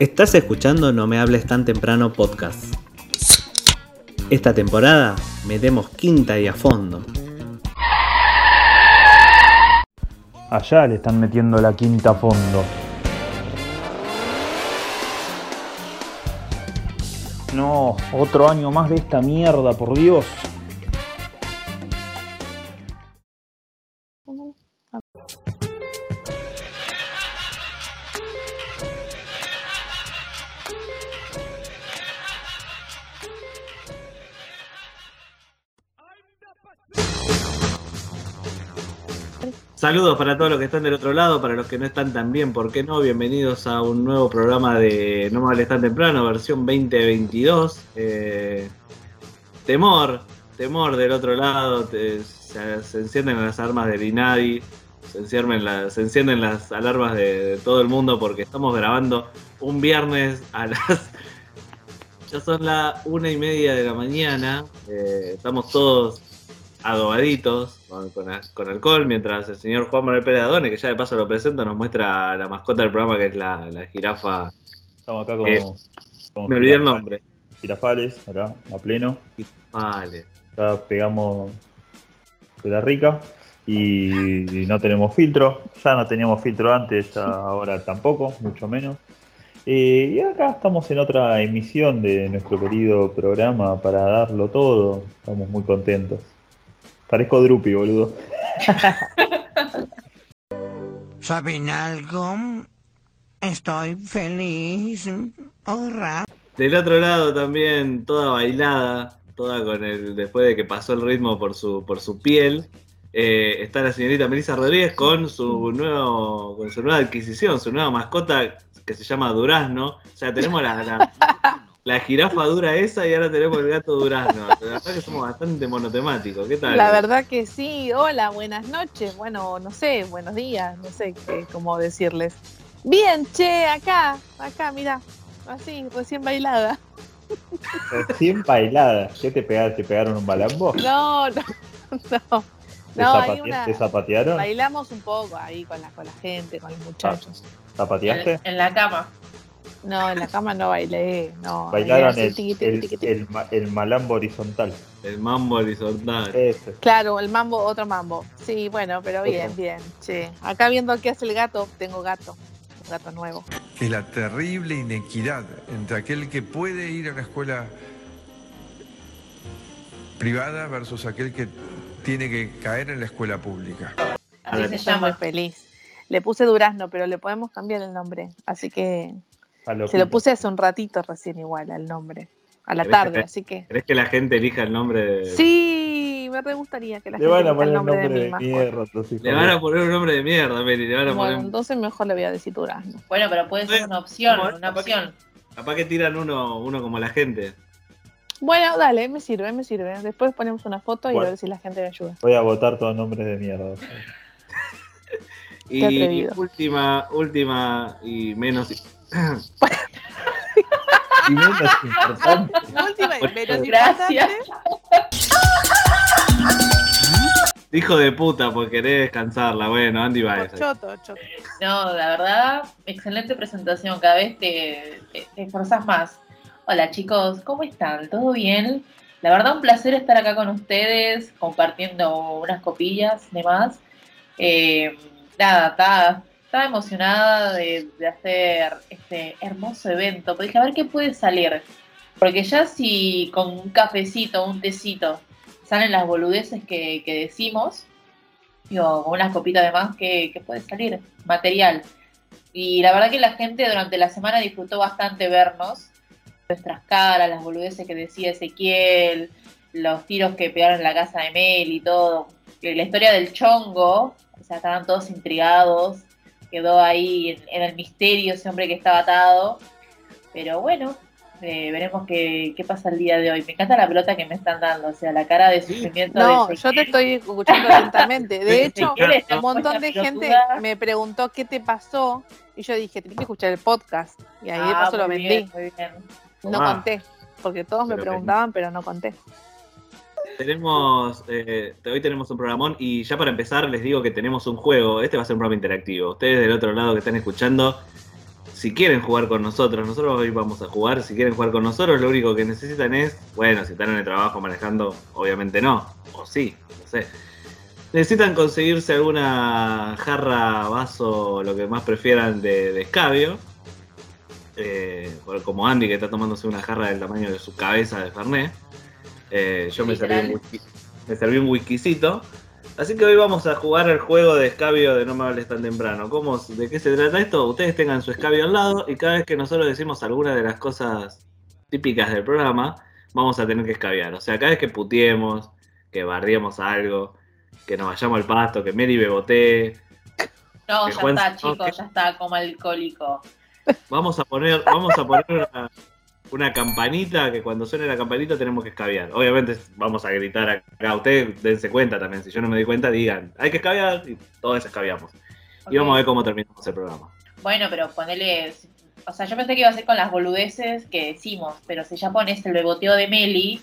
Estás escuchando No Me Hables Tan Temprano podcast. Esta temporada metemos quinta y a fondo. Allá le están metiendo la quinta a fondo. No, otro año más de esta mierda, por Dios. Saludos para todos los que están del otro lado, para los que no están tan bien, ¿por qué no? Bienvenidos a un nuevo programa de No hables tan temprano, versión 2022. Eh, temor, temor del otro lado, se, encienden las armas del INADI, se encienden, se encienden las alarmas de, de todo el mundo porque estamos grabando un viernes a las... Ya son las una y media de la mañana, eh, estamos todos adobaditos con, con, con alcohol, mientras el señor Juan Manuel Pérez Adone, que ya de paso lo presento, nos muestra la mascota del programa que es la, la jirafa. Estamos acá como. Eh, como Me olvidé el nombre. Girafales, acá, a pleno. Vale. Acá pegamos la rica. Y, y no tenemos filtro. Ya no teníamos filtro antes, ya ahora tampoco, mucho menos. Eh, y acá estamos en otra emisión de nuestro querido programa para darlo todo. Estamos muy contentos. Parezco Drupi, boludo. ¿Saben algo? Estoy feliz. Hurra. Del otro lado también, toda bailada, toda con el. después de que pasó el ritmo por su, por su piel. eh, está la señorita Melissa Rodríguez con su nuevo. con su nueva adquisición, su nueva mascota que se llama Durazno. O sea, tenemos la, la, la jirafa dura esa y ahora tenemos el gato Durazno. La verdad que somos bastante monotemáticos. ¿Qué tal? La verdad que sí. Hola, buenas noches. Bueno, no sé, buenos días, no sé qué, cómo decirles. Bien, che, acá, acá, mira, así, recién bailada. Recién bailada. ¿Qué te pegaron? ¿Te pegaron un balambo? ¿Te, No, no, no. No, hay zapate- una. te zapatearon? Bailamos un poco ahí con la, con la gente, con los muchachos. ¿Zapateaste? En, en la cama. No, en la cama no bailé, no. Bailaron el, tiqui, tiqui, el, tiqui, tiqui. el ma- el malambo horizontal. El mambo horizontal. Ese. Claro, el mambo, otro mambo. Sí, bueno, pero bien, bien, che. Acá viendo qué hace el gato, tengo gato, un gato nuevo. que es la terrible inequidad entre aquel que puede ir a la escuela privada versus aquel que tiene que caer en la escuela pública. Así se llama. feliz. Le puse Durazno, pero le podemos cambiar el nombre. Así que. Se lo puse hace un ratito recién igual al nombre. A la ¿Querés que tarde, así que. ¿Querés que la gente elija el nombre de.? Sí, me re gustaría que la Le gente van a elija poner el el nombre, nombre de de, mi mascota. mierda. Le van de- a poner un nombre de mierda, Meli. Le van a Bueno, poner. entonces mejor le voy a decir Durazno. Bueno, pero puede ser una opción, una Capaz que- opción. Capaz que tiran uno, uno como la gente. Bueno, dale, me sirve, me sirve. Después ponemos una foto y Bueno. a ver si la gente me ayuda. Voy a votar todos nombres de mierda. Y atrevido. última, última y menos. Y menos importante. Última y menos Gracias. importante. Hijo de puta, por querer descansarla. Bueno, Andy Baez. Choto, choto. No, la verdad, excelente presentación. Cada vez te, te, te esforzás más. Hola chicos, ¿cómo están? ¿Todo bien? La verdad, un placer estar acá con ustedes, compartiendo unas copillas, demás. Eh, nada, estaba, estaba emocionada de, hacer este hermoso evento. Pero dije, a ver qué puede salir. Porque ya si con un cafecito, un tecito, salen las boludeces que, que decimos, digo, con unas copitas de más, ¿qué, qué puede salir? Material. Y la verdad que la gente durante la semana disfrutó bastante vernos, nuestras caras, las boludeces que decía Ezequiel, los tiros que pegaron en la casa de Mel y todo. La historia del chongo, o sea, estaban todos intrigados, quedó ahí en, en el misterio ese hombre que estaba atado. Pero bueno, eh, veremos qué, qué pasa el día de hoy. Me encanta la pelota que me están dando, o sea, la cara de sufrimiento No, de yo te estoy escuchando atentamente. De hecho, un montón de gente me preguntó qué te pasó y yo dije, tenés que escuchar el podcast. Y ahí de Ah, paso lo vendí. bien, muy bien. No Ah. conté, porque todos me preguntaban, pero no conté. Tenemos, eh, hoy tenemos un programón y ya para empezar les digo que tenemos un juego. Este va a ser un programa interactivo. Ustedes del otro lado que están escuchando si quieren jugar con nosotros, nosotros hoy vamos a jugar, si quieren jugar con nosotros, lo único que necesitan es, bueno, si están en el trabajo manejando, obviamente no, o sí, no sé. Necesitan conseguirse alguna jarra, vaso, lo que más prefieran de, de escabio. Eh, como Andy que está tomándose una jarra del tamaño de su cabeza de Fernet. Eh, yo me serví, un whisky, me serví un whiskycito. Así que hoy vamos a jugar el juego de escabio de No me hables tan temprano. ¿Cómo, ¿De qué se trata esto? Ustedes tengan su escabio al lado y cada vez que nosotros decimos alguna de las cosas típicas del programa, vamos a tener que escabiar. O sea, cada vez que putiemos, que barriemos algo, que nos vayamos al pasto, que Mary bebotee, No, ya Juan- está, chicos, ya está como alcohólico. vamos a poner, vamos a poner una, una campanita que cuando suene la campanita tenemos que escabiar. Obviamente vamos a gritar acá. Ustedes dense cuenta también. Si yo no me doy cuenta, digan, hay que escabiar y todos escabiamos. Y vamos a ver cómo terminamos el programa. Bueno, pero ponele. O sea, yo pensé que iba a ser con las boludeces que decimos, pero si ya pones el beboteo de Meli,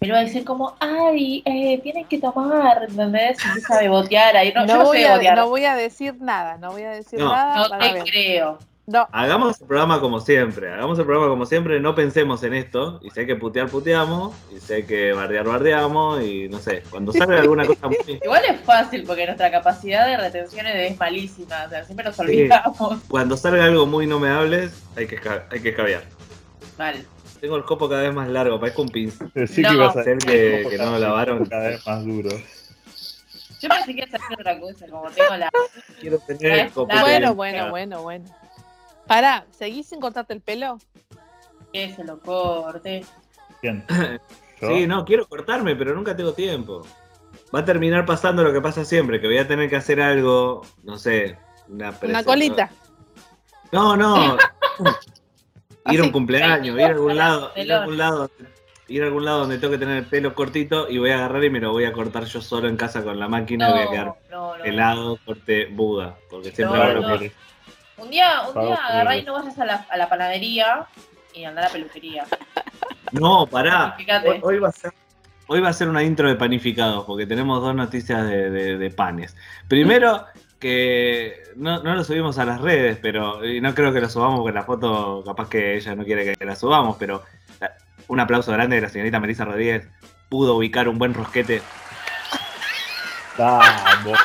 me lo va a decir como, ay, eh, tienen que tomar, ¿entendés? Empieza a bebotear ahí. No, No, yo no voy sé a, bebotear. no voy a decir nada, no voy a decir No. nada. No te ver. creo. No, Hagamos el programa como siempre. Hagamos el programa como siempre. No pensemos en esto. Y si hay que putear, puteamos. Y si hay que bardear, bardeamos. Y no sé, cuando salga alguna cosa muy. Igual es fácil porque nuestra capacidad de retención es malísima. O sea, siempre nos olvidamos. Cuando salga algo muy no me hables, hay que, hay que escabiar. Mal. Tengo el copo cada vez más largo, parezco un pincel. Decí No. que ibas a Ser que, que no lo lavaron. cada vez más duro. Yo pensé que iba a hacer otra cosa, como tengo la. Quiero tener el copo. Bueno, bueno, bueno, bueno. Pará, ¿seguís sin cortarte el pelo? Que se lo corte. Bien. ¿Yo? Sí, no, quiero cortarme, pero nunca tengo tiempo. Va a terminar pasando lo que pasa siempre, que voy a tener que hacer algo, no sé, una Una presentación. colita. No, no. ir a un cumpleaños, ir a algún lado, ir a algún lado, ir a algún lado donde tengo que tener el pelo cortito y voy a agarrar y me lo voy a cortar yo solo en casa con la máquina y voy a quedar no, no. helado, corte Buda, porque siempre No, hago lo no. que- Un día, un día agarrá y no vayas a la, a la panadería y anda a la peluquería. No, pará. Hoy, hoy va a ser, hoy va a ser una intro de panificados, porque tenemos dos noticias de, de- de panes. Primero, que no, no lo subimos a las redes, pero y no creo que lo subamos porque la foto capaz que ella no quiere que la subamos, pero un aplauso grande de la señorita Melissa Rodríguez. Pudo ubicar un buen rosquete. Vamos.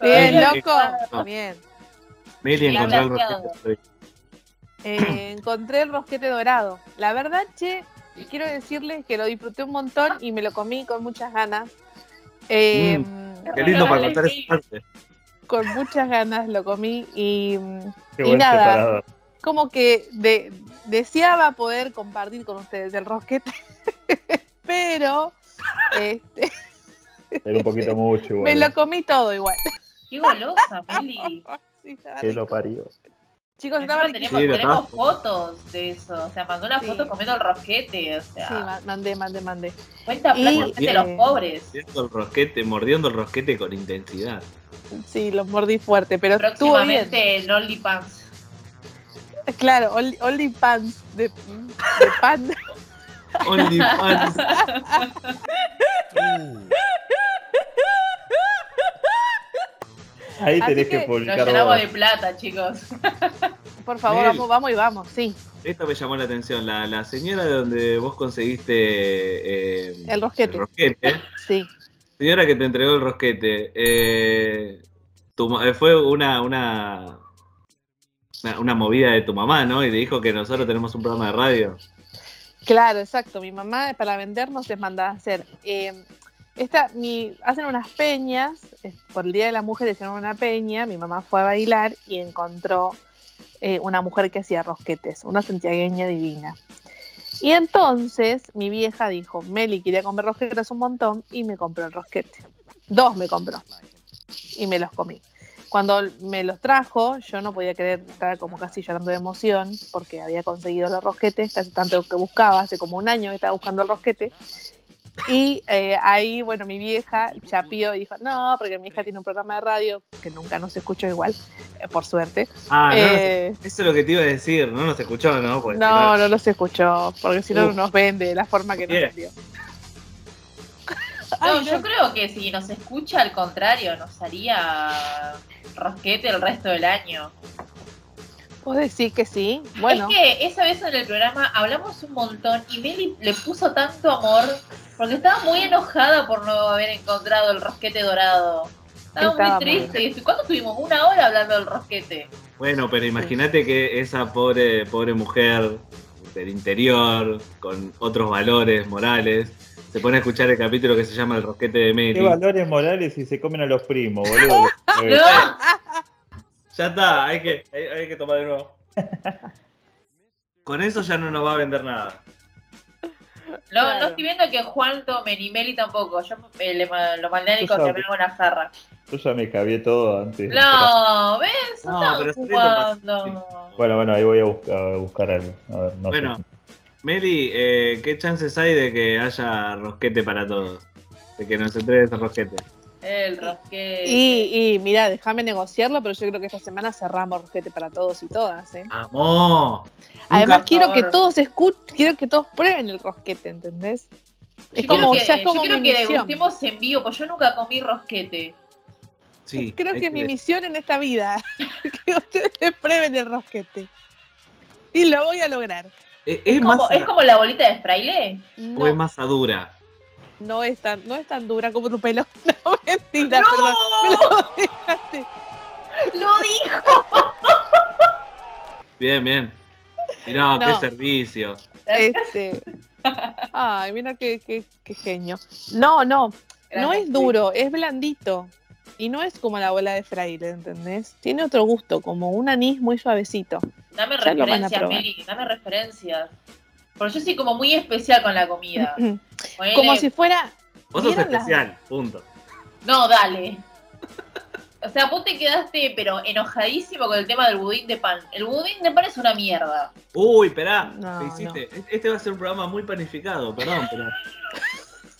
Bien, loco. no. Bien. Meli Sí, encontró el rosquete. Eh, encontré el rosquete dorado. La verdad, che, quiero decirles que lo disfruté un montón y me lo comí con muchas ganas. Eh, Qué lindo para contar esa parte. Con muchas ganas lo comí y mm, Qué Y nada. separador. como que de- deseaba poder compartir con ustedes el rosquete, pero este, Era un poquito mucho me igual. lo comí todo igual. Qué golosa. Sí, Que rico. lo parió. Chicos, estaba tenemos. Sí, fotos de eso. O sea, mandó una Sí. foto comiendo el rosquete. O sea, Sí, ma- mandé, mandé, mandé. cuenta Y, plata de los eh, pobres. Mordiendo el rosquete, mordiendo el rosquete con intensidad. Sí, los mordí fuerte, pero estuvo bien. Próximamente en OnlyPants. Claro, Only, only pants de, de pan. OnlyFans. Ahí Así tenés que, que Nos publicar llenamos vos. de plata, chicos. Por favor, vamos, vamos y vamos, sí. Esto me llamó la atención. La, la señora de donde vos conseguiste eh, El rosquete. el rosquete, Sí. señora que te entregó el rosquete, eh, tu eh, fue una, una, una, movida de tu mamá, ¿no? Y te dijo que nosotros tenemos un programa de radio. Claro, exacto. Mi mamá para vendernos les mandaba a hacer. eh, esta, mi, hacen unas peñas, por el Día de la Mujer hicieron una peña, mi mamá fue a bailar y encontró eh, una mujer que hacía rosquetes, una santiagueña divina. Y entonces mi vieja dijo, Meli quería comer rosquetes un montón y me compró el rosquete. Dos me compró y me los comí. Cuando me los trajo, yo no podía creer, estaba como casi llorando de emoción porque había conseguido los rosquetes, hace tanto que buscaba, hace como un año que estaba buscando el rosquete. Y eh, ahí, bueno, mi vieja chapió y dijo, no, porque mi hija tiene un programa de radio que nunca nos escuchó igual, eh, por suerte. Ah, no, Eh, eso es lo que te iba a decir, no nos escuchó, ¿no? Porque no, no los escuchó, porque si no nos vende de la forma que nos Bien. vendió. No, yo creo que si nos escucha, al contrario, nos haría rosquete el resto del año. Vos decís que sí. Bueno, Es que esa vez en el programa hablamos un montón y Meli le puso tanto amor porque estaba muy enojada por no haber encontrado el rosquete dorado. Estaba, Estaba muy muy triste. ¿Cuánto estuvimos? Una hora hablando del rosquete. Bueno, pero imagínate que esa pobre, pobre mujer del interior, con otros valores morales, se pone a escuchar el capítulo que se llama El Rosquete de ¿Qué Meli. valores morales si se comen a los primos, boludo? No, Ya está, hay que, hay, hay que tomar de nuevo. Con eso ya no nos va a vender nada. no, Claro. no estoy viendo que Juan tome ni Meli tampoco. Yo eh, le lo mandé a Nico Tú que me haga una jarra. Yo ya me cabié todo antes. No, ¿ves? No, No, pero jugando. Bueno, bueno, ahí voy a buscar, a buscar algo. A ver, no Bueno, sé. Meli, eh, ¿qué chances hay de que haya rosquete para todos? De que nos entregues rosquete. El rosquete. y, y mira, déjame negociarlo, pero yo creo que esta semana cerramos rosquete para todos y todas. ¿eh? ¡Vamos! Además, quiero que todos escuchen, quiero que todos prueben el rosquete, ¿entendés? Es Yo como, quiero que, ya es yo como quiero mi que misión. degustemos en vivo, pues yo nunca comí rosquete. Sí, Creo que es mi misión en esta vida, que ustedes prueben el rosquete. Y lo voy a lograr. Eh, Es Es, como, es como la bolita de fraile. o es No, masa dura. No es tan, no es tan dura como tu pelo. No, mentira, ¡No! perdón. Me lo dejaste. ¡Lo dijo! Bien, bien. Y no, qué servicio. Este. Ay, mira qué, qué, qué genio. No, no, no es duro, es blandito. Y no es como la bola de fraile, ¿entendés? Tiene otro gusto, como un anís muy suavecito. Dame referencias. Meli, dame referencias. Porque yo soy como muy especial con la comida. Ponele- Como si fuera. Vos sos ¿vieron las- especial, punto. No, dale. O sea, vos te quedaste, pero enojadísimo con el tema del budín de pan. El budín de pan es una mierda. Uy, esperá, No, ¿qué hiciste? Este va a ser un programa muy panificado, perdón, pero.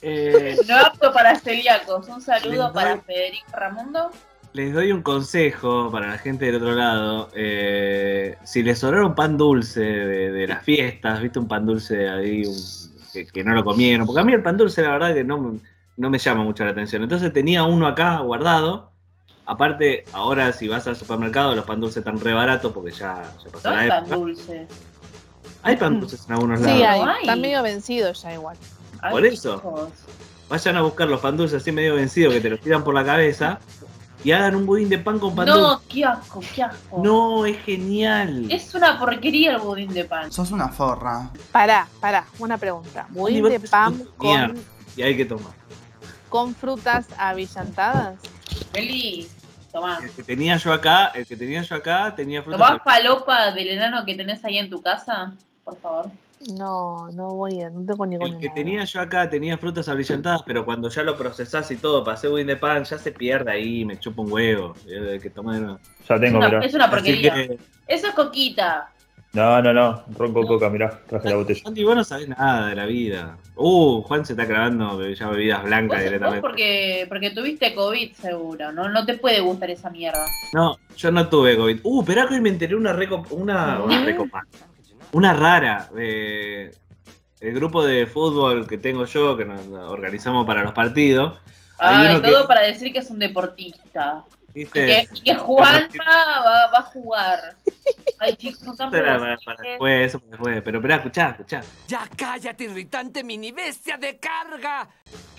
Eh, No apto para celíacos. Un saludo Les para Federico Ramundo. Les doy un consejo para la gente del otro lado. Eh, si les sobraron pan dulce de, de las fiestas, viste un pan dulce ahí un- que, que no lo comieron, porque a mí el pan dulce la verdad que no, me- no me llama mucho la atención. Entonces tenía uno acá guardado. Aparte, ahora si vas al supermercado, los pan dulces están re baratos porque ya, ya pasó la época. dulce. Hay pan dulces en algunos Sí, lados. hay. hay. Está medio vencido ya igual. Ay, Por eso. chicos. Vayan a buscar los pan dulces así medio vencidos que te los tiran por la cabeza y hagan un budín de pan con pan dulce. No, qué asco, qué asco. No, es genial. Es una porquería el budín de pan. Sos una forra. Pará, pará, una pregunta. Budín de pan con. Y hay que tomar. con frutas avillantadas. Feliz. Tomá. El que tenía yo acá, el que tenía yo acá tenía frutas. ¿Tomás falopa del enano que tenés ahí en tu casa? Por favor. No, no voy a, no tengo ningún El que tenía yo acá tenía frutas abrillantadas, pero cuando ya lo procesás y todo hacer budín de pan, ya se pierde ahí, me chupa un huevo. eh, que tomar de nuevo. Ya Es tengo, una, mirá. es una porquería. que, Eso es coquita. No, no, no. Ronco coca, mirá. Traje la botella. Andy, vos no sabés nada de la vida. Uh, Juan se está grabando ya bebidas Vos, blancas vos directamente. porque, porque tuviste COVID seguro, ¿no? No te puede gustar esa mierda. No, yo no tuve COVID. Uh, esperá que hoy me enteré una reco- una, una recopa. Una rara. eh, el grupo de fútbol que tengo yo, que nos organizamos para los partidos. Hay Ay, uno que- todo para decir que es un deportista. Que, y que Juanma va, va a jugar. Ay, chicos, no tan Para, para, para después, eso para después. Pero esperá, escuchá, escuchá. Ya cállate, irritante mini bestia de carga.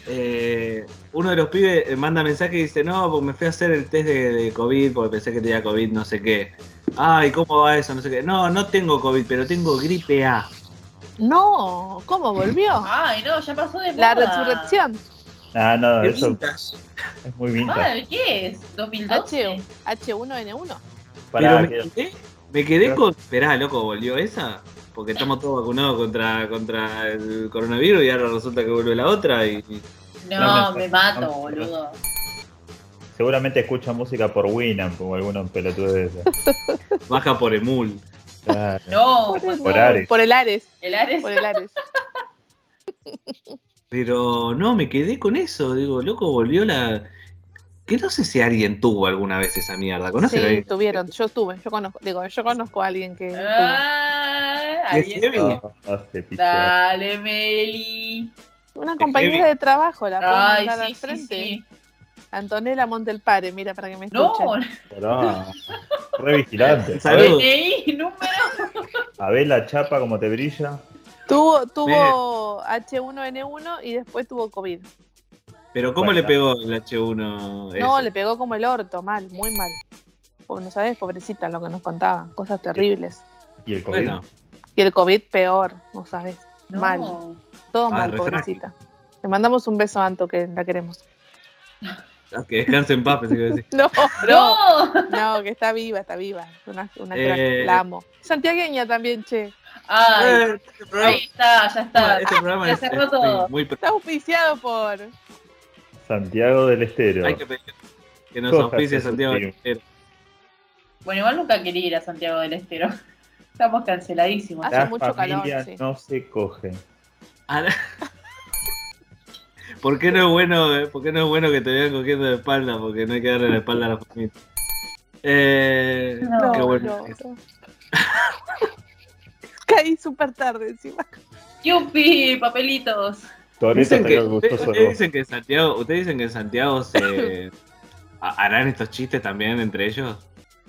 Eh, uno de los pibes eh, manda mensaje y dice, no, porque me fui a hacer el test de, de COVID porque pensé que tenía COVID, no sé qué. Ay, ¿cómo va eso? No sé qué. No, no tengo COVID, pero tengo gripe A. No, ¿cómo volvió? Ay, no, ya pasó de La resurrección. Ah, no, Qué eso vintage. es muy vintage. ¿qué es? ¿2012? H, H1N1. Pará, Pero me que- quedé, me quedé Pero- con. Esperá, loco, volvió esa. Porque estamos todos vacunados contra, contra el coronavirus y ahora resulta que vuelve la otra y. No, No, me mato, no. boludo. seguramente escucha música por Winamp o algunos pelotudos de esos. baja por emul. Claro. No, Por el, Por Ares. por el Ares. el Ares. Por el Ares. Pero no, me quedé con eso. Digo, loco, volvió la. Que no sé si alguien tuvo alguna vez esa mierda. ¿Conoces Sí, alguien? tuvieron. Yo tuve. Yo conozco. Digo, yo conozco a alguien que. Ah. No, no se pichó. Dale, Meli. Una compañera de trabajo la puedo Ay, mandar sí, al sí, frente. sí. Antonella Montelpare, mira, para que me No, escuchen. Pará. Re vigilante. A Salud. ver, DNI, número. a ver la chapa como te brilla. Tuvo, tuvo H1N1 y después tuvo COVID. Pero ¿cómo Bueno. le pegó el H1? No, le pegó como el orto, mal, muy mal. Pues no sabes, pobrecita, lo que nos contaba, cosas terribles. Y el COVID. Bueno, Y el COVID peor, no sabes, No. mal, todo Ah, mal, re pobrecita. Le mandamos un beso a Anto, que la queremos. que descanse en paz, pensé que iba a decir. No, no, No. que está viva, está viva. Una, una Eh. la amo. Santiagueña también, che. Ay, Eh, este ahí está, ya está. este programa Ya es, cerró es todo. muy... Está auspiciado por. Santiago del Estero. Hay que pedir que nos Cosas auspicie Santiago del. Estero. Bueno, igual nunca quería ir a Santiago del Estero. Estamos canceladísimos. Hace La mucho calor, sí. no se coge. Ahora- ¿Por qué no es bueno, eh? ¿Por qué no es bueno que te vean cogiendo de espalda? Porque no hay que darle la espalda a la familia. Eh, No, qué No, bueno. no, no. Caí súper tarde encima. ¡Yupi! ¡Papelitos! Dicen que, ustedes, de vos. dicen que en Santiago, ustedes dicen que en Santiago se ha- harán estos chistes también entre ellos.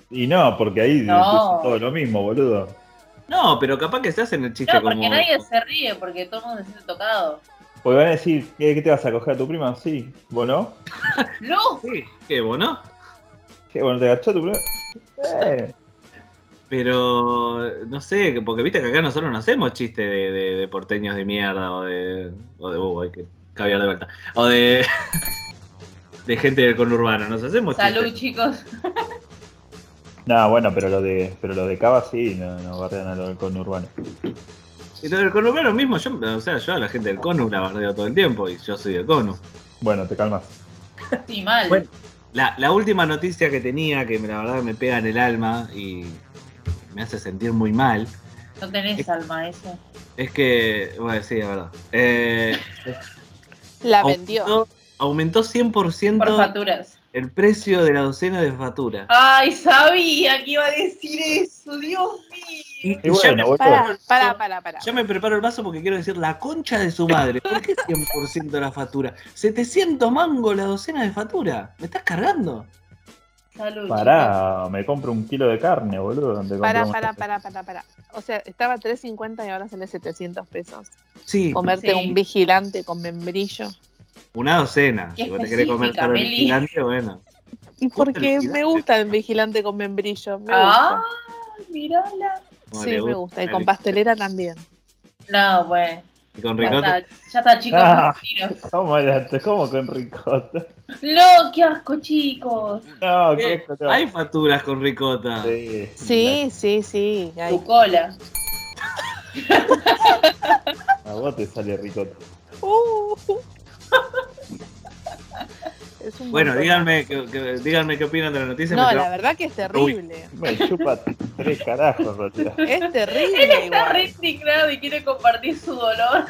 Y no, porque ahí No. todo lo mismo, boludo. No, pero capaz que se hacen el chiste No, porque como. nadie se ríe, porque todo el mundo se siente tocado. Porque van a decir, ¿qué, qué te vas a coger a tu prima? Sí, ¿vos no? ¡No! Sí, qué bueno. ¿Qué, bueno, te agachó tu prima? Eh, Pero no sé, que- porque viste que acá nosotros no hacemos chistes de, de- de porteños de mierda o de. o de. uh, hay que caviar de vuelta. O de. de gente del conurbano. Nos hacemos Salud, chistes. chicos. No, bueno, pero lo de, pero lo de Cava sí, no, no bardean a lo del conurbano. Y lo del conurbano mismo, yo, o sea, yo a la gente del conu la bardeo todo el tiempo y yo soy del conu. Bueno, te calmas. Sí, mal. Bueno. La, la última noticia que tenía, que la verdad me pega en el alma y me hace sentir muy mal, No tenés alma eso. es que, bueno, sí, es verdad. Eh, La vendió. aumentó, aumentó 100% Por facturas. el precio de la docena de factura. Ay, sabía que iba a decir eso. Dios mío. Y, bueno, me, vos- Pará, pará, pará, pará. ya me preparo el vaso porque quiero decir la concha de su madre. ¿Por qué 100% de la factura? 700 mangos la docena de factura. ¿Me estás cargando? Salud. Pará, me compro un kilo de carne, boludo. Pará, pará, pará, pará, pará. O sea, estaba a 3.50 y ahora sale 700 pesos. Sí, Comerte Sí. un vigilante con membrillo. una docena. Qué Si vos te querés comer solo el vigilante, bueno. Y porque me gusta el vigilante con membrillo. Me Ah, gusta. mirala. Sí, me gusta. Y con pastelera también. No, bueno. Y con Ya ricota. está, ya está, chicos. Ah. ¿Cómo, era? ¿Cómo con ricota? No, qué asco, chicos. No, Eh, qué asco, Hay facturas con ricota. Sí, Sí, sí, sí. hay. Tu cola. A vos te sale ricota. Uh. Es un Bueno, díganme, que- que- díganme qué opinan de la noticia. No, la verdad que es terrible. Me chupa tres carajos, realidad. Es terrible. Está igual. re indignado y quiere compartir su dolor.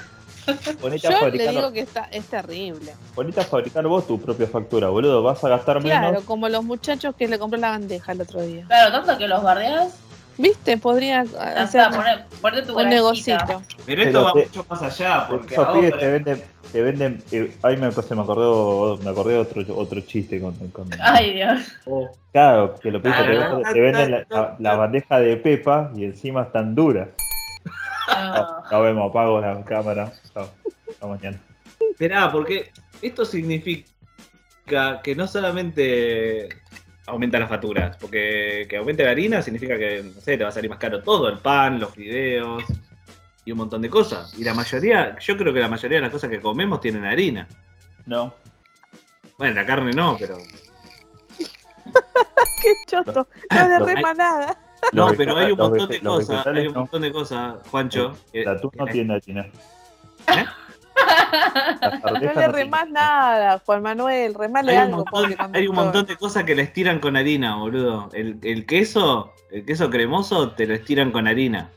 Ponete a, Yo le digo que está, es terrible. ponete a fabricar vos tu propia factura, boludo. Vas a gastar Claro, menos. como los muchachos que le compré la bandeja el otro día. Claro, tanto que los bardeas. ¿Viste? Podría Ya hacer está, poné- ponete tu un negocito. Pero esto Pero va te- mucho más allá, porque Esos pibes te venden, te venden. eh, ahí me, se me acordó, me acordé de otro, otro chiste con, con- Ay, Dios. Claro, que lo pediste, te, Ah, no, te venden no, la, no, bandeja de Pepa y encima están duras. No. Nos vemos, apago la cámara. Chao. Hasta mañana. Esperá, porque esto significa que no solamente aumenta las facturas, porque que aumente la harina significa que, no sé, te va a salir más caro todo, el pan, los fideos y un montón de cosas. Y la mayoría, yo creo que la mayoría de las cosas que comemos tienen harina. No. Bueno, la carne no, pero... Qué choto. No le Los- rema nada. No, pero hay un montón de cosas, hay un montón de cosas, Juancho. que- El atún no que- tiene harina. ¿Eh? No le remás nada, Juan Manuel. Remale Hay un, algo. montón, hay un montón de cosas que le estiran con harina, boludo. El, el queso, el queso cremoso te lo estiran con harina.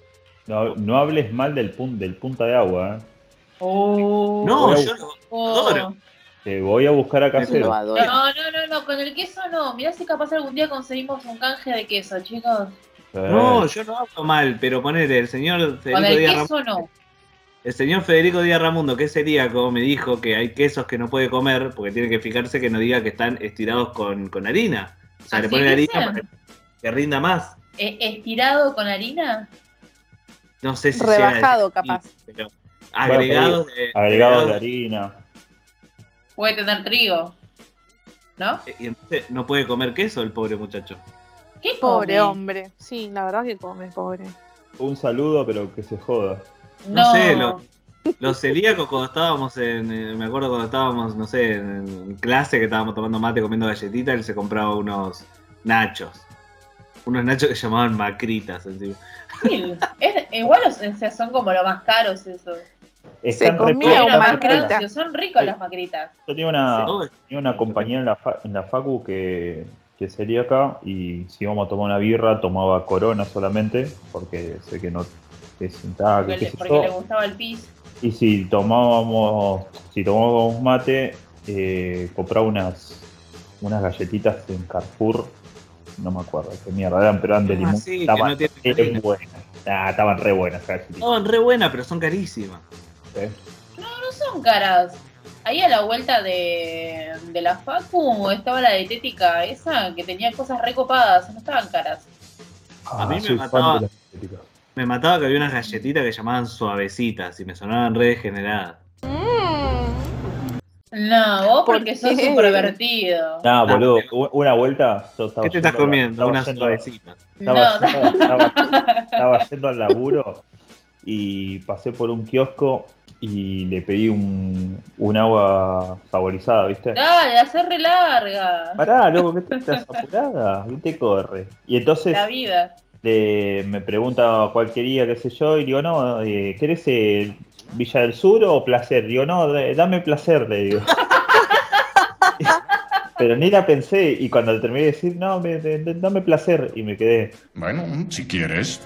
No, no hables mal del, pun, del punta de agua, ¿eh? Oh. No, yo lo Oh. adoro. Te voy a buscar a casero. No, no, no, no, con el queso no. Mirá si capaz algún día conseguimos un canje de queso, chicos. No, yo no hablo mal, pero ponele, el señor Con el queso no. El señor Federico Díaz Ramundo, que es celíaco, me dijo que hay quesos que no puede comer porque tiene que fijarse que no diga que están estirados con, con harina. O sea, le ¿Así ponen harina para que rinda más. Eh, ¿Estirado con harina? No sé si Rebajado, sea capaz. pero agregados de, Agregado de harina. Puede tener trigo. ¿No? Y entonces no puede comer queso el pobre muchacho. ¿Qué Pobre come? hombre. Sí, la verdad que come, pobre. Un saludo, pero que se joda. No sé, lo- Los celíacos cuando estábamos en, eh, me acuerdo cuando estábamos, no sé, en, clase que estábamos tomando mate comiendo galletitas, él se compraba unos nachos. Unos nachos que llamaban macritas encima. Sí, es- igual o sea, son como los más caros esos. Están re comía buenas un Los las más macrita. son ricos las macritas. Yo tenía una, No, tenía una compañera en la, fa- en la Facu que, que es celíaca y si íbamos a tomar una birra tomaba corona solamente porque sé que no ah, que Porque, qué le, porque le gustaba el pis. Y si tomábamos, si tomábamos mate, eh, compraba unas, unas galletitas en Carrefour, no me acuerdo qué mierda eran, pero eran de Ah, limón. sí, que estaban no re buenas. Ah, estaban re buenas galletitas. Estaban re buenas, pero son carísimas. ¿eh? No, no son caras. Ahí a la vuelta de, de la Facu estaba la dietética esa que tenía cosas recopadas, no estaban caras. A mí me soy fan mataba- de las galletitas. Me mataba que había unas galletitas que llamaban suavecitas y me sonaban re degeneradas. No, vos ¿Por porque sos un pervertido. No, boludo, u- una vuelta yo estaba ¿Qué te estás yendo a la- comiendo? estaba Unas yendo a- suavecitas. Estaba, No, yendo, estaba- estaba yendo al laburo y pasé por un kiosco y le pedí un, un agua saborizada, ¿viste? Dale, hacer re larga. Pará, loco, ¿qué te estás apurada? ¿Qué te corre? Y entonces La vida. Le- me pregunta cuál quería, qué sé yo, y digo, no, eh, ¿querés eh, Villa del Sur o Placer? Digo, no, de- dame placer, le digo. Pero ni la pensé, y cuando le terminé de decir, no, me- de- de- dame placer, y me quedé, Bueno, si quieres.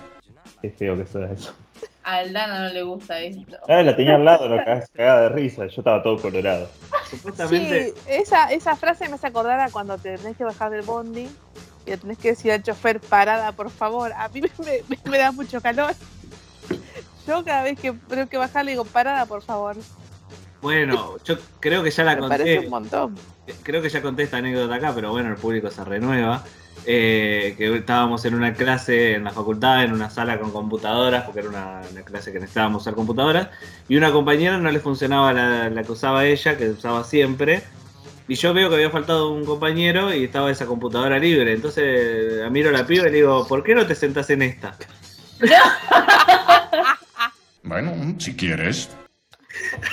qué feo que suena eso. A Aldana no le gusta esto. Ah, la tenía al lado, la cagada de risa, yo estaba todo colorado. Supuestamente, Sí, esa, esa frase me hace acordar a cuando te tenés que bajar del bondi le tenés que decir al chofer, parada, por favor. A mí me, me- me da mucho calor. Yo cada vez que tengo que bajar le digo, parada, por favor. bueno, yo creo que ya la Me parece un montón. creo que ya conté esta anécdota acá, pero bueno, el público se renueva. Eh, que estábamos en una clase en la facultad, en una sala con computadoras, porque era una, una clase que necesitábamos usar computadoras, y una compañera no le funcionaba la, la que usaba ella, que usaba siempre, y yo veo que había faltado un compañero y estaba esa computadora libre, entonces miro a la piba y le digo, ¿por qué no te sentás en esta? Bueno, si quieres.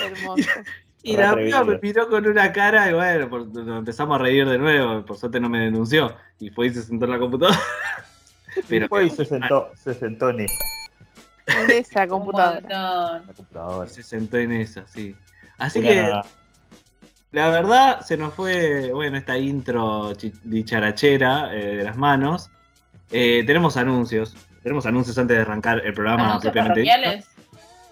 Hermoso. Y la piba me miró con una cara y bueno, por- nos empezamos a reír de nuevo, por suerte no me denunció, y fue y se sentó en la computadora. Pero Después se sentó, se sentó en esa En esa computadora. computadora. Se sentó en esa, sí. Así Una- que la verdad se nos fue, bueno, esta intro dicharachera eh, de las manos. Eh, tenemos anuncios. Tenemos anuncios antes de arrancar el programa ¿Anuncios parroquiales?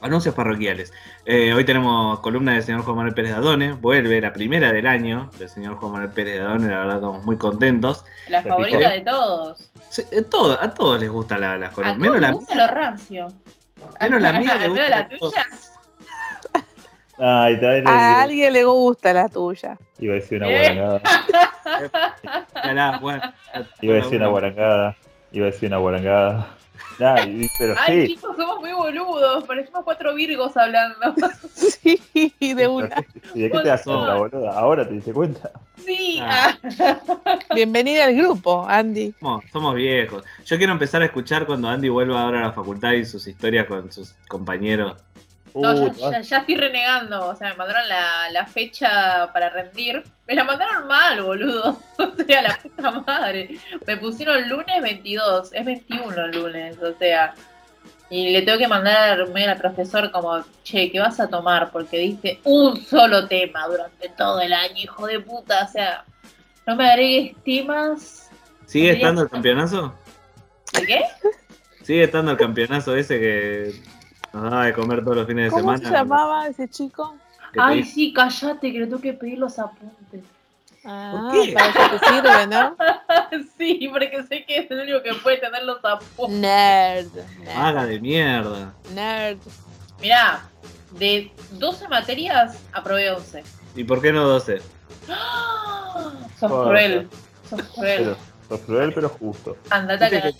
Anuncios parroquiales. Eh, hoy tenemos columna del señor Juan Manuel Pérez Dadone. Vuelve la primera del año del señor Juan Manuel Pérez Dadone. La verdad estamos muy contentos. La favorita de todos. Sí, todo- a todos les gusta la, las A columnas. todos Menos les la, gusta lo rancio. menos la mía. gusta la tuya. Ay, también le- A alguien le gusta la tuya. iba a decir una guarangada. Iba a decir una guarangada. Iba a decir una guarangada. Nah, pero Ay, sí. chicos, somos muy boludos. Parecemos cuatro virgos hablando. Sí, de una. ¿Y de qué te das cuenta, boludo? Ahora te diste cuenta. Sí. Ah. Bienvenida al grupo, Andy. Somos, somos viejos. Yo quiero empezar a escuchar cuando Andy vuelva ahora a la facultad y sus historias con sus compañeros. No, Uh, ya, ya- ya estoy renegando. O sea, me mandaron la, la fecha para rendir. Me la mandaron mal, boludo. O sea, la puta madre. Me pusieron lunes 22. Es 21 el lunes, o sea. Y le tengo que mandar al profesor como, che, ¿qué vas a tomar? Porque diste un solo tema durante todo el año, hijo de puta. O sea, no me agregues temas. ¿Sigue estando el campeonazo? ¿De qué? ¿Sigue estando el campeonazo ese que daba de comer todos los fines de ¿Cómo semana? se llamaba ese chico? Ay, sí, cállate, que le tengo que pedir los apuntes. Ah, qué? para eso te sirve, ¿no? Sí, porque sé que es el único que puede tener los apuntes. Nerd. Nerd. Haga de mierda. Nerd. Mirá, de 12 materias aprobé 11. ¿Y por qué no 12? ¡Ah! Sos cruel. Sos cruel. Pero, sos cruel, pero justo. Andate a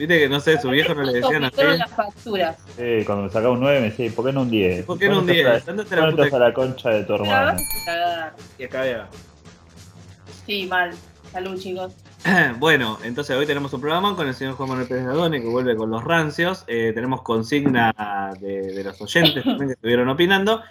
Viste que, no sé, su viejo no le decían a Tomaron usted. las facturas. Sí, cuando me sacaba un 9 me decía, ¿por qué no un 10? ¿Por qué no un 10? Andate a la ¿Cuánto puta a la concha de tu cagar. Y acá vea. Sí, mal. Salud, chicos. Bueno, entonces hoy tenemos un programa con el señor Juan Manuel Pérez Nardone que vuelve con los rancios. Eh, tenemos consigna de, de los oyentes también que estuvieron opinando.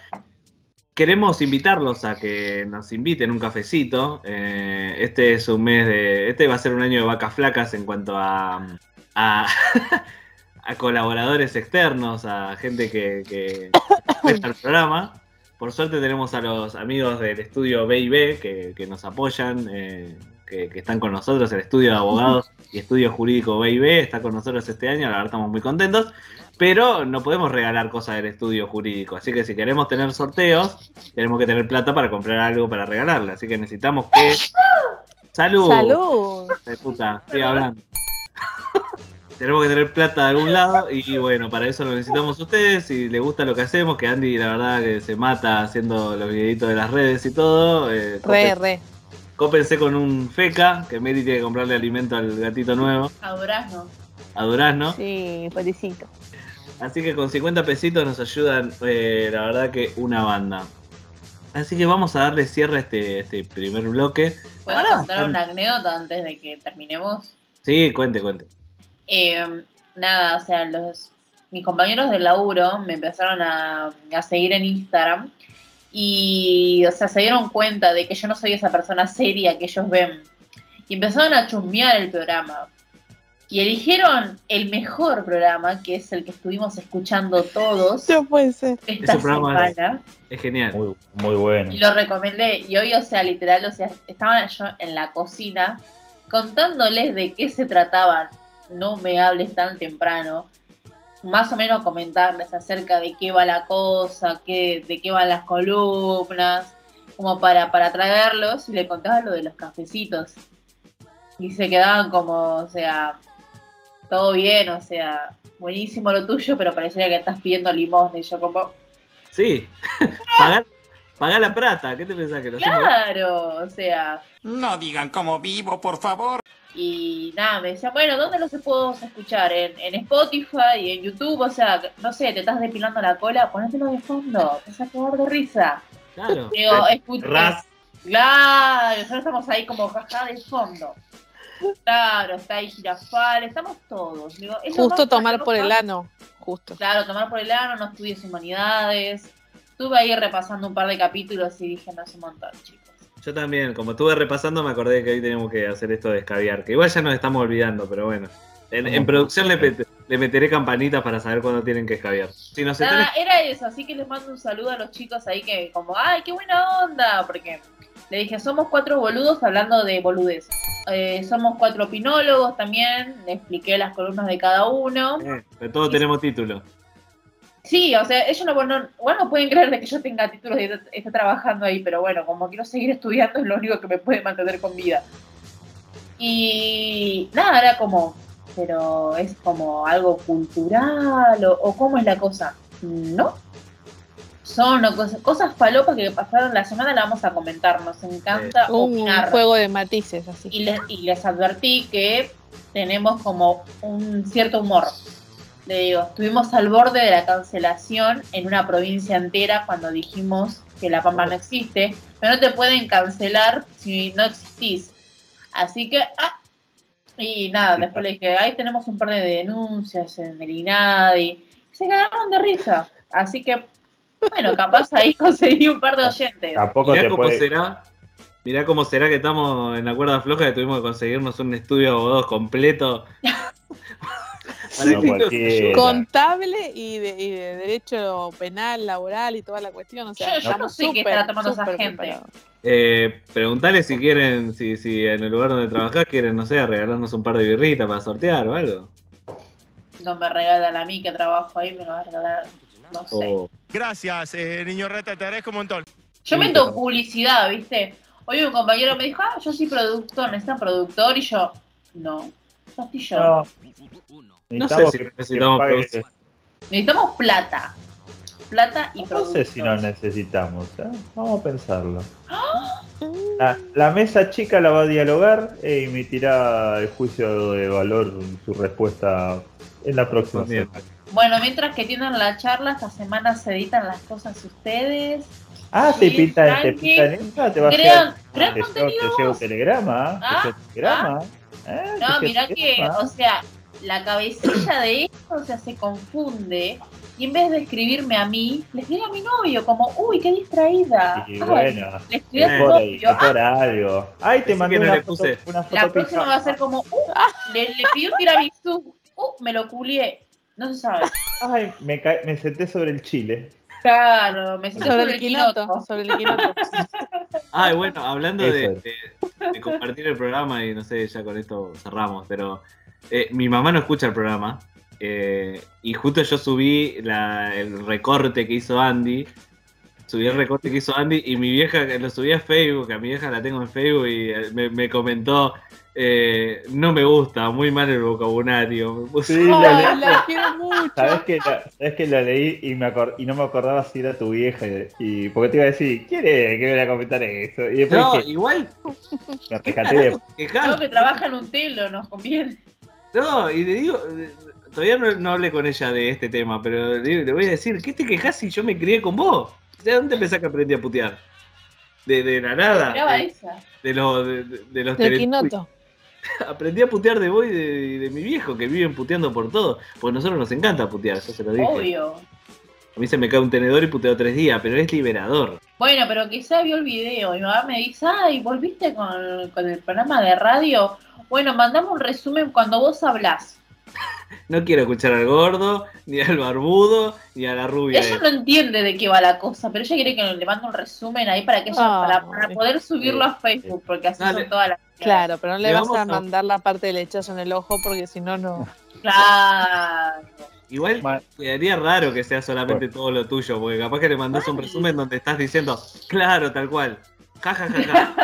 Queremos invitarlos a que nos inviten un cafecito. Eh, este es un mes de. Este va a ser un año de vacas flacas en cuanto a. a, a colaboradores externos, a gente que, que presta el programa. Por suerte tenemos a los amigos del estudio B&B que, que nos apoyan, eh, que, que están con nosotros, el estudio de abogados y estudio jurídico B&B está con nosotros este año, la verdad estamos muy contentos, pero no podemos regalar cosas del estudio jurídico, así que si queremos tener sorteos, tenemos que tener plata para comprar algo para regalarle, así que necesitamos que... ¡Salud! ¡Salud! de puta, estoy hablando. Tenemos que tener plata de algún lado y bueno, para eso lo necesitamos ustedes. Si les gusta lo que hacemos, que Andy la verdad que se mata haciendo los videitos de las redes y todo. eh, Re, re. Cópense con un feca, que Mary tiene que comprarle alimento al gatito nuevo, A durazno. a Durazno. Sí, felicito. Así que con 50 pesitos nos ayudan, eh, la verdad que una banda. Así que vamos a darle cierre a este, este primer bloque. ¿Puedo contar están- una anécdota antes de que terminemos? Sí, cuente, cuente. Eh, nada, o sea, los, mis compañeros de laburo me empezaron a, a seguir en Instagram y, o sea, se dieron cuenta de que yo no soy esa persona seria que ellos ven y empezaron a chusmear el programa. Y eligieron el mejor programa, que es el que estuvimos escuchando todos No puede ser. esta Ese programa es- semana. Es genial. Muy, muy bueno. Y lo recomendé. Y hoy, o sea, literal, o sea, estaba yo en la cocina contándoles de qué se trataban. No me hables tan temprano. Más o menos comentarles acerca de qué va la cosa, qué, de qué van las columnas, como para, para traerlos y le contaba lo de los cafecitos. Y se quedaban como, o sea, todo bien, o sea, buenísimo lo tuyo, pero pareciera que estás pidiendo limosna. Y yo como, Sí, pagar, pagar la plata, ¿qué te pensás que lo hacemos? claro, o sea, No digan cómo vivo, por favor. Y nada, me decía, bueno, ¿dónde los puedo escuchar? En, en Spotify y en YouTube, o sea, no sé, te estás depilando la cola, ponételo de fondo, te vas a quedar de risa. Claro. Digo, escucha, Ras. claro, nosotros estamos ahí como jaja de fondo. Claro, está ahí Girafal, estamos todos. Digo, Justo tomar por el ano. Justo. Claro, tomar por el ano, no estudies humanidades. Estuve ahí repasando un par de capítulos y dije, no es un montón, chicos. Yo también, como estuve repasando, me acordé que hoy tenemos que hacer esto de escabiar, que igual ya nos estamos olvidando, pero bueno. En, en producción le, pet- le meteré campanitas para saber cuándo tienen que escabiar. Si Nada, era eso, así que les mando un saludo a los chicos ahí que como, ay, qué buena onda, porque le dije, somos cuatro boludos hablando de boludez. Eh, somos cuatro opinólogos también, le expliqué las columnas de cada uno. Eh, de todo tenemos título. Sí, o sea, ellos no, no, igual no pueden creer de que yo tenga títulos y esté- trabajando ahí, pero bueno, como quiero seguir estudiando es lo único que me puede mantener con vida. Y nada, era como, pero es como algo cultural o, o cómo es la cosa. No. Son o cosas, cosas falopas que pasaron la semana, la vamos a comentar. Nos encanta Un opinar. juego de matices así. Y les, y les advertí que tenemos como un cierto humor. Le digo, estuvimos al borde de la cancelación en una provincia entera cuando dijimos que la Pampa no existe, pero no te pueden cancelar si no existís. Así que, ah, y nada, después le dije, ahí tenemos un par de denuncias en el INADI. Y se cagaron de risa. Así que, bueno, capaz ahí conseguí un par de oyentes. Tampoco Mirá te cómo puede. será. Mirá cómo será que estamos en la cuerda floja que tuvimos que conseguirnos un estudio de abogados completo. No. Contable y de, y de derecho penal, laboral y toda la cuestión. O sea, Yo- yo no sé qué estará tomando esa gente. Eh, preguntale si quieren, si, si en el lugar donde trabajás quieren, no sé, regalarnos un par de birritas para sortear o algo. No me regalan a mí que trabajo ahí, me lo va a regalar, no sé. O- Gracias, eh, niño reta, te agradezco un montón. Yo Sí, meto publicidad, ¿viste? Hoy un compañero me dijo, ah, yo soy productor, necesitan productor, y yo, no, no estoy yo. No, No sé necesitamos si necesitamos que. Necesitamos plata. plata y No sé si nos necesitamos, ¿eh? vamos a pensarlo. La, la mesa chica la va a dialogar e emitirá el juicio de valor su respuesta en la próxima semana. Bueno, mientras que tienen la charla, esta semana se editan las cosas ustedes. Ah, Sí, te pintan, te pintan esa, te va a Crean- llegar. crean te contenido vos. telegrama, Ah, telegrama. ¿eh? Te No, mirá un que, telegrama. o sea, la cabecilla de esto, o sea, se confunde. Y en vez de escribirme a mí, le escribe a mi novio, como, uy, qué distraída. Y Ay, bueno, le escribí a por, ahí, novio. es por algo. Ay, te mandé que no una le foto, puse. una foto La próxima va a ser como, uh, le, le pidió tiramisú, uh, me lo culié. No se sabe. Ay, me, ca- me senté sobre el chile. Claro, me senté Sobre el quinoto, quinoto. sobre el quinoto. Ah, y bueno, hablando de, Eso de- de compartir el programa, y no sé, ya con esto cerramos, pero eh, mi mamá no escucha el programa. eh, y justo yo subí la- el recorte que hizo Andy. Subí el recorte que hizo Andy y mi vieja lo subí a Facebook, a mi vieja la tengo en Facebook y eh, me, me comentó, eh, no me gusta, muy mal el vocabulario. Sí, la la quiero mucho. ¿Sabes que, la, sabes que la leí y, me acor- y no me acordaba si era tu vieja? Y, porque te iba a decir, ¿quién es que me voy a comentar eso? Y después No, dije, igual, me rescaté de Creo que trabaja en un telo, nos conviene. No, y le digo, todavía no, no hablé con ella de este tema, pero le, le voy a decir, ¿qué te quejas si yo me crié con vos? ¿De dónde pensás que aprendí a putear? De, de la nada. De, esa. de los, de, de- los Del. Aprendí a putear de vos y de, de mi viejo, que viven puteando por todo. Porque a nosotros nos encanta putear, yo se lo dije. Obvio. A mí se me cae un tenedor y puteo tres días, pero es liberador. Bueno, pero quizá vio el video. Mi mamá me dice, ay, ¿volviste con, con el programa de radio? Bueno, mandame un resumen cuando vos hablás. No quiero escuchar al gordo, ni al barbudo, ni a la rubia. Ella no entiende de qué va la cosa, pero ella quiere que le mande un resumen ahí para que ella, para, poder subirlo a Facebook, porque así Dale. son todas las. Claro, pero no le Le vas a- mandar la parte del hechazo en el ojo porque si no, no. Claro. Igual Ma- quedaría raro que sea solamente todo lo tuyo, porque capaz que le mandás un resumen donde estás diciendo, claro, tal cual. Ja, ja, ja, ja.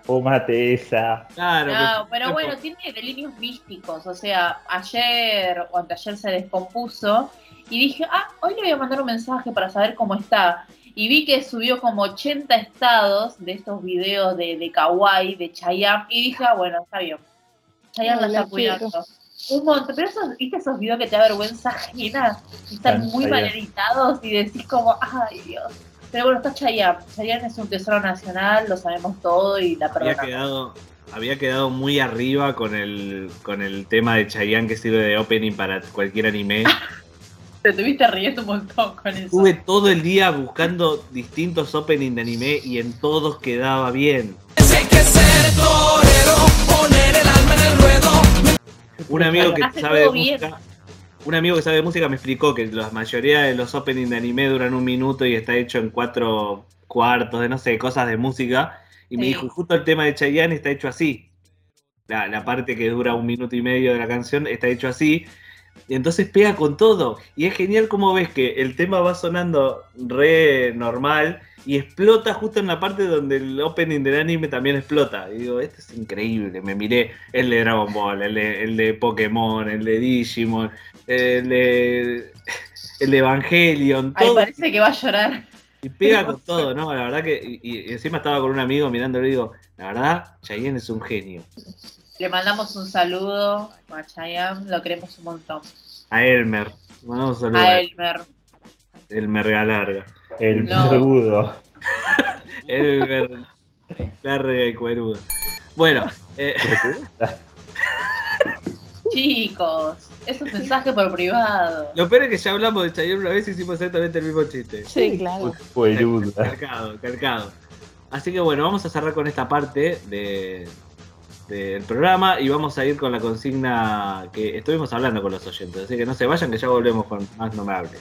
Fúmate esa. Claro. No, que- pero bueno, tiene delirios místicos. O sea, ayer o anteayer se descompuso y dije, ah, hoy le voy a mandar un mensaje para saber cómo está. Y vi que subió como 80 estados de estos videos de, de Kawaii, de Chayanne, y dije, ah, bueno, está bien. Chayanne la Ay, la está cuidando. Un montón, pero esos, ¿viste esos videos que te da vergüenza ajena? Y están Tan muy mal editados y decís como, ay Dios. Pero bueno, está Chayanne. Chayanne es un tesoro nacional, lo sabemos todo y la había perdonamos. quedado, había quedado muy arriba con el, con el tema de Chayanne que sirve de opening para cualquier anime. Te estuviste riendo un montón con eso. Estuve todo el día buscando distintos openings de anime y en todos quedaba bien. Un amigo que Hace sabe de bien. música, un amigo que sabe de música me explicó que la mayoría de los openings de anime duran un minuto y está hecho en cuatro cuartos de no sé, cosas de música. Y me dijo, justo el tema de Chayanne está hecho así. La, la parte que dura un minuto y medio de la canción está hecho así. Y entonces pega con todo. Y es genial como ves que el tema va sonando re normal y explota justo en la parte donde el opening del anime también explota. Y digo, esto es increíble. Me miré el de Dragon Ball, el de, el de Pokémon, el de Digimon, el de, el de Evangelion, Ay, todo. parece que va a llorar. Y pega con todo, ¿no? La verdad que. Y, y encima estaba con un amigo mirándolo y digo, la verdad, Chayanne es un genio. Le mandamos un saludo a Chayanne, lo queremos un montón. A Elmer. Mandamos un saludo A a Elmer. Elmer Galarga. El No. Elmer Larga y cuerudo. Bueno, eh, Chicos, es un mensaje por privado. lo peor es que ya hablamos de Chayanne una vez y hicimos exactamente el mismo chiste. Sí, claro. Cueruda. Calcado, calcado. Así que bueno, vamos a cerrar con esta parte de, del programa y vamos a ir con la consigna que estuvimos hablando con los oyentes. Así que no se vayan que ya volvemos con más no me hables.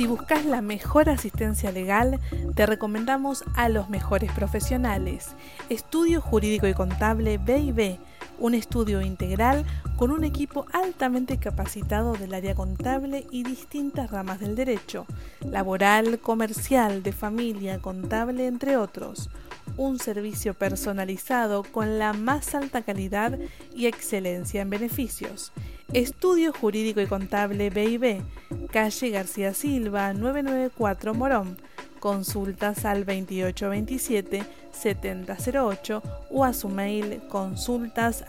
Si buscas la mejor asistencia legal, te recomendamos a los mejores profesionales. Estudio Jurídico y Contable B&B, un estudio integral con un equipo altamente capacitado del área contable y distintas ramas del derecho, laboral, comercial, de familia, contable, entre otros. un servicio personalizado con la más alta calidad y excelencia en beneficios. Estudio Jurídico y Contable BIB, calle García Silva, 994 Morón. Consultas al 2827-7008 o a su mail consultas.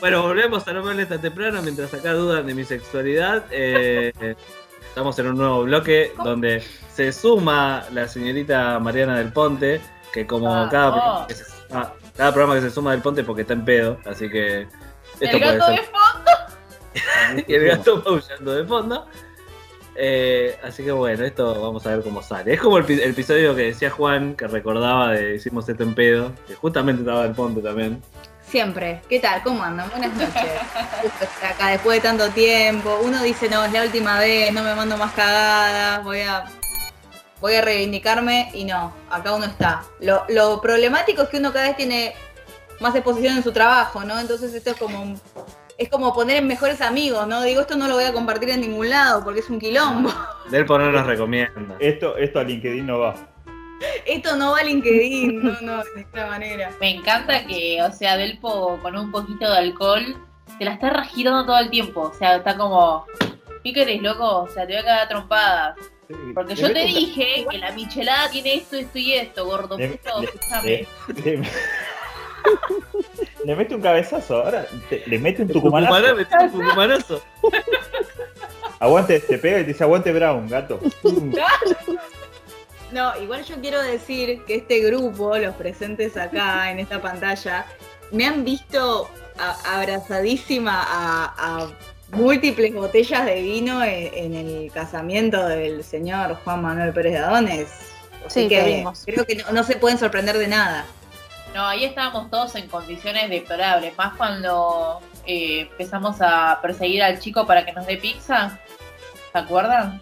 Bueno, volvemos a no verles tan temprano mientras acá dudan de mi sexualidad. Eh, estamos en un nuevo bloque donde se suma la señorita Mariana del Ponte, que como Ah, cada, oh. programa que se suma, cada programa que se suma del Ponte porque está en pedo, así que esto El puede gato de ser. fondo. y el gato maullando de fondo. Eh, así que bueno, esto vamos a ver cómo sale. Es como el, el episodio que decía Juan, que recordaba de Hicimos esto en pedo, que justamente estaba del Ponte también. Siempre. ¿Qué tal? ¿Cómo andan? Buenas noches. Estar acá después de tanto tiempo. Uno dice, no, es la última vez, no me mando más cagadas, voy a voy a reivindicarme y no, acá uno está. Lo, lo problemático es que uno cada vez tiene más exposición en su trabajo, ¿no? Entonces esto es como un- es como poner en mejores amigos, ¿no? Digo, esto no lo voy a compartir en ningún lado porque es un quilombo. Delpo no nos recomienda. Esto, esto a LinkedIn no va. Esto no va a LinkedIn, no, no, de ninguna manera. Me encanta que, o sea, Delpo con un poquito de alcohol te la está regirando todo el tiempo. O sea, está como, ¿qué querés, loco? O sea, te voy a cagar a trompadas. Porque yo te dije que la michelada tiene esto, esto y esto, gordo Le- puto, le- le- le- le mete un cabezazo, ahora te- le mete un Tucumana, tucumanazo. me tiene un tucumanazo. Aguante, te pega y te dice aguante Brown, gato. No, igual yo quiero decir que este grupo, los presentes acá en esta pantalla, me han visto a- abrazadísima a, a múltiples botellas de vino en, en el casamiento del señor Juan Manuel Pérez de Adones. Así Sí, que creo que no, no se pueden sorprender de nada. No, ahí estábamos todos en condiciones deplorables. Más cuando eh, empezamos a perseguir al chico para que nos dé pizza. ¿Se acuerdan?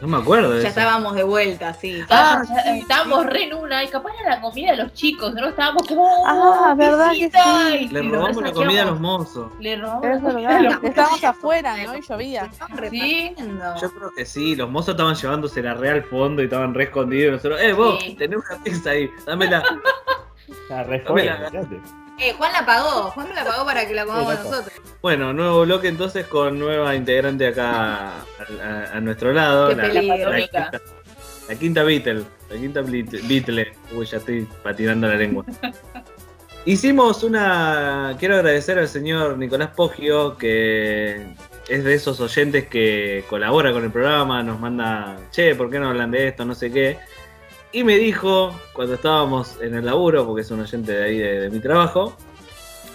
No me acuerdo de Ya eso. estábamos de vuelta, sí. Ah, ya- estábamos re en una y capaz era la comida de los chicos, no estábamos como Ah, "Oh, verdad que visita", sí. Le robamos la comida a los mozos. Le robamos Es la comida a los verdad. Estábamos afuera, ¿no? Y llovía. Sí. Yo creo que sí, los mozos estaban llevándose la re al fondo y estaban re escondidos. Y nosotros, eh, vos, Sí. tenés una pizza ahí, dámela. Está re Mira. Eh, Juan la pagó, Juan me la pagó para que la comamos Sí, nosotros. Bueno, nuevo bloque entonces con nueva integrante acá a, a- a nuestro lado. Qué la, peligro. la quinta, la quinta Beatle. La quinta. Beatle. Uy, ya estoy patinando la lengua. Hicimos una. Quiero agradecer al señor Nicolás Poggio, que es de esos oyentes que colabora con el programa, nos manda, che, ¿por qué no hablan de esto? No sé qué. Y me dijo, cuando estábamos en el laburo, porque es un oyente de ahí de, de mi trabajo,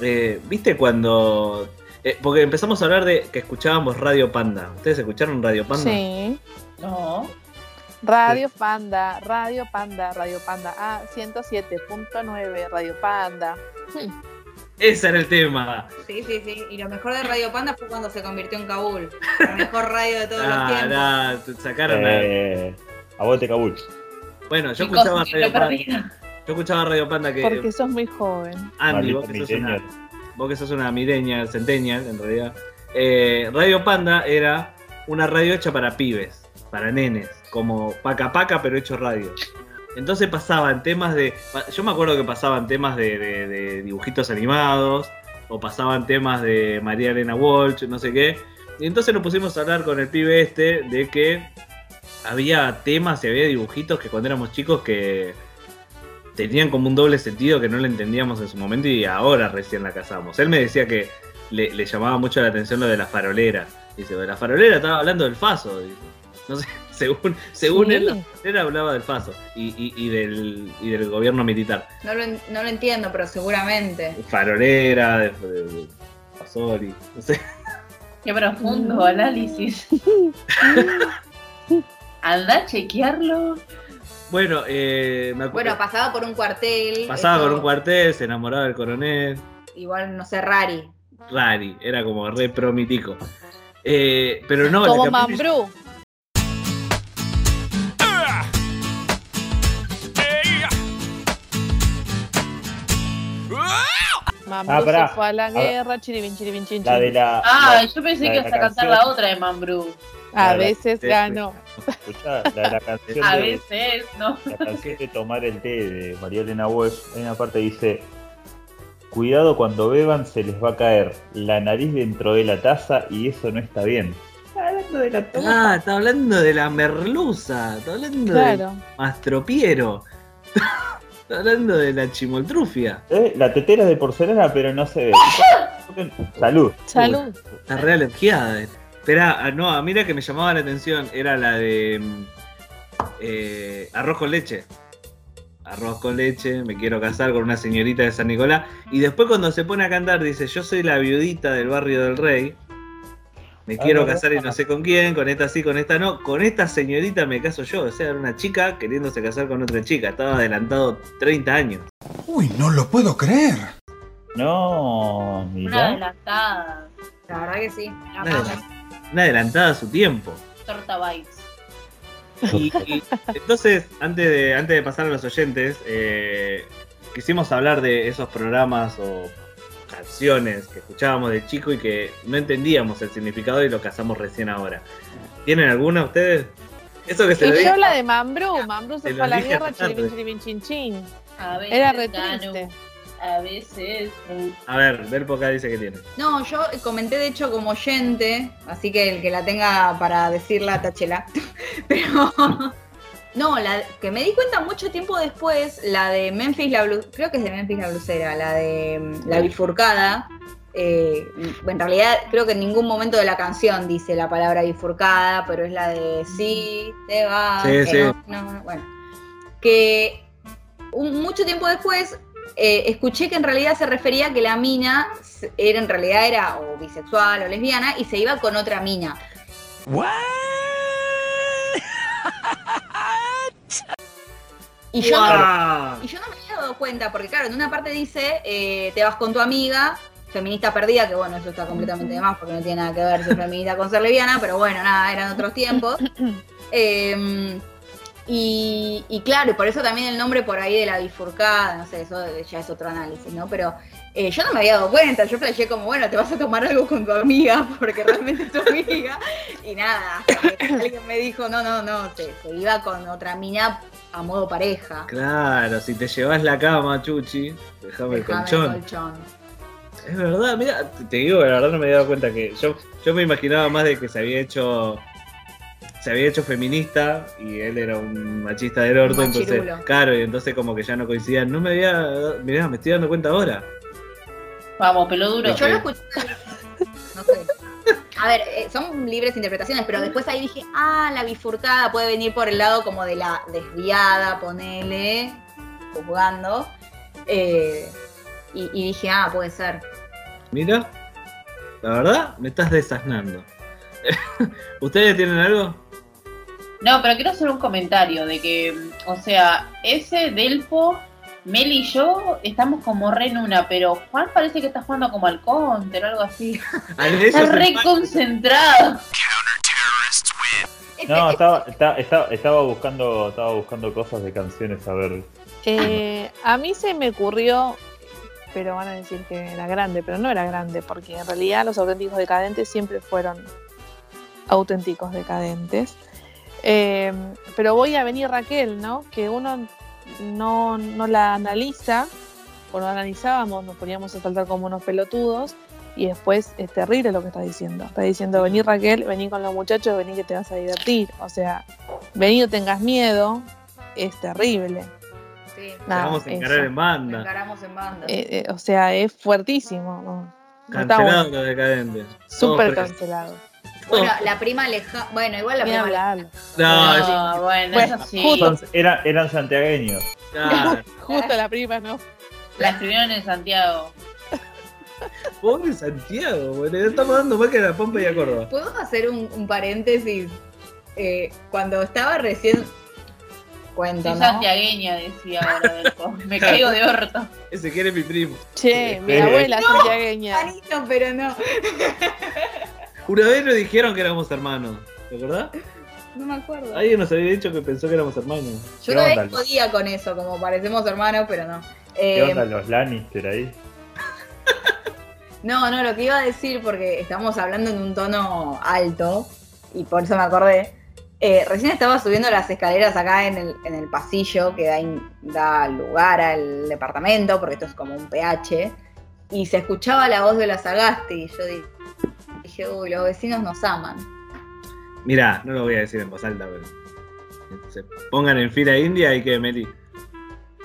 eh, ¿viste cuando.? eh, porque empezamos a hablar de que escuchábamos Radio Panda. ¿Ustedes escucharon Radio Panda? Sí. No. Radio Panda, Radio Panda, Radio Panda. Ah, 107.9, Radio Panda. Ese era el tema. Sí, sí, sí. Y lo mejor de Radio Panda fue cuando se convirtió en Kabul. La mejor radio de todos los Ah, tiempos. nah, sacaron a- Eh, aguante Kabul. Bueno, yo Chicos, escuchaba Radio Panda. Yo escuchaba Radio Panda que. Porque sos muy joven. Andy, vos que, sos una, vos que sos una mireña, centennial en realidad. Eh, radio Panda era una radio hecha para pibes, para nenes, como Paca Paca, pero hecho radio. Entonces pasaban temas de. Yo me acuerdo que pasaban temas de, de- de dibujitos animados, o pasaban temas de María Elena Walsh, no sé qué. Y entonces nos pusimos a hablar con el pibe este de que había temas y había dibujitos que cuando éramos chicos que tenían como un doble sentido que no le entendíamos en su momento y ahora recién la casamos. Él me decía que le, le llamaba mucho la atención lo de la farolera. Dice, de la farolera estaba hablando del faso. dice. No sé, según, según Sí. él, la farolera hablaba del faso y, y- y del, y del gobierno militar. No lo, en- no lo entiendo, pero seguramente. Farolera, de, de- de Fasoli, no sé. Qué profundo análisis. Anda a chequearlo. Bueno, eh, me acuerdo. Bueno, pasaba por un cuartel. pasaba eso, con un cuartel, se enamoraba del coronel. Igual, no sé, Rari. Rari, era como re promitico. Eh, pero no, Como Mambrú. Mambrú Ah, pará. se fue a la guerra, chiribin, chiribin, chin, La de la. Ah, la- yo pensé la que ibas a cantar canción- la otra de Mambrú. A la- veces. Escuchá, la canción A de, veces, ¿no? la canción de Tomar el té de María Elena Walsh. En una parte dice: Cuidado cuando beban, se les va a caer la nariz dentro de la taza y eso no está bien. Está hablando de la taza. Ah, está hablando de la merluza, está hablando Claro. del mastropiero, está hablando de la chimoltrufia. Eh, La tetera de porcelana, pero no se ve. Salud. Salud. Está re alergiada. Espera, no, mira que me llamaba la atención, era la de mm, eh, arroz con leche. Arroz con leche, me quiero casar con una señorita de San Nicolás. Y después cuando se pone a cantar dice, yo soy la viudita del barrio del rey. Me Ah, quiero no, casar y no. sé con quién, con esta sí, con esta no. Con esta señorita me caso yo. O sea, era una chica queriéndose casar con otra chica. Estaba adelantado 30 años. Uy, no lo puedo creer. No, Una mira. adelantada. La verdad que sí. Una, adela- una adelantada a su tiempo. Torta Bites. Y, y entonces, antes de, antes de pasar a los oyentes, eh, quisimos hablar de esos programas o canciones que escuchábamos de chico y que no entendíamos el significado y lo cazamos recién ahora. ¿Tienen alguna ustedes? Eso que se Y lo yo dije. la de Mambrú, Mambrú se fue a la guerra, chiribin, chiribin, chin, chin. A veces Era re triste. A veces. no. A ver, Verpo acá dice que tiene. No, yo comenté de hecho como oyente, así que el que la tenga para decirla, tachela. Pero no, la que me di cuenta mucho tiempo después, la de Memphis la Blu- creo que es de Memphis la blusera, la de mm, la bifurcada. eh, en realidad creo que en ningún momento de la canción dice la palabra bifurcada, pero es la de sí, te va. Sí, sí. no, no, bueno. Que un- mucho tiempo después eh, escuché que en realidad se refería a que la mina era en realidad era o bisexual o lesbiana y se iba con otra mina. Y yo, no, y yo no me había dado cuenta, porque claro, en una parte dice, eh, te vas con tu amiga, feminista perdida, que bueno, eso está completamente de más porque no tiene nada que ver ser feminista con ser lesbiana, pero bueno, nada, eran otros tiempos. Eh, y, y claro, y por eso también el nombre por ahí de la bifurcada, no sé, eso ya es otro análisis, ¿no? Pero eh, yo no me había dado cuenta, yo flashé como, bueno, te vas a tomar algo con tu amiga, porque realmente es tu amiga, y nada, alguien me dijo, no, no, no, se, se iba con otra mina a modo pareja. Claro, si te llevas la cama, Chuchi, dejame el colchón. colchón. Es verdad, mira, te digo, la verdad no me había dado cuenta que yo, yo me imaginaba más de que se había hecho se había hecho feminista y él era un machista del orto, Un entonces, claro, y entonces como que ya no coincidían. No me había, mirá, me estoy dando cuenta ahora. Vamos, pelo duro. Yo lo escuché. No sé. A ver, eh, son libres interpretaciones, pero después ahí dije, ah, la bifurcada puede venir por el lado como de la desviada, ponele, juzgando. Eh, y, y dije, ah, puede ser. Mira, la verdad, me estás desasnando. ¿Ustedes tienen algo? No, pero quiero hacer un comentario de que, o sea, ese Delfo, Mel y yo estamos como re en una, pero Juan parece que está jugando como al counter o algo así. Está re concentrado. No, estaba, estaba, estaba, estaba buscando, estaba buscando cosas de canciones a ver. Eh, a mí se me ocurrió, pero van a decir que era grande, pero no era grande, porque en realidad los auténticos decadentes siempre fueron auténticos decadentes. Eh, pero voy a venir Raquel, ¿no? Que uno no, no la analiza, cuando la analizábamos nos poníamos a saltar como unos pelotudos. Y después es terrible lo que está diciendo. Está diciendo, vení Raquel, vení con los muchachos, vení que te vas a divertir. O sea, vení no tengas miedo, es terrible. Sí, Te Nada, vamos a encarar eso. en banda. encaramos en banda. Eh, eh, o sea, es fuertísimo. ¿no? No bueno. los decadentes. Súper cancelado. Bueno, la prima lejana. Bueno, igual la prima lejana. No, es- No, bueno, Bueno, eso sí. justo. Son- eran, santiagueños. Justo la prima, ¿no? La escribieron en Santiago. Pobre Santiago, ya Estamos dando más que la Pampa y a Córdoba. ¿Puedo hacer un, un paréntesis? Eh, cuando estaba recién. Cuento, Soy ¿no? santiagueña, decía. Me caigo de orto. Ese quiere mi primo. Che, mi Eh, abuela no, santiagueña. Pero no. Una vez nos dijeron que éramos hermanos. ¿Te acordás? No me acuerdo. Alguien nos había dicho que pensó que éramos hermanos. Yo ¿Qué todavía onda? podía con eso, como parecemos hermanos, pero no. ¿Qué Eh, onda los Lannister ahí? No, no, lo que iba a decir, porque estamos hablando en un tono alto, y por eso me acordé. Eh, recién estaba subiendo las escaleras acá en el, en el pasillo que da, in- da lugar al departamento, porque esto es como un PH, y se escuchaba la voz de la Sagasti, y yo di- dije, uy, los vecinos nos aman. Mirá, no lo voy a decir en voz alta, pero. Se pongan en fila india y que Meli.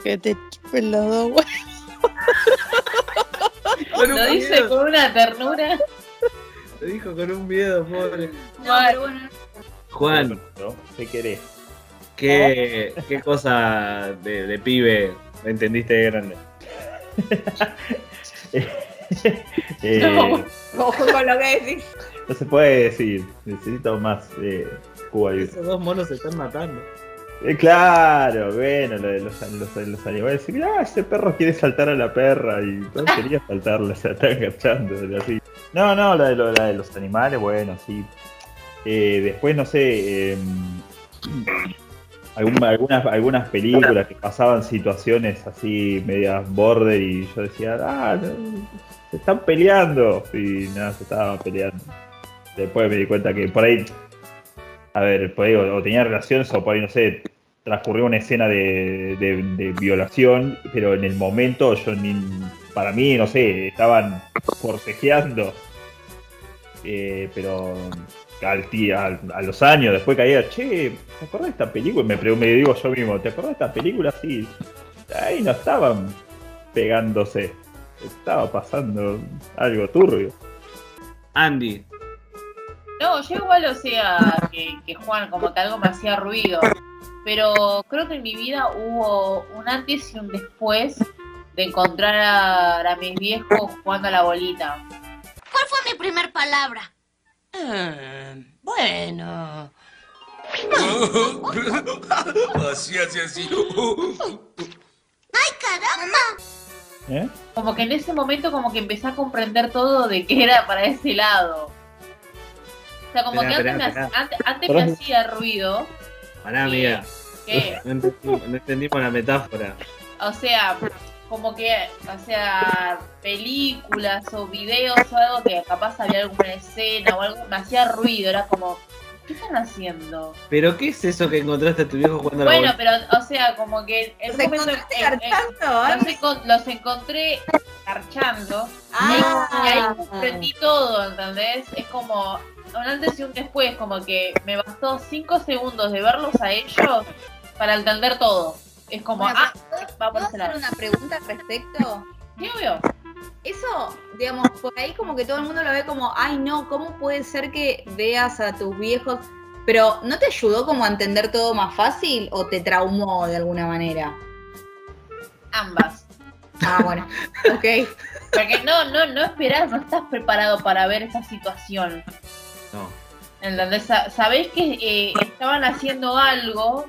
Que te chupen los dos huevos. Lo dice miedo, con una ternura. Lo dijo con un miedo, pobre. No, pero bueno, Juan, ¿no? ¿Qué querés? ¿qué, qué cosa de, de pibe entendiste de grande? Eh, No. ojo con lo que decís. no se puede decir. Necesito más eh, Cuba Libre. Esos dos monos se están matando. Eh, claro, bueno, lo de los, los, los animales. Ah, ese perro quiere saltar a la perra y no quería saltarla, se la está agachando. Así. No, no, la de, lo- la de los animales, bueno, sí. Eh, después, no sé, eh, algún- algunas, algunas películas que pasaban situaciones así, medias border, y yo decía, ah, no, se están peleando. Y nada, se estaban peleando. Después me di cuenta que por ahí a ver, por ahí, o, tenía relaciones o por ahí, no sé, transcurrió una escena de, de- violación, pero en el momento yo ni, para mí, no sé, estaban forcejeando. Eh, pero al, al- a los años, después caía, che, ¿te acordás de esta película? Me, me digo yo mismo, ¿te acordás de esta película? Sí, ahí no estaban pegándose, estaba pasando algo turbio. Andy, No, yo igual, o sea, que, que Juan, como que algo me hacía ruido. Pero creo que en mi vida hubo un antes y un después de encontrar a, a mis viejos jugando a la bolita. ¿Cuál fue mi primer palabra? bueno. así, así, así. ¡Ay, caramba! ¿Eh? Como que en ese momento como que empecé a comprender todo de que era para ese lado. O sea, como Esperá, que antes, esperá, me, antes, antes me hacía ruido. pará, amiga. No entendimos, no entendimos la metáfora. o sea, como que, o sea, películas o videos o algo que capaz había alguna escena o algo, me hacía ruido. Era como, ¿qué están haciendo? ¿Pero qué es eso que encontraste a tu viejo jugando a la Bueno, bola? pero, o sea, como que en ¿Los momento encontraste en- en- garchando? los, encon- los encontré garchando y Ah, ahí comprendí todo, ¿entendés? Es como un antes y un después, como que me bastó cinco segundos de verlos a ellos para entender todo. Es como, Bueno, ah, ¿puedo- va por ¿Puedo ese hacer una pregunta al respecto? Sí, obvio. Eso, digamos, por ahí como que todo el mundo lo ve como, ay no, ¿cómo puede ser que veas a tus viejos? Pero ¿no te ayudó como a entender todo más fácil o te traumó de alguna manera? Ambas. Ah, bueno, ok. Porque no, no, no esperás, no estás preparado para ver esa situación. No. ¿Entendés? Sa- Sabés que eh, estaban haciendo algo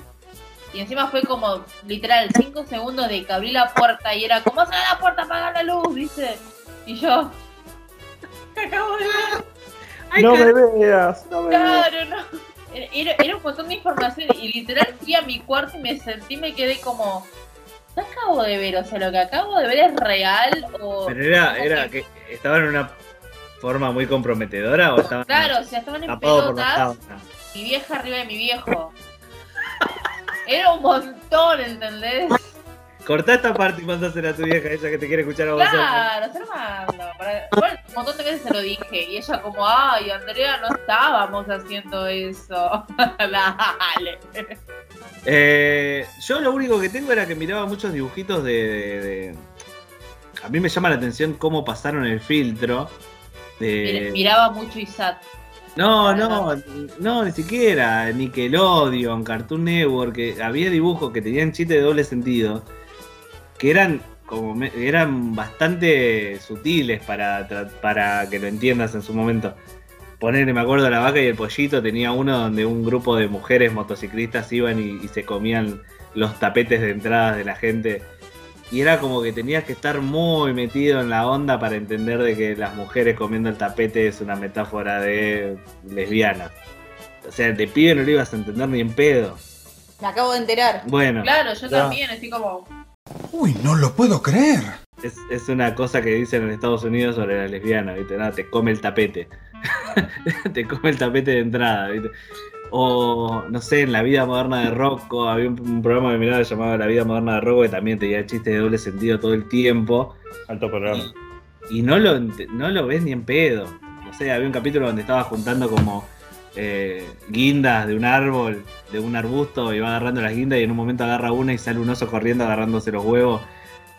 y encima fue como literal cinco segundos de que abrí la puerta y era como cerrar la puerta, apaga la luz, ¿viste? Y yo. "¿Qué acabo de ver?". No me veas, no me veas. Claro, no. Era, era un montón de información y literal fui a mi cuarto y me sentí, me quedé como. ¿Qué acabo de ver? O sea, lo que acabo de ver es real o. Pero era, era que- estaban en una forma muy comprometedora o estaban Claro, o sea, estaban en pelotas. mi vieja arriba de mi viejo. Era un montón, ¿entendés? Cortá esta parte y mandásela a tu vieja, ella que te quiere escuchar a vos. Claro, se lo mando. Para- Igual, un montón de veces se lo dije. Y ella como, ay, Andrea, no estábamos haciendo eso. Dale. Eh, yo lo único que tengo era que miraba muchos dibujitos de, de- de- A mí me llama la atención cómo pasaron el filtro. de- Miraba mucho Isat. No, no, no, ni siquiera. Nickelodeon, Cartoon Network, que había dibujos que tenían chistes de doble sentido, que eran como me- eran bastante sutiles para, para que lo entiendas en su momento. Ponerle, me acuerdo, la vaca y el pollito tenía uno donde un grupo de mujeres motociclistas iban y, y se comían los tapetes de entradas de la gente. Y era como que tenías que estar muy metido en la onda para entender de que las mujeres comiendo el tapete es una metáfora de lesbiana. O sea, de pibe no lo ibas a entender ni en pedo. Me acabo de enterar. Bueno, Claro, yo Ya. también, así como. Uy, no lo puedo creer. Es, es una cosa que dicen en Estados Unidos sobre la lesbiana, ¿viste? Nada, te come el tapete. te come el tapete de entrada, ¿viste? O, no sé, en La Vida Moderna de Rocco, había un, un programa que miraba llamado La Vida Moderna de Rocco que también tenía chistes de doble sentido todo el tiempo. Alto programa. Y no lo, no lo ves ni en pedo. No sé, había un capítulo donde estaba juntando como eh, guindas de un árbol, de un arbusto, y va agarrando las guindas y en un momento agarra una y sale un oso corriendo agarrándose los huevos.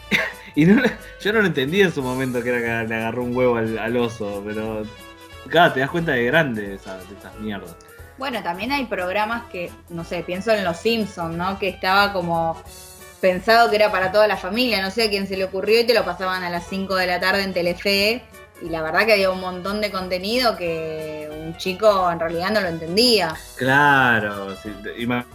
y no, yo no lo entendí en su momento que era que le agarró un huevo al, al oso, pero claro, te das cuenta de grande de, esa- de esas mierdas. Bueno, también hay programas que, no sé, pienso en Los Simpsons, ¿no? Que estaba como pensado que era para toda la familia, no sé a quién se le ocurrió y te lo pasaban a las 5 de la tarde en Telefe. Y la verdad que había un montón de contenido que un chico en realidad no lo entendía. Claro, sí, te- ima-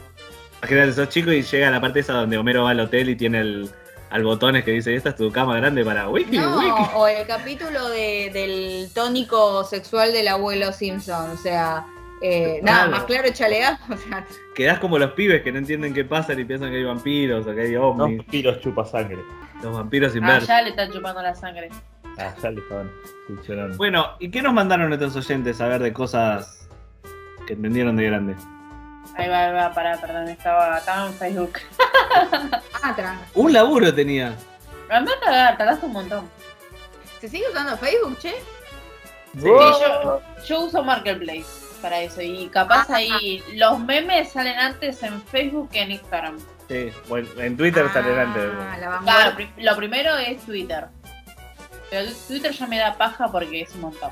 imagínate, sos chico y llega a la parte esa donde Homero va al hotel y tiene el, al botones que dice, esta es tu cama grande para wiki, No, wiki. o el capítulo de- del tónico sexual del abuelo Simpson, o sea, eh, nada, más claro, échale a, o sea, Quedás como los pibes que no entienden qué pasa y piensan que hay vampiros o que hay Los ovnis. vampiros chupa sangre. Los vampiros sin Ah, ver. ya le están chupando la sangre. Ah, ya le estaban funcionando. Bueno, ¿y qué nos mandaron nuestros oyentes a ver de cosas que entendieron de grande? Ahí va, ahí va, pará, perdón, estaba, estaba en Facebook. ah. Un laburo tenía. Anda a cagar, tardaste un montón. ¿Se sigue usando Facebook, che? Sí, yo, yo uso Marketplace para eso y capaz ahí los memes salen antes en Facebook que en Instagram. Sí, bueno, en Twitter salen antes. Ah, Claro, vanguardia. pri- lo primero es Twitter. Pero Twitter ya me da paja porque es un montón.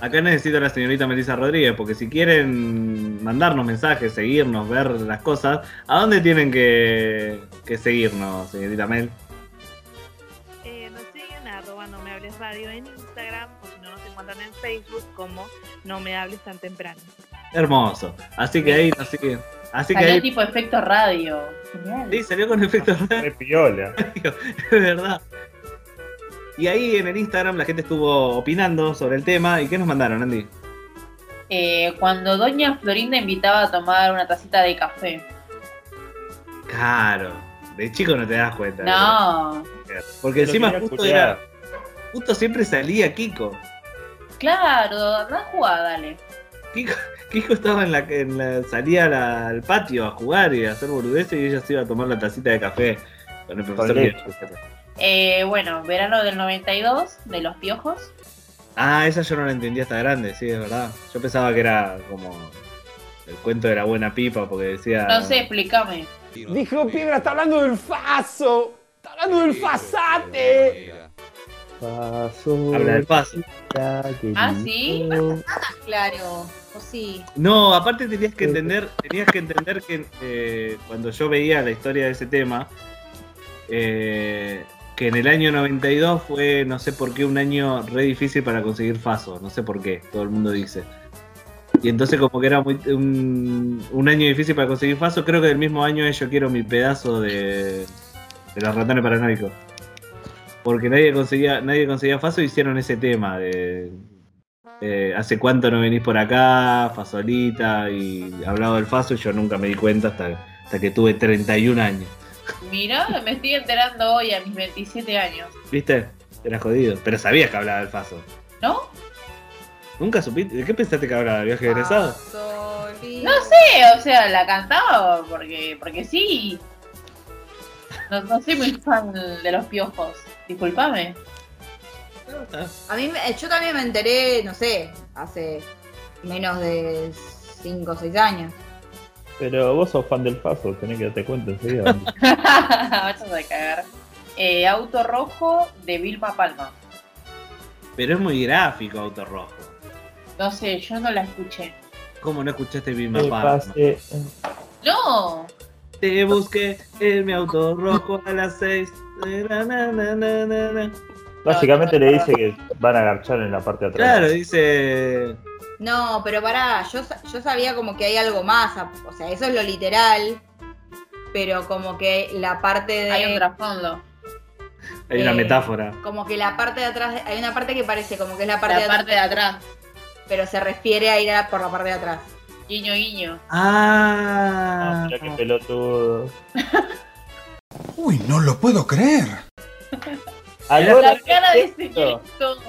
Acá necesito a la señorita Melissa Rodríguez, porque si quieren mandarnos mensajes, seguirnos, ver las cosas, ¿a dónde tienen que, que seguirnos, señorita Mel? Eh, nos siguen a arroba no me hables radio en Facebook como no me hables tan temprano. Hermoso. Así que ahí nos siguen. Así que Salió ahí. tipo efecto radio. Genial. Sí, salió con efecto Re piola. de verdad. Y ahí en el Instagram la gente estuvo opinando sobre el tema. ¿Y qué nos mandaron, Andy? Eh, cuando Doña Florinda invitaba a tomar una tacita de café. Claro. De chico no te das cuenta. No, Porque Pero encima justo escuchar. era. Justo siempre salía Kiko. Claro, anda a jugar, dale. Kiko, Kiko estaba en la, en la salía la- al patio a jugar y a hacer boludeces y ella se iba a tomar la tacita de café con el profesor. Con leche. Eh, bueno, verano del 92, de los piojos. Ah, esa yo no la entendía hasta grande, sí, es verdad. Yo pensaba que era como el cuento de la buena pipa porque decía. No sé, explícame. Dijo Piedra, está hablando del faso. Está hablando del fasate. Paso. Habla del paso. Ah, sí. Claro, o sí. No, aparte tenías que entender, tenías que entender que eh, cuando yo veía la historia de ese tema, eh, que en el año 92 fue, no sé por qué, un año re difícil para conseguir Faso, no sé por qué, todo el mundo dice. Y entonces como que era muy, un, un año difícil para conseguir Faso, creo que el mismo año es Yo quiero mi pedazo de, de los ratones paranoicos. Porque nadie conseguía, nadie conseguía Faso y hicieron ese tema de eh, hace cuánto no venís por acá, Fasolita, y hablaba del Faso y yo nunca me di cuenta hasta, hasta que tuve 31 años. Mira, me estoy enterando hoy a mis 27 años. ¿Viste? Era jodido. Pero sabías que hablaba del Faso. ¿No? ¿Nunca supiste? ¿De qué pensaste que hablaba? ¿De viaje egresado? No sé, o sea, la cantaba porque, porque sí. No, no soy muy fan de los piojos. Disculpame. A mí, me- yo también me enteré, no sé, hace menos de 5 o 6 años. Pero vos sos fan del paso, tenés que darte cuenta enseguida. Vayas a cagar. Eh, auto rojo de Vilma Palma. Pero es muy gráfico Auto Rojo. No sé, yo no la escuché. ¿Cómo no escuchaste Vilma Palma? No, Te busqué en mi auto rojo a las 6. Básicamente le dice que van a agarchar en la parte de atrás. Claro, dice. No, pero pará, yo, yo sabía como que hay algo más, o sea, eso es lo literal, pero como que la parte de... hay un trasfondo. Hay una Eh, metáfora. Como que la parte de atrás, hay una parte que parece como que es la parte, La de, parte de atrás, atrás. pero se refiere a ir a- por la parte de atrás. Guiño, guiño. Ah. Ah, mira qué pelotudo. Uy, no lo puedo creer. La cara de ese gesto.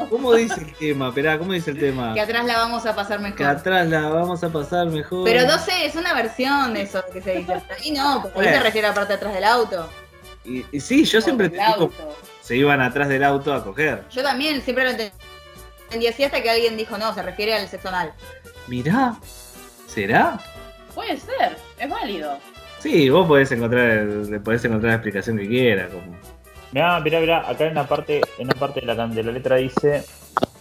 ¿Cómo dice el tema? Esperá, ¿cómo dice el tema? Que atrás la vamos a pasar Que mejor. atrás la vamos a pasar mejor. Pero no sé, es una versión de eso que se dice. Y no, porque ahí se refiere a la parte de atrás del auto. Y, y sí, yo siempre del te digo, auto. se iban atrás del auto a coger. Yo también siempre lo enten- entendí así hasta que alguien dijo, no, se refiere al sexo anal. Mirá, ¿será? Puede ser, es válido. Sí, vos podés encontrar, podés encontrar la explicación que quieras. Como... Mirá, mirá, mirá, acá en una parte, en una parte de la, can- de la letra dice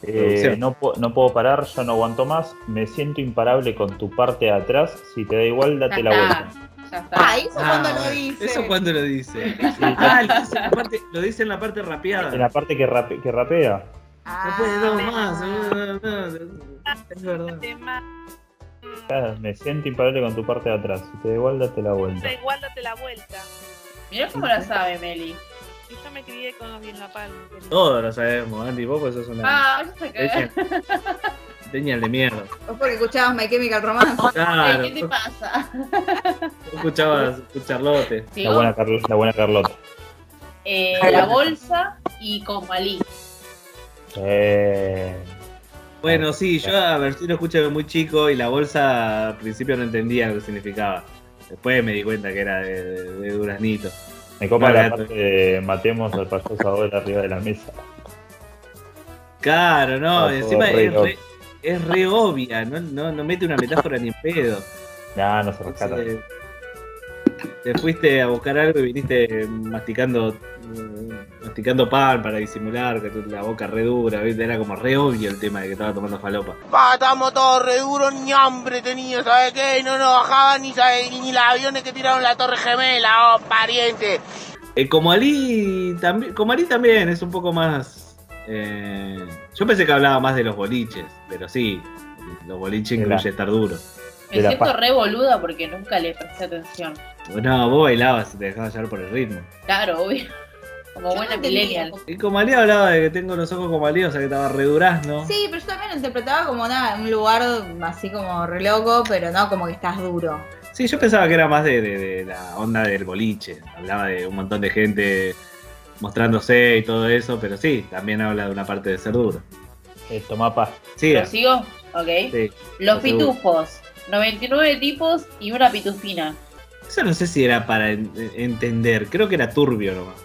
eh, no, no puedo parar, ya no aguanto más, me siento imparable con tu parte de atrás, si te da igual, date la vuelta. está, ya está. Ah, eso cuando Ah, lo dice. ¿Eso cuando lo dice? ah, lo dice, en la parte, lo dice en la parte rapeada. En la parte que, rape- que rapea. No más. no, no, no, Es verdad. Me siento imparable con tu parte de atrás, si te da igual, date la vuelta. Da igual, date la vuelta. Mirá cómo la sabe Meli. Y yo me crié con los bien la palma. Todos lo sabemos, Andy. Vos pues sos una Ah. Señal. señal de mierda. Vos porque escuchabas My Chemical Romance. Claro, ¿Qué te pasa? vos escuchabas Charlotte. ¿Sí? La buena, Carl- la buena Carlota. Eh, la bolsa y con malí. Eh, Bueno, sí, yo a ver si lo escuché muy chico y la bolsa al principio no entendía lo que significaba. Después me di cuenta que era de, de- de duraznito. me copa No, la gato. parte de matemos al payaso ahora arriba de la mesa. Claro, no, Ah, encima re es re, es re obvia, no, no, no mete una metáfora ni en pedo. Nah, no se rescata. Entonces, te fuiste a buscar algo y viniste masticando masticando pan para disimular, que la boca re dura, ¿viste? era como re obvio el tema de que estaba tomando falopa. Pa, estamos todos re duros, ni hambre tenía, ¿sabes qué? No nos bajaban ni, ¿sabes? ni los aviones que tiraron la Torre Gemela, oh, pariente. Eh, como Ali también, como Ali también es un poco más. eh, yo pensé que hablaba más de los boliches, pero sí, los boliches la- incluye estar duro. Me siento re boluda porque nunca le presté atención. No, vos bailabas y te dejabas llevar por el ritmo. Claro, obvio. Como Yo buena no millennial. Y como Ali hablaba de que tengo los ojos como Ali, o sea que estaba re durazno. Sí, pero yo también lo interpretaba como nada, un lugar así como re loco, pero no como que estás duro. Sí, yo pensaba que era más de, de- de la onda del boliche. Hablaba de un montón de gente mostrándose y todo eso, pero sí, también habla de una parte de ser duro. Eh, toma paz. Sí, ¿Lo sigo? Ok. sí. Los lo seguro. pitufos. 99 tipos y una pitufina. Eso no sé si era para en- entender, creo que era turbio nomás.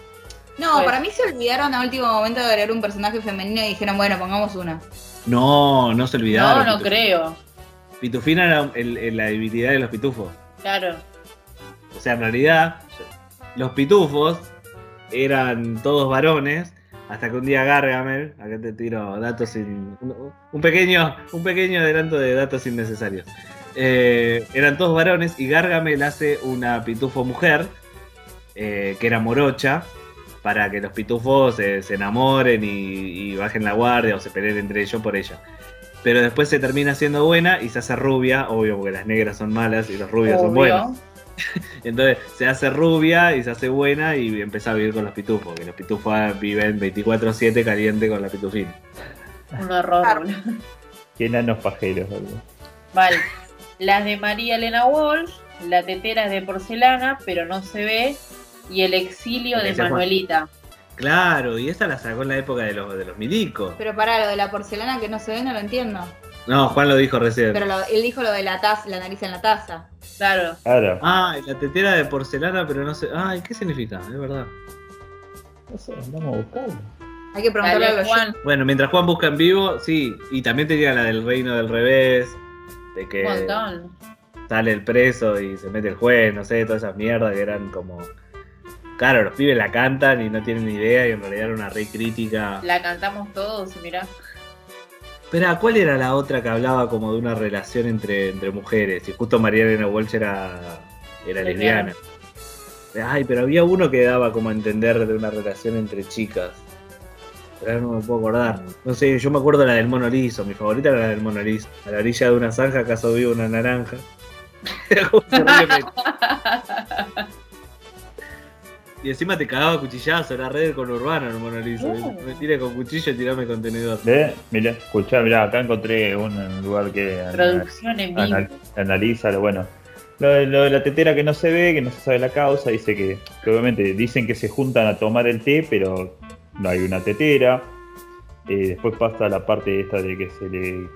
No, Pues- para mí se olvidaron a último momento de agregar un personaje femenino y dijeron, bueno, pongamos una. No, no se No, olvidaron. no Pitufina. creo. Pitufina era el- el- la debilidad de los pitufos. Claro. O sea, en realidad, los pitufos eran todos varones. Hasta que un día Gargamel, acá te tiro datos sin. un- Un pequeño, un pequeño adelanto de datos innecesarios. Eh, eran todos varones y Gargamel hace una pitufo mujer, eh, que era morocha, para que los pitufos eh, se enamoren y, y bajen la guardia o se peleen entre ellos por ella. Pero después se termina siendo buena y se hace rubia, obvio, porque las negras son malas y los rubios son buenos. Entonces se hace rubia y se hace buena y empieza a vivir con los pitufos, que los pitufos viven 24-7 caliente con la pitufina. Un horror. Qué enanos pajeros, boludo. Vale. Las de María Elena Walsh, la tetera es de porcelana, pero no se ve, y el exilio de. Manuelita. Claro, y esa la sacó en la época de los, de los milicos. Pero para lo de la porcelana que no se ve, no lo entiendo. No, Juan lo dijo recién. Pero lo- él dijo lo de la taza, la nariz en la taza. Claro. Claro. Ah, y la tetera de porcelana, pero no sé. Ay, ¿qué significa? Es verdad. No sé, vamos a buscarlo. Hay que preguntarle a Juan. Bueno, mientras Juan busca en vivo, sí. Y también tenía la del reino del revés. De que Un montón. sale el preso y se mete el juez, no sé, todas esas mierdas que eran como. Claro, los pibes la cantan y no tienen ni idea y en realidad era una re crítica. La cantamos todos, mirá. Pero ¿cuál era la otra que hablaba como de una relación entre, entre mujeres? Y justo María Elena Walsh era, era lesbiana. Ay, pero había uno que daba como a entender de una relación entre chicas. Pero no me puedo acordar. No sé, yo me acuerdo la del mono liso. Mi favorita era la del mono liso. A la orilla de una zanja, acaso vive una naranja. Y encima te cagaba cuchillazo, era red con urbano el mono liso. Uh. Me tira con cuchillo y tirame contenedor. Ve, mira, escuchá, mirá, acá encontré un lugar que ana- Producción en vivo. anal- analiza, bueno, Lo, de- lo de la tetera que no se ve, que no se sabe la causa, dice que, que obviamente dicen que se juntan a tomar el té, pero no hay una tetera. Eh, después pasa la parte esta de que se le,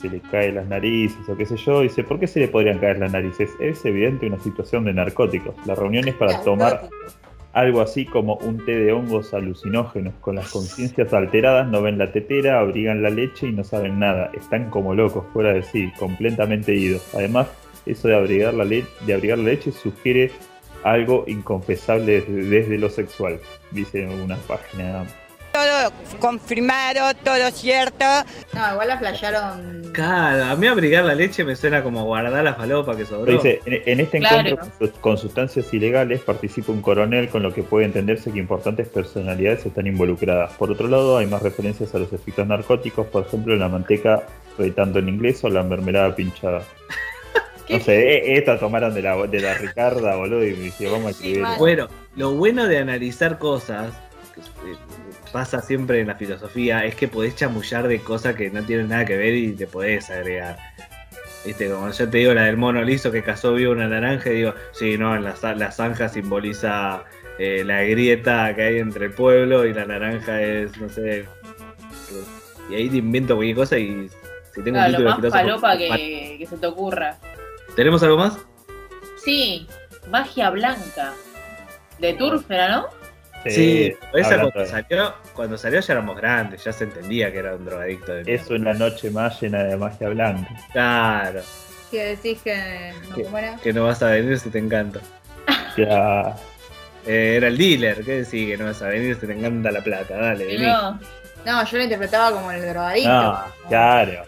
se le caen las narices o qué sé yo. Dice, ¿por qué se le podrían caer las narices? Es evidente una situación de narcóticos. La reunión es para tomar algo así como un té de hongos alucinógenos. Con las conciencias alteradas, no ven la tetera, abrigan la leche y no saben nada. Están como locos, fuera de sí, completamente idos. Además, eso de abrigar la, la leche sugiere algo inconfesable desde lo sexual, dice una página. Todo confirmado, todo cierto. No, igual la flashearon. Claro, a mí abrigar la leche me suena como guardar la falopa que sobró. Dice, en, en este Claro. encuentro con sus- con sustancias ilegales participa un coronel con lo que puede entenderse que importantes personalidades están involucradas. Por otro lado, hay más referencias a los efectos narcóticos, por ejemplo, la manteca retando en inglés o la mermelada pinchada. No sé, eh, esta tomaron de la, de la Ricarda, boludo, y me dice, vamos a escribir. Bueno, lo bueno de analizar cosas, pasa siempre en la filosofía, es que podés chamullar de cosas que no tienen nada que ver y te podés agregar. Viste, como yo te digo, la del mono liso que cazó vivo una naranja, y digo, sí, no, la, la zanja simboliza eh, la grieta que hay entre el pueblo y la naranja es, no sé. Y ahí te invento cualquier cosa y si tengo Claro, un lo título de más falopa que, que se te ocurra. ¿Tenemos algo más? Sí, magia blanca. De Turfera, ¿no? Sí, esa cuando salió, cuando salió ya éramos grandes, ya se entendía que era un drogadicto de. Es una noche más llena de magia blanca. Claro, Si decís que no que vas a venir si te encanta. Ya. Eh, era el dealer, ¿qué decís que no vas a venir si te encanta la plata? Dale, vení. No. No, yo lo interpretaba como el drogadicto. No, claro.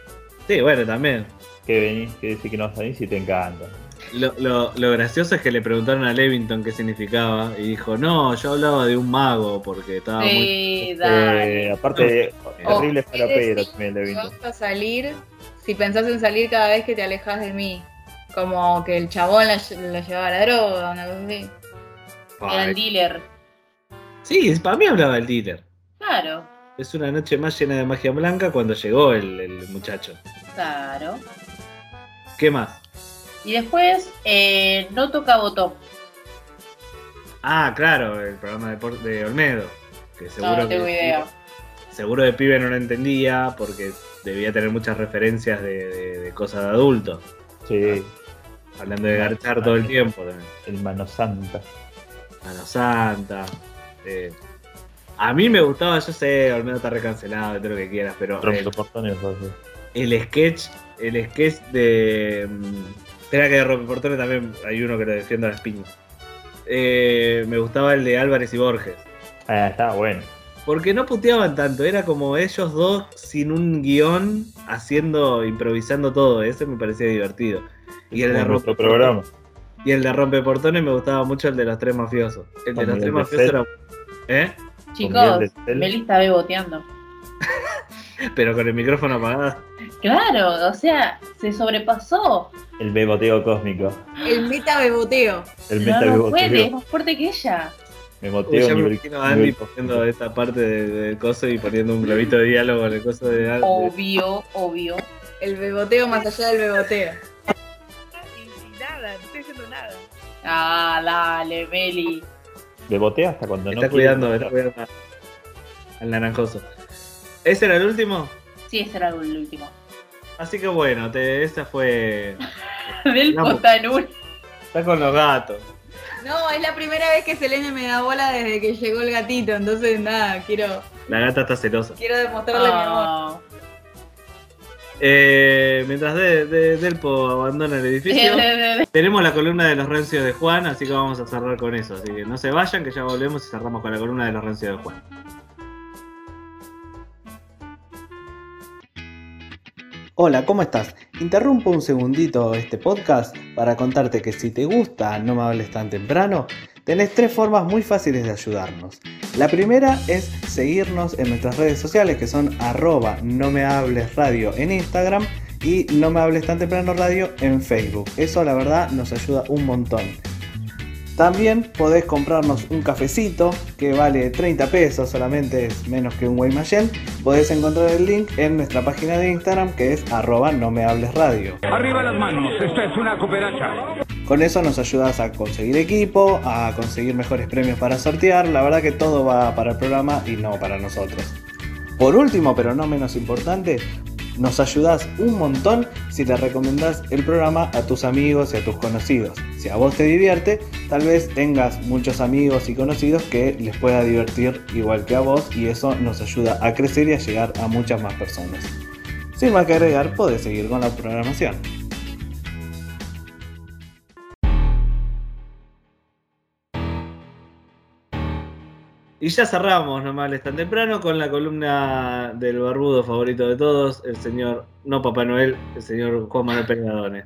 Sí, bueno, también. Que venís, que decís que no vas a venir si te encanta. Lo, lo, lo gracioso es que le preguntaron a Levington qué significaba y dijo, no, yo hablaba de un mago porque estaba muy... Sí, dale. Eh, aparte, Oh, horrible falopero decir, también, Levington. vas a salir, si pensás en salir cada vez que te alejas de mí. Como que el chabón la, la llevaba a la droga, una cosa así. Era el dealer. Sí, para mí hablaba el dealer. Claro, Es una noche más llena de magia blanca cuando llegó el, el muchacho. claro. ¿Qué más? Y después, eh, no toca botón. Ah, claro, el programa de, de Olmedo. Que seguro No, no tengo que- idea. Seguro de pibe no lo entendía porque debía tener muchas referencias de, de- de cosas de adultos. Sí. Hablando de garchar todo el tiempo también. El Mano Santa. Mano Santa. eh. A mí me gustaba, yo sé, Olmedo está recancelado, todo lo que quieras, pero el, el sketch, el sketch de. Espera que de Rompeportones también hay uno que lo defiende a las piñas. Eh, me gustaba el de Álvarez y Borges. Ah, está bueno. Porque no puteaban tanto, era como ellos dos sin un guion, haciendo, improvisando todo, ese me parecía divertido. Y el de Rompeportones- programa. Y el de Rompeportones me gustaba mucho el de los tres mafiosos. El de Con los tres mafiosos era. ¿Eh? Chicos, Miguel Del Meli está beboteando. Pero con el micrófono apagado. Claro, o sea, se sobrepasó. El beboteo cósmico. El meta beboteo. El No, meta no puede, es beboteo. más fuerte que ella. Uy, Beboteo ya me nivel- imagino a Andy poniendo esta parte de- del coso y poniendo un globito de diálogo en el coso de de- Obvio, obvio. El beboteo más allá del beboteo. Nada, no estoy haciendo nada. Ah, dale, Meli. Bebotea hasta cuando Me no está cuidando, me está cuidando al naranjoso. ¿Ese era el último? Sí, ese era el último. Así que bueno, te, esa fue. Del. Potanul. Está con los gatos. No, es la primera vez que Selene me da bola desde que llegó el gatito, entonces nada, quiero, La gata está celosa. quiero demostrarle mi amor. Ah. Eh, mientras de, de- Delpo abandona el edificio, tenemos la columna de los rancios de Juan, así que vamos a cerrar con eso. Así que no se vayan, que ya volvemos y cerramos con la columna de los rancios de Juan. Hola, ¿cómo estás? Interrumpo un segundito este podcast para contarte que si te gusta No me hables tan temprano, tenés tres formas muy fáciles de ayudarnos. La primera es seguirnos en nuestras redes sociales que son arroba no me hables radio en Instagram y no me hables tan temprano radio en Facebook. Eso la verdad nos ayuda un montón. También podés comprarnos un cafecito que vale 30 pesos, solamente es menos que un Guaymallén. Podés encontrar el link en nuestra página de Instagram que es arroba no me hables radio. Arriba las manos, esta es una cooperacha. Con eso nos ayudas a conseguir equipo, a conseguir mejores premios para sortear. La verdad que todo va para el programa y no para nosotros. Por último, pero no menos importante, nos ayudas un montón si le recomendás el programa a tus amigos y a tus conocidos. Si a vos te divierte, tal vez tengas muchos amigos y conocidos que les pueda divertir igual que a vos y eso nos ayuda a crecer y a llegar a muchas más personas. Sin más que agregar, podés seguir con la programación. Y ya cerramos nomás tan temprano con la columna del barbudo favorito de todos, el señor, no Papá Noel, el señor Juan Manuel Peñadone.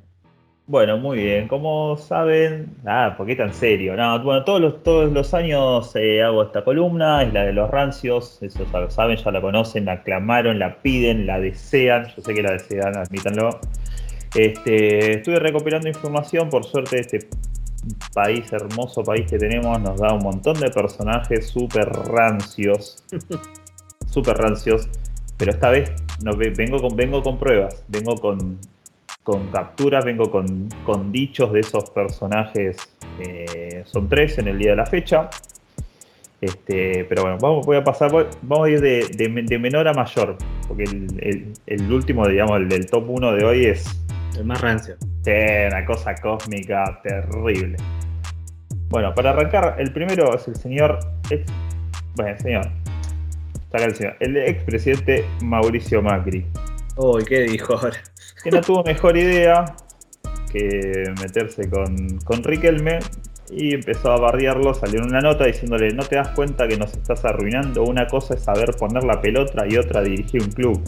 Bueno, muy bien. Como saben, nada, ¿por qué tan serio? No, bueno, todos los, todos los años eh, hago esta columna, es la de los rancios, eso ya lo saben, ya la conocen, la aclamaron, la piden, la desean, yo sé que la desean, admítanlo. Este, estuve recopilando información, por suerte este país, hermoso país que tenemos, nos da un montón de personajes súper rancios. súper rancios. Pero esta vez no, vengo, con, vengo con pruebas, vengo con, con capturas, vengo con, con dichos de esos personajes. Eh, son tres en el día de la fecha. Este, pero bueno, vamos, voy a pasar, vamos a ir de, de, menor a mayor, porque el, el, el último, digamos, el del top 1 de hoy es... El más rancio. Sí, una cosa cósmica terrible. Bueno, para arrancar, el primero es el señor. bueno, el señor. Acá el señor. El expresidente Mauricio Macri. Uy, ¿qué dijo ahora? Que no tuvo mejor idea que meterse con, con Riquelme y empezó a barriarlo. Salió en una nota diciéndole: No te das cuenta que nos estás arruinando. Una cosa es saber poner la pelota y otra dirigir un club.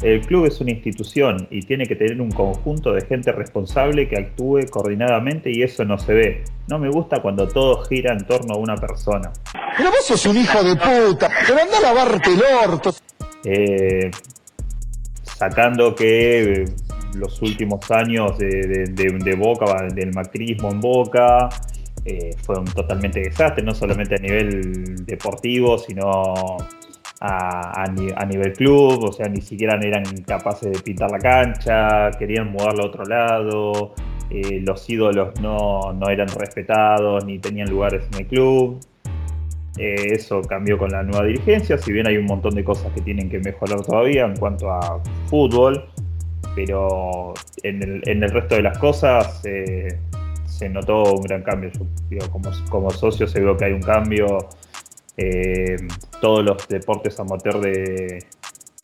El club es una institución y tiene que tener un conjunto de gente responsable que actúe coordinadamente y eso no se ve. No me gusta cuando todo gira en torno a una persona. Pero vos sos un hijo de puta, pero anda a lavarte el orto. Eh, sacando que eh, los últimos años de, Boca, del macrismo en Boca, eh, fueron totalmente desastres, no solamente a nivel deportivo, sino a, nivel club, o sea, ni siquiera eran capaces de pintar la cancha, querían mudarlo a otro lado, eh, los ídolos no, eran respetados ni tenían lugares en el club. Eh, eso cambió con la nueva dirigencia, si bien hay un montón de cosas que tienen que mejorar todavía en cuanto a fútbol, pero en el, resto de las cosas eh, se notó un gran cambio. como, como socio se vio que hay un cambio eh, todos los deportes amateur de,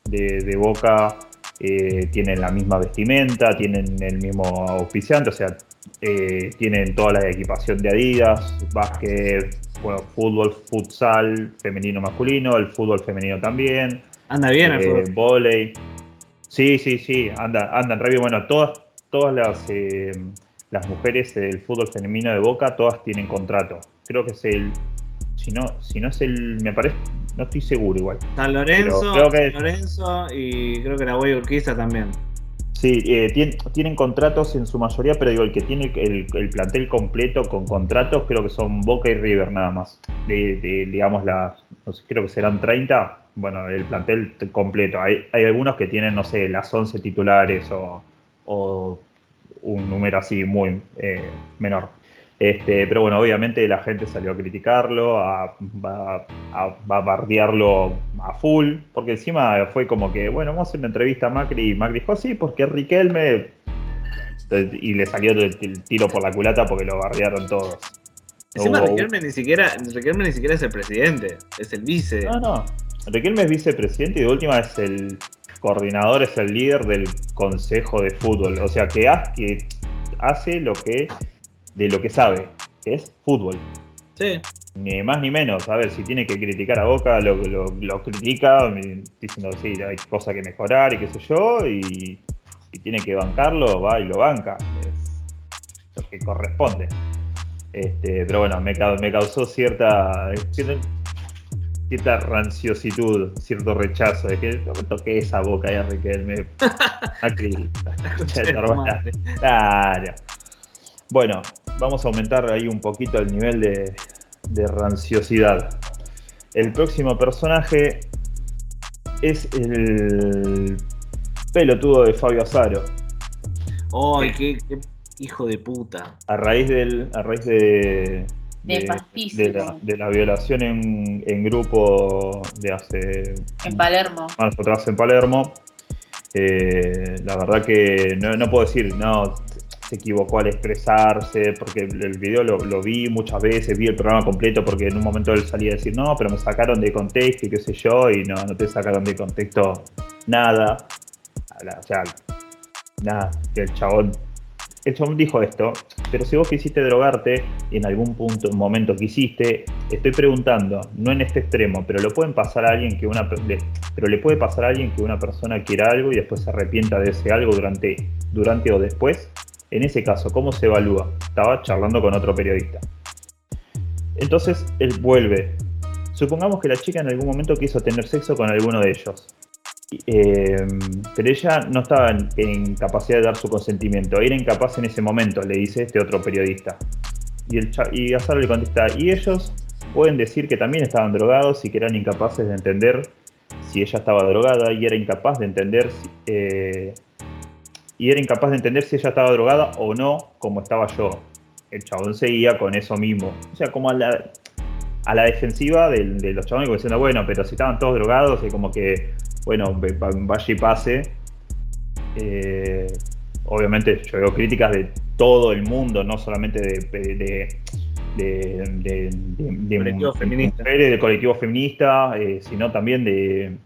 de, Boca eh, tienen la misma vestimenta, tienen el mismo auspiciante, o sea, eh, tienen toda la equipación de Adidas, básquet, bueno, fútbol, futsal, femenino, masculino, el fútbol femenino también. Anda bien el fútbol. Sí, sí, sí, anda, andan re bien. Bueno, todas, todas las, las mujeres del fútbol femenino de Boca, todas tienen contrato. Creo que es el si no, si no es el. Me parece. No estoy seguro igual. San Lorenzo, creo que, Lorenzo y creo que la Guay Urquiza también. Sí, eh, tienen, contratos en su mayoría, pero digo, el que tiene el, plantel completo con contratos creo que son Boca y River nada más. De, digamos, las, creo que serán 30. Bueno, el plantel completo. Hay, hay algunos que tienen, no sé, las 11 titulares o, o un número así muy eh, menor. Este, pero bueno, obviamente la gente salió a criticarlo, a, a, bardearlo a full, porque encima fue como que, bueno, vamos a hacer una entrevista a Macri y Macri dijo, sí, porque Riquelme... Y le salió el tiro por la culata porque lo bardearon todos. Encima Riquelme ni siquiera, Riquelme ni siquiera es el presidente, es el vice. No, no. Riquelme es vicepresidente y de última es el coordinador, es el líder del Consejo de Fútbol. O sea, que hace lo que de lo que sabe, que es fútbol. Sí. Ni más ni menos. A ver, si tiene que criticar a Boca, lo, lo, critica, diciendo, sí, hay cosas que mejorar y qué sé yo, y si tiene que bancarlo, va y lo banca. Es lo que corresponde. Este, pero bueno, me, me causó cierta, cierta ranciositud, cierto rechazo. de que no me toqué esa boca ya, Riquelme. Claro. Bueno, vamos a aumentar ahí un poquito el nivel de, ranciosidad. El próximo personaje es el pelotudo de Fabio Azaro. ¡Ay, qué, hijo de puta. A raíz del, a raíz de, de, de la, de la violación en, en grupo de hace En Palermo. más atrás en Palermo, eh, la verdad que no, no puedo decir, no, se equivocó al expresarse, porque el video lo, vi muchas veces, vi el programa completo, porque en un momento él salía a decir, no, pero me sacaron de contexto y qué sé yo, y no, no te sacaron de contexto nada. O sea, nada, que el chabón, el chabón dijo esto, pero si vos quisiste drogarte y en algún punto, momento quisiste, estoy preguntando, no en este extremo, pero lo pueden pasar a alguien que una, pero le puede pasar a alguien que una persona quiera algo y después se arrepienta de ese algo durante, durante o después. En ese caso, ¿cómo se evalúa? Estaba charlando con otro periodista. Entonces él vuelve. Supongamos que la chica en algún momento quiso tener sexo con alguno de ellos. Eh, pero ella no estaba en, capacidad de dar su consentimiento. Era incapaz en ese momento, le dice este otro periodista. Y, y Azaro le contesta, y ellos pueden decir que también estaban drogados y que eran incapaces de entender si ella estaba drogada y era incapaz de entender si, eh, y era incapaz de entender si ella estaba drogada o no, como estaba yo. El chabón seguía con eso mismo. O sea, como a la, a la defensiva de, los chabones, como diciendo, bueno, pero si estaban todos drogados, y como que, bueno, vaya y pase. Eh, obviamente yo veo críticas de todo el mundo, no solamente de, de, de- de- de- de- de Colectivo feminista. mujeres, del colectivo feminista, eh, sino también de,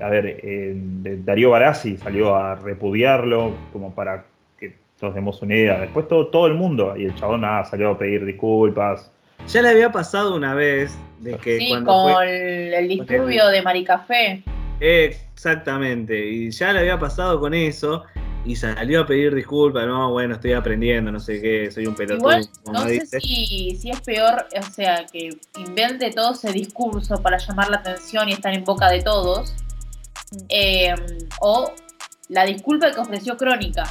a ver, eh, de Darío Barassi salió a repudiarlo como para que nos demos una idea. Después todo, todo el mundo, y el chabón nada, salió a pedir disculpas. Ya le había pasado una vez de que Sí, cuando con fue- el disturbio de Maricafé. Exactamente, y ya le había pasado con eso y salió a pedir disculpas, no, bueno, estoy aprendiendo, no sé qué, soy un pelotudo. Igual no sé dice. si, si es peor, o sea, que invente todo ese discurso para llamar la atención y estar en boca de todos, eh, o la disculpa que ofreció Crónica,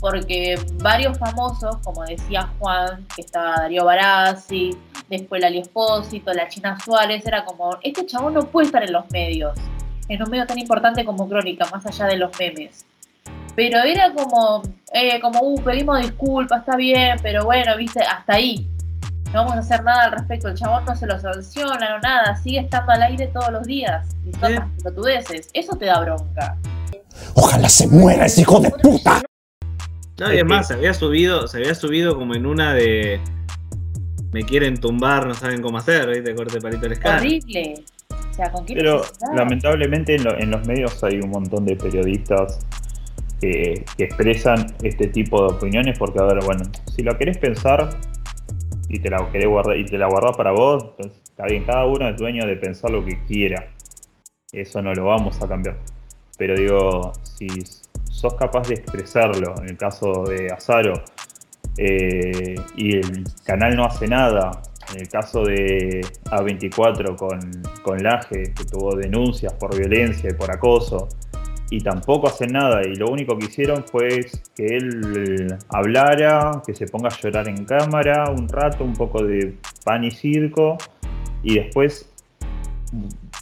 porque varios famosos, como decía Juan, que estaba Darío Barassi, después Lali Espósito, la China Suárez, era como, este chabón no puede estar en los medios, en un medio tan importante como Crónica, más allá de los memes. Pero era como, eh, como, uh, pedimos disculpas, está bien, pero bueno, viste, hasta ahí. No vamos a hacer nada al respecto. El chabón no se lo sanciona, no nada, sigue estando al aire todos los días. Y pelotudeces. Eso te da bronca. Ojalá se muera ese hijo de puta. No, y es más, se había subido, se había subido como en una de me quieren tumbar, no saben cómo hacer, ¿viste? Corte palito el escáner. Horrible. O sea, ¿con qué Pero necesidad? lamentablemente en, lo- en los medios hay un montón de periodistas que, que expresan este tipo de opiniones porque, a ver, bueno, si lo querés pensar y te la querés guardar y te la guardás para vos, pues, está bien, cada uno es dueño de pensar lo que quiera. Eso no lo vamos a cambiar. Pero digo, si sos capaz de expresarlo, en el caso de Azaro, eh, y el canal no hace nada. En el caso de A24 con, con Laje, que tuvo denuncias por violencia y por acoso, y tampoco hacen nada, y lo único que hicieron fue que él hablara, que se ponga a llorar en cámara un rato, un poco de pan y circo, y después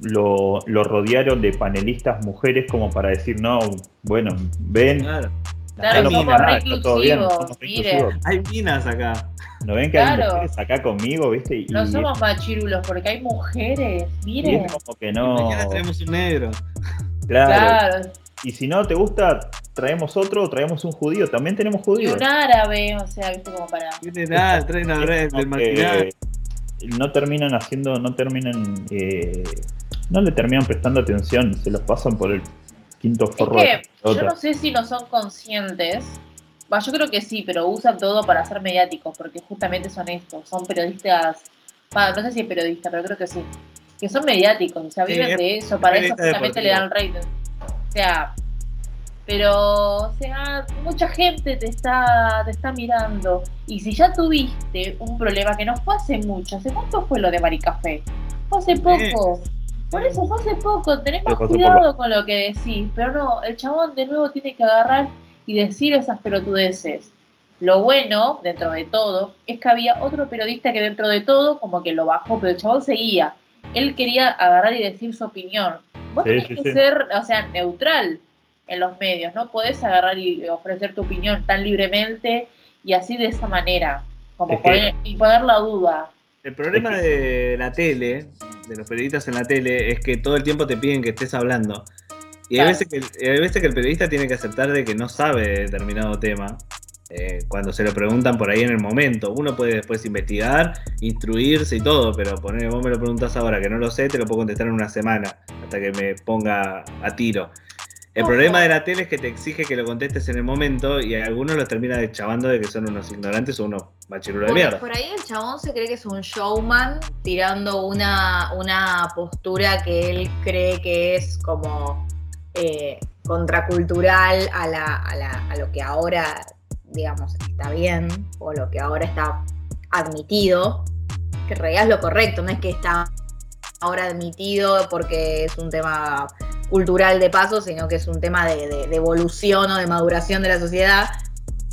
lo, lo rodearon de panelistas mujeres como para decir, no, bueno, ven, Claro. Claro, no nada, está todo bien. Hay minas acá. ¿No ven que hay Claro. mujeres acá conmigo, viste? Y, No y somos machirulos porque hay mujeres. y Miren. es como que no. Mañana tenemos un negro. Claro. Claro. Y si no te gusta, traemos otro, traemos un judío. También tenemos Y judíos. un árabe, o sea, viste como para. Tiene nada, traen del no terminan haciendo, no terminan, eh, no le terminan prestando atención, se los pasan por el quinto Es forro de que yo no sé si no son conscientes. Va, yo creo que sí, pero usan todo para ser mediáticos, porque justamente son estos, son periodistas. No sé si es periodista, pero creo que sí. Que son mediáticos, o sea, viven de eso, para eso justamente le dan rating. O sea, pero, o sea, mucha gente te está, te está mirando. Y si ya tuviste un problema que no fue hace mucho, ¿hace cuánto fue lo de Maricafé? Fue hace poco. Por eso fue hace poco, tenés más cuidado con lo que decís. Pero no, el chabón de nuevo tiene que agarrar y decir esas pelotudeces. Lo bueno, dentro de todo, es que había otro periodista que dentro de todo como que lo bajó, pero el chabón seguía. Él quería agarrar y decir su opinión. Vos Sí, tenés sí, que sí. ser, o sea, neutral en los medios. No podés agarrar y ofrecer tu opinión tan libremente y así de esa manera, como Es poner, y poner la duda. El problema de la tele, de los periodistas en la tele, es que todo el tiempo te piden que estés hablando. Y hay veces que, hay veces que el periodista tiene que aceptar de que no sabe determinado tema. Eh, cuando se lo preguntan por ahí en el momento. Uno puede después investigar, instruirse y todo, pero poner, vos me lo preguntas ahora que no lo sé, te lo puedo contestar en una semana, hasta que me ponga a tiro. El Ojo. problema de la tele es que te exige que lo contestes en el momento y a algunos los termina chavando de que son unos ignorantes o unos machirulos de mierda. por ahí el chabón se cree que es un showman tirando una, una postura que él cree que es como eh, contracultural a, la, a, la- a lo que ahora, digamos, está bien o lo que ahora está admitido, que en realidad es lo correcto, no es que está ahora admitido porque es un tema cultural de paso, sino que es un tema de, de- evolución o de maduración de la sociedad.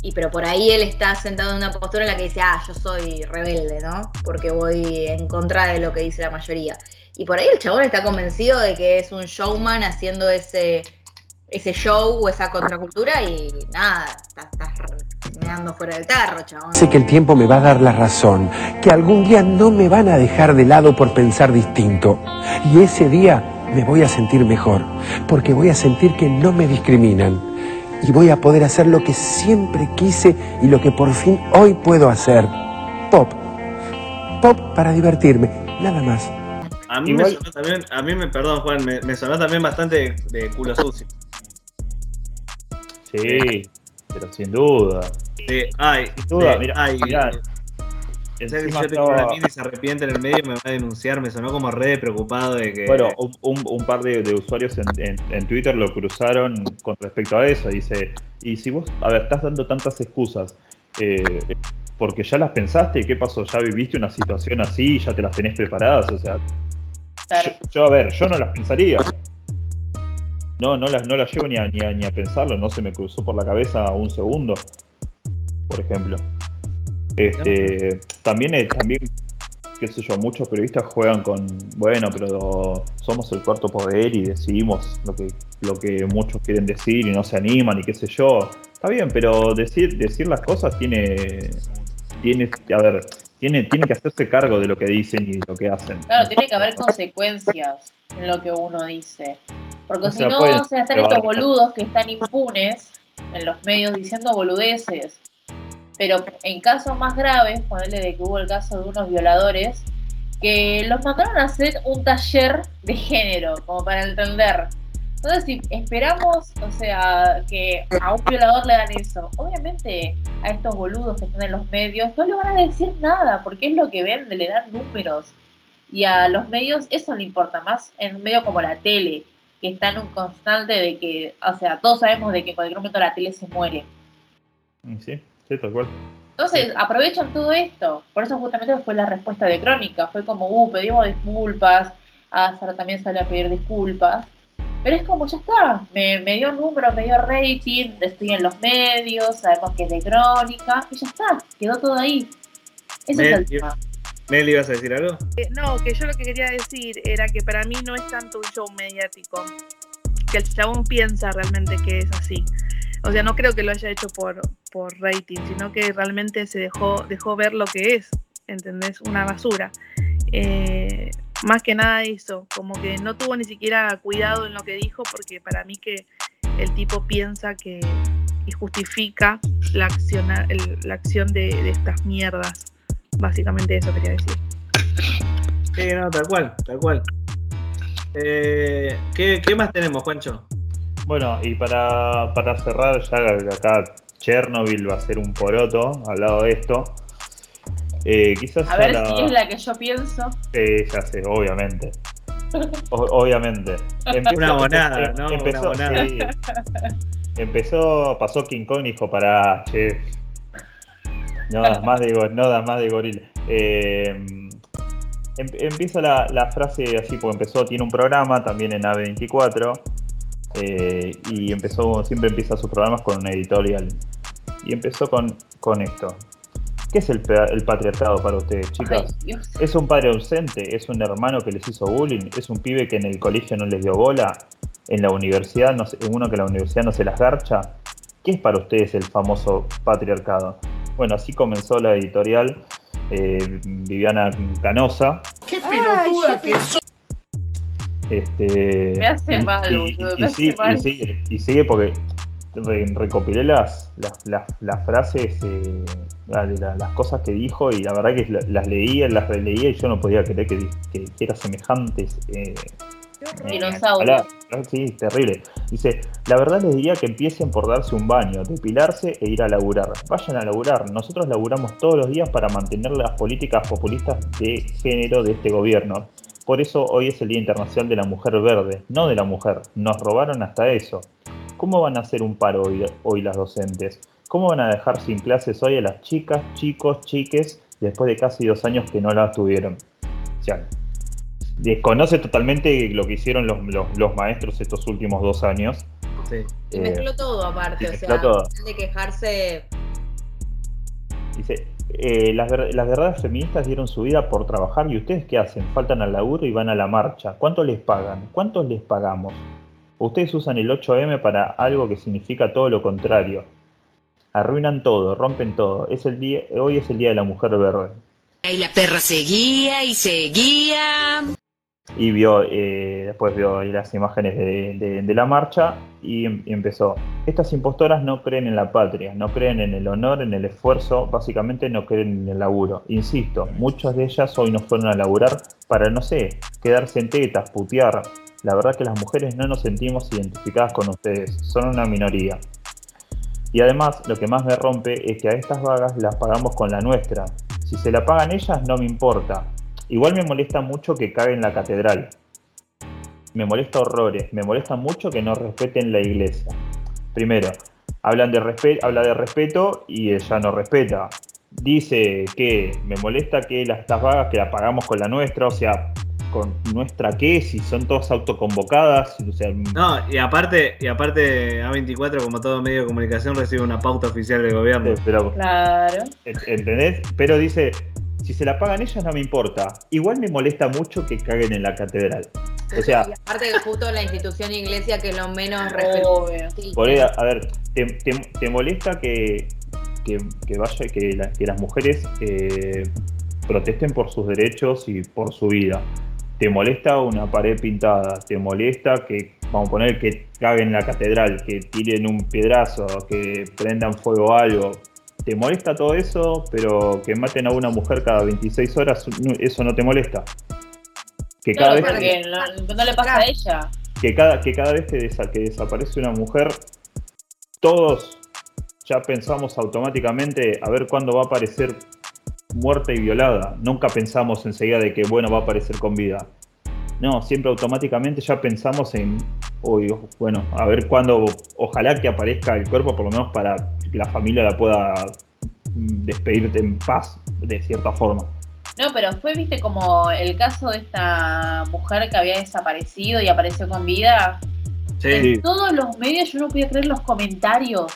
Y pero por ahí él está sentado en una postura en la que dice, ah, yo soy rebelde, ¿no? Porque voy en contra de lo que dice la mayoría. Y por ahí el chabón está convencido de que es un showman haciendo ese, ese show o esa contracultura y nada, estás, estás meando fuera del tarro, chabón. Sé que el tiempo me va a dar la razón, que algún día no me van a dejar de lado por pensar distinto. Y ese día me voy a sentir mejor, porque voy a sentir que no me discriminan. Y voy a poder hacer lo que siempre quise y lo que por fin hoy puedo hacer. Pop. Pop para divertirme, nada más. A mí Igual- me sonó también, a mí me, perdón Juan, me, me sonó también bastante de, de culo sucio. Sí, pero sin duda. De, ay, Sin duda, ay, mirá, o sea que si yo tengo una mina y se arrepiente en el medio me va a denunciar, me sonó como re preocupado de que... Bueno, un, un- un par de, de usuarios en, en- en Twitter lo cruzaron con respecto a eso. Dice, y si vos, a ver, estás dando tantas excusas, eh, porque ya las pensaste, ¿y qué pasó? ¿Ya viviste una situación así y ya te las tenés preparadas? O sea, yo, yo, a ver, yo no las pensaría. No, no las, no las llevo ni a, ni, a, ni a pensarlo, no se me cruzó por la cabeza un segundo, por ejemplo. Este, también, eh, también, qué sé yo, muchos periodistas juegan con, bueno, pero somos el cuarto poder y decidimos lo que, lo que muchos quieren decir y no se animan y qué sé yo. Está bien, pero decir, decir las cosas tiene, tiene, a ver, tiene, tiene que hacerse cargo de lo que dicen y lo que hacen. Claro, tiene que haber consecuencias en lo que uno dice. Porque O si sea, no, pueden- o sea, están estos boludos que están impunes en los medios diciendo boludeces. Pero en casos más graves, ponerle de que hubo el caso de unos violadores, que los mandaron a hacer un taller de género, como para entender. Entonces, si esperamos, o sea, que a un violador le hagan eso, obviamente a estos boludos que están en los medios no le van a decir nada, porque es lo que vende, le dan números. Y a los medios eso le importa más en un medio como la tele, que está en un constante de que, o sea, todos sabemos de que en cualquier momento la tele se muere. Sí, sí, tal cual. Entonces, aprovechan todo esto. Por eso justamente fue la respuesta de Crónica. Fue como, uh, pedimos disculpas. Sara también salió a pedir disculpas. Pero es como, ya está. Me, me dio número, me dio rating, estoy en los medios, sabemos que es de Crónica. Y ya está, quedó todo ahí. Ese es el tema. Mel, ¿ibas a decir algo? Eh, no, que yo lo que quería decir era que para mí no es tanto un show mediático, que el chabón piensa realmente que es así. O sea, no creo que lo haya hecho por, por rating, sino que realmente se dejó, dejó ver lo que es, ¿entendés? Una basura. Eh, más que nada eso, como que no tuvo ni siquiera cuidado en lo que dijo, porque para mí que el tipo piensa que y justifica la acción, la acción de estas mierdas. Básicamente eso quería decir. Sí, no, tal cual, tal cual. Eh, ¿qué, qué más tenemos, Juancho? Bueno, y para, para cerrar, ya acá Chernobyl va a ser un poroto al lado de esto. Eh, quizás A ver la- si es la que yo pienso. Sí, ya sé, obviamente. O- obviamente. Una bonada, ¿no? Una Empezó, bonada. sí. empezó, pasó King Kong y dijo, pará, che. No das más de, no das más de gorila. Eh, em- empieza la, la frase así, porque empezó, tiene un programa también en A24. eh, y empezó, siempre empieza sus programas con una editorial. Y empezó con, con esto. ¿Qué es el, pa- el patriarcado para ustedes, chicas? Ay. ¿Es un padre ausente? ¿Es un hermano que les hizo bullying? ¿Es un pibe que en el colegio no les dio bola? ¿En la universidad, no se- uno que en la universidad no se las garcha? ¿Qué es para ustedes el famoso patriarcado? Bueno, así comenzó la editorial eh, Viviana Canosa. ¡Qué pelotuda que sos! Este, Me hace mal, y- boludo, y, me hace sigue, mal. y sigue, y sigue porque re- recopilé las, las, las- las frases, eh, la- la- las cosas que dijo y la verdad que la- las leía, las releía y yo no podía creer que, que dijera semejantes eh, Sí, terrible. Dice, la verdad les diría que empiecen por darse un baño, depilarse e ir a laburar. Vayan a laburar. Nosotros laburamos todos los días para mantener las políticas populistas de género de este gobierno. Por eso hoy es el Día Internacional de la Mujer Verde, no de la mujer. Nos robaron hasta eso. ¿Cómo van a hacer un paro hoy, hoy las docentes? ¿Cómo van a dejar sin clases hoy a las chicas, chicos, chiques, después de casi dos años que no las tuvieron? O desconoce totalmente lo que hicieron los, los- los maestros estos últimos dos años. Sí. Y Eh, mezcló todo aparte, o sea, todo. de quejarse. Dice, eh, las, las verdades feministas dieron su vida por trabajar y ustedes qué hacen? Faltan al laburo y van a la marcha. ¿Cuánto les pagan? ¿Cuántos les pagamos? Ustedes usan el 8M para algo que significa todo lo contrario. Arruinan todo, rompen todo. Es el día, hoy es el Día de la Mujer Verde. Y la perra seguía y seguía. Y vio, eh, después vio las imágenes de, la marcha y, y empezó. Estas impostoras no creen en la patria, no creen en el honor, en el esfuerzo, básicamente no creen en el laburo. Insisto, muchas de ellas hoy no fueron a laburar para, no sé, quedarse en tetas, putear. La verdad que las mujeres no nos sentimos identificadas con ustedes, son una minoría. Y además, lo que más me rompe es que a estas vagas las pagamos con la nuestra. Si se la pagan ellas, no me importa. Igual me molesta mucho que caguen la catedral. Me molesta horrores. Me molesta mucho que no respeten la iglesia. Primero, hablan de habla de respeto y ella no respeta. Dice que me molesta que las, estas vagas que la pagamos con la nuestra, o sea, con nuestra qué, si son todas autoconvocadas, o sea, No, y aparte, y aparte A24, como todo medio de comunicación, recibe una pauta oficial del gobierno. pero Claro. ¿Entendés? Pero dice, si se la pagan ellas no me importa. Igual me molesta mucho que caguen en la catedral. O sea, Y aparte que justo la institución iglesia que es lo menos respetuoso. por ahí, a ver, ¿te, te- te molesta que, que, que vaya, que, la- que las mujeres eh, protesten por sus derechos y por su vida? ¿Te molesta una pared pintada? ¿Te molesta que, vamos a poner, que caguen en la catedral, que tiren un piedrazo, que prendan fuego a algo? ¿Te molesta todo eso, pero que maten a una mujer cada 26 horas, eso no te molesta? Que cada Claro, vez porque no, no le pasa a ella. que cada, que cada vez que, desa- que desaparece una mujer, todos ya pensamos automáticamente a ver cuándo va a aparecer muerta y violada. Nunca pensamos enseguida de que, bueno, va a aparecer con vida. No, siempre automáticamente ya pensamos en, uy, bueno, a ver cuándo, ojalá que aparezca el cuerpo, por lo menos para que la familia la pueda despedirte en paz, de cierta forma. No, pero fue, viste, como el caso de esta mujer que había desaparecido y apareció con vida. En todos los medios yo no podía creer los comentarios.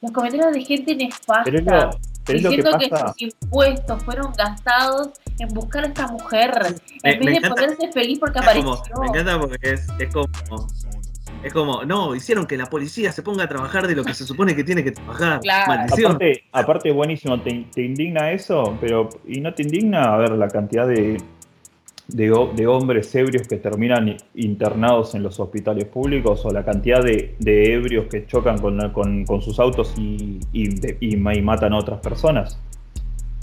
Los comentarios de gente nefasta. Pero es lo, pero es lo que diciendo que, pasa. sus impuestos fueron gastados en buscar a esta mujer. Me- En me vez de encanta- ponerse feliz porque Es apareció. como- me encanta porque es, es como. Es como, no, hicieron que la policía se ponga a trabajar de lo que se supone que tiene que trabajar. Maldición. Aparte, aparte buenísimo, te, te indigna eso, pero ¿y no te indigna a ver la cantidad de, de, ho- de hombres ebrios que terminan internados en los hospitales públicos o la cantidad de, de ebrios que chocan con, la- con- con sus autos y, y de- y ma- y matan a otras personas?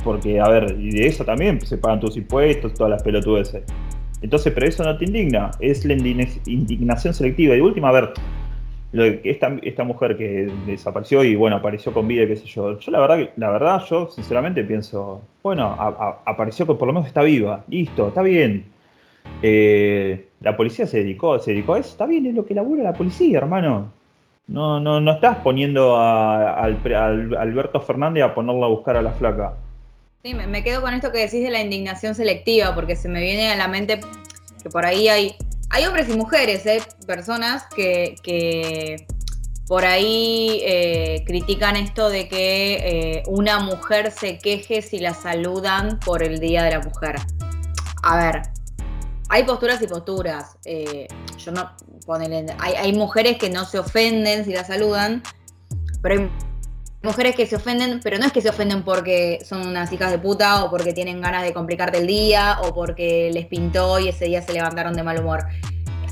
Porque, a ver, y de eso también se pagan tus impuestos, todas las pelotudeces. Entonces, pero eso no te indigna, es la indigna- indignación selectiva. Y última, a ver, esta, mujer que desapareció y bueno, apareció con vida, qué sé yo. Yo la verdad, la verdad, yo sinceramente pienso, bueno, a- a- apareció que por lo menos está viva, listo, está bien. Eh, la policía se dedicó, se dedicó a eso, está bien, es lo que labura la policía, hermano. No, no, no estás poniendo a, pre- al- Alberto Fernández a ponerla a buscar a la flaca. Sí, me, quedo con esto que decís de la indignación selectiva, porque se me viene a la mente que por ahí hay, hay hombres y mujeres, ¿eh? personas que, que por ahí eh, critican esto de que eh, una mujer se queje si la saludan por el Día de la Mujer. A ver, hay posturas y posturas. yo no, ponele, hay, hay mujeres que no se ofenden si la saludan, pero hay mujeres que se ofenden, pero no es que se ofenden porque son unas hijas de puta o porque tienen ganas de complicarte el día o porque les pintó y ese día se levantaron de mal humor.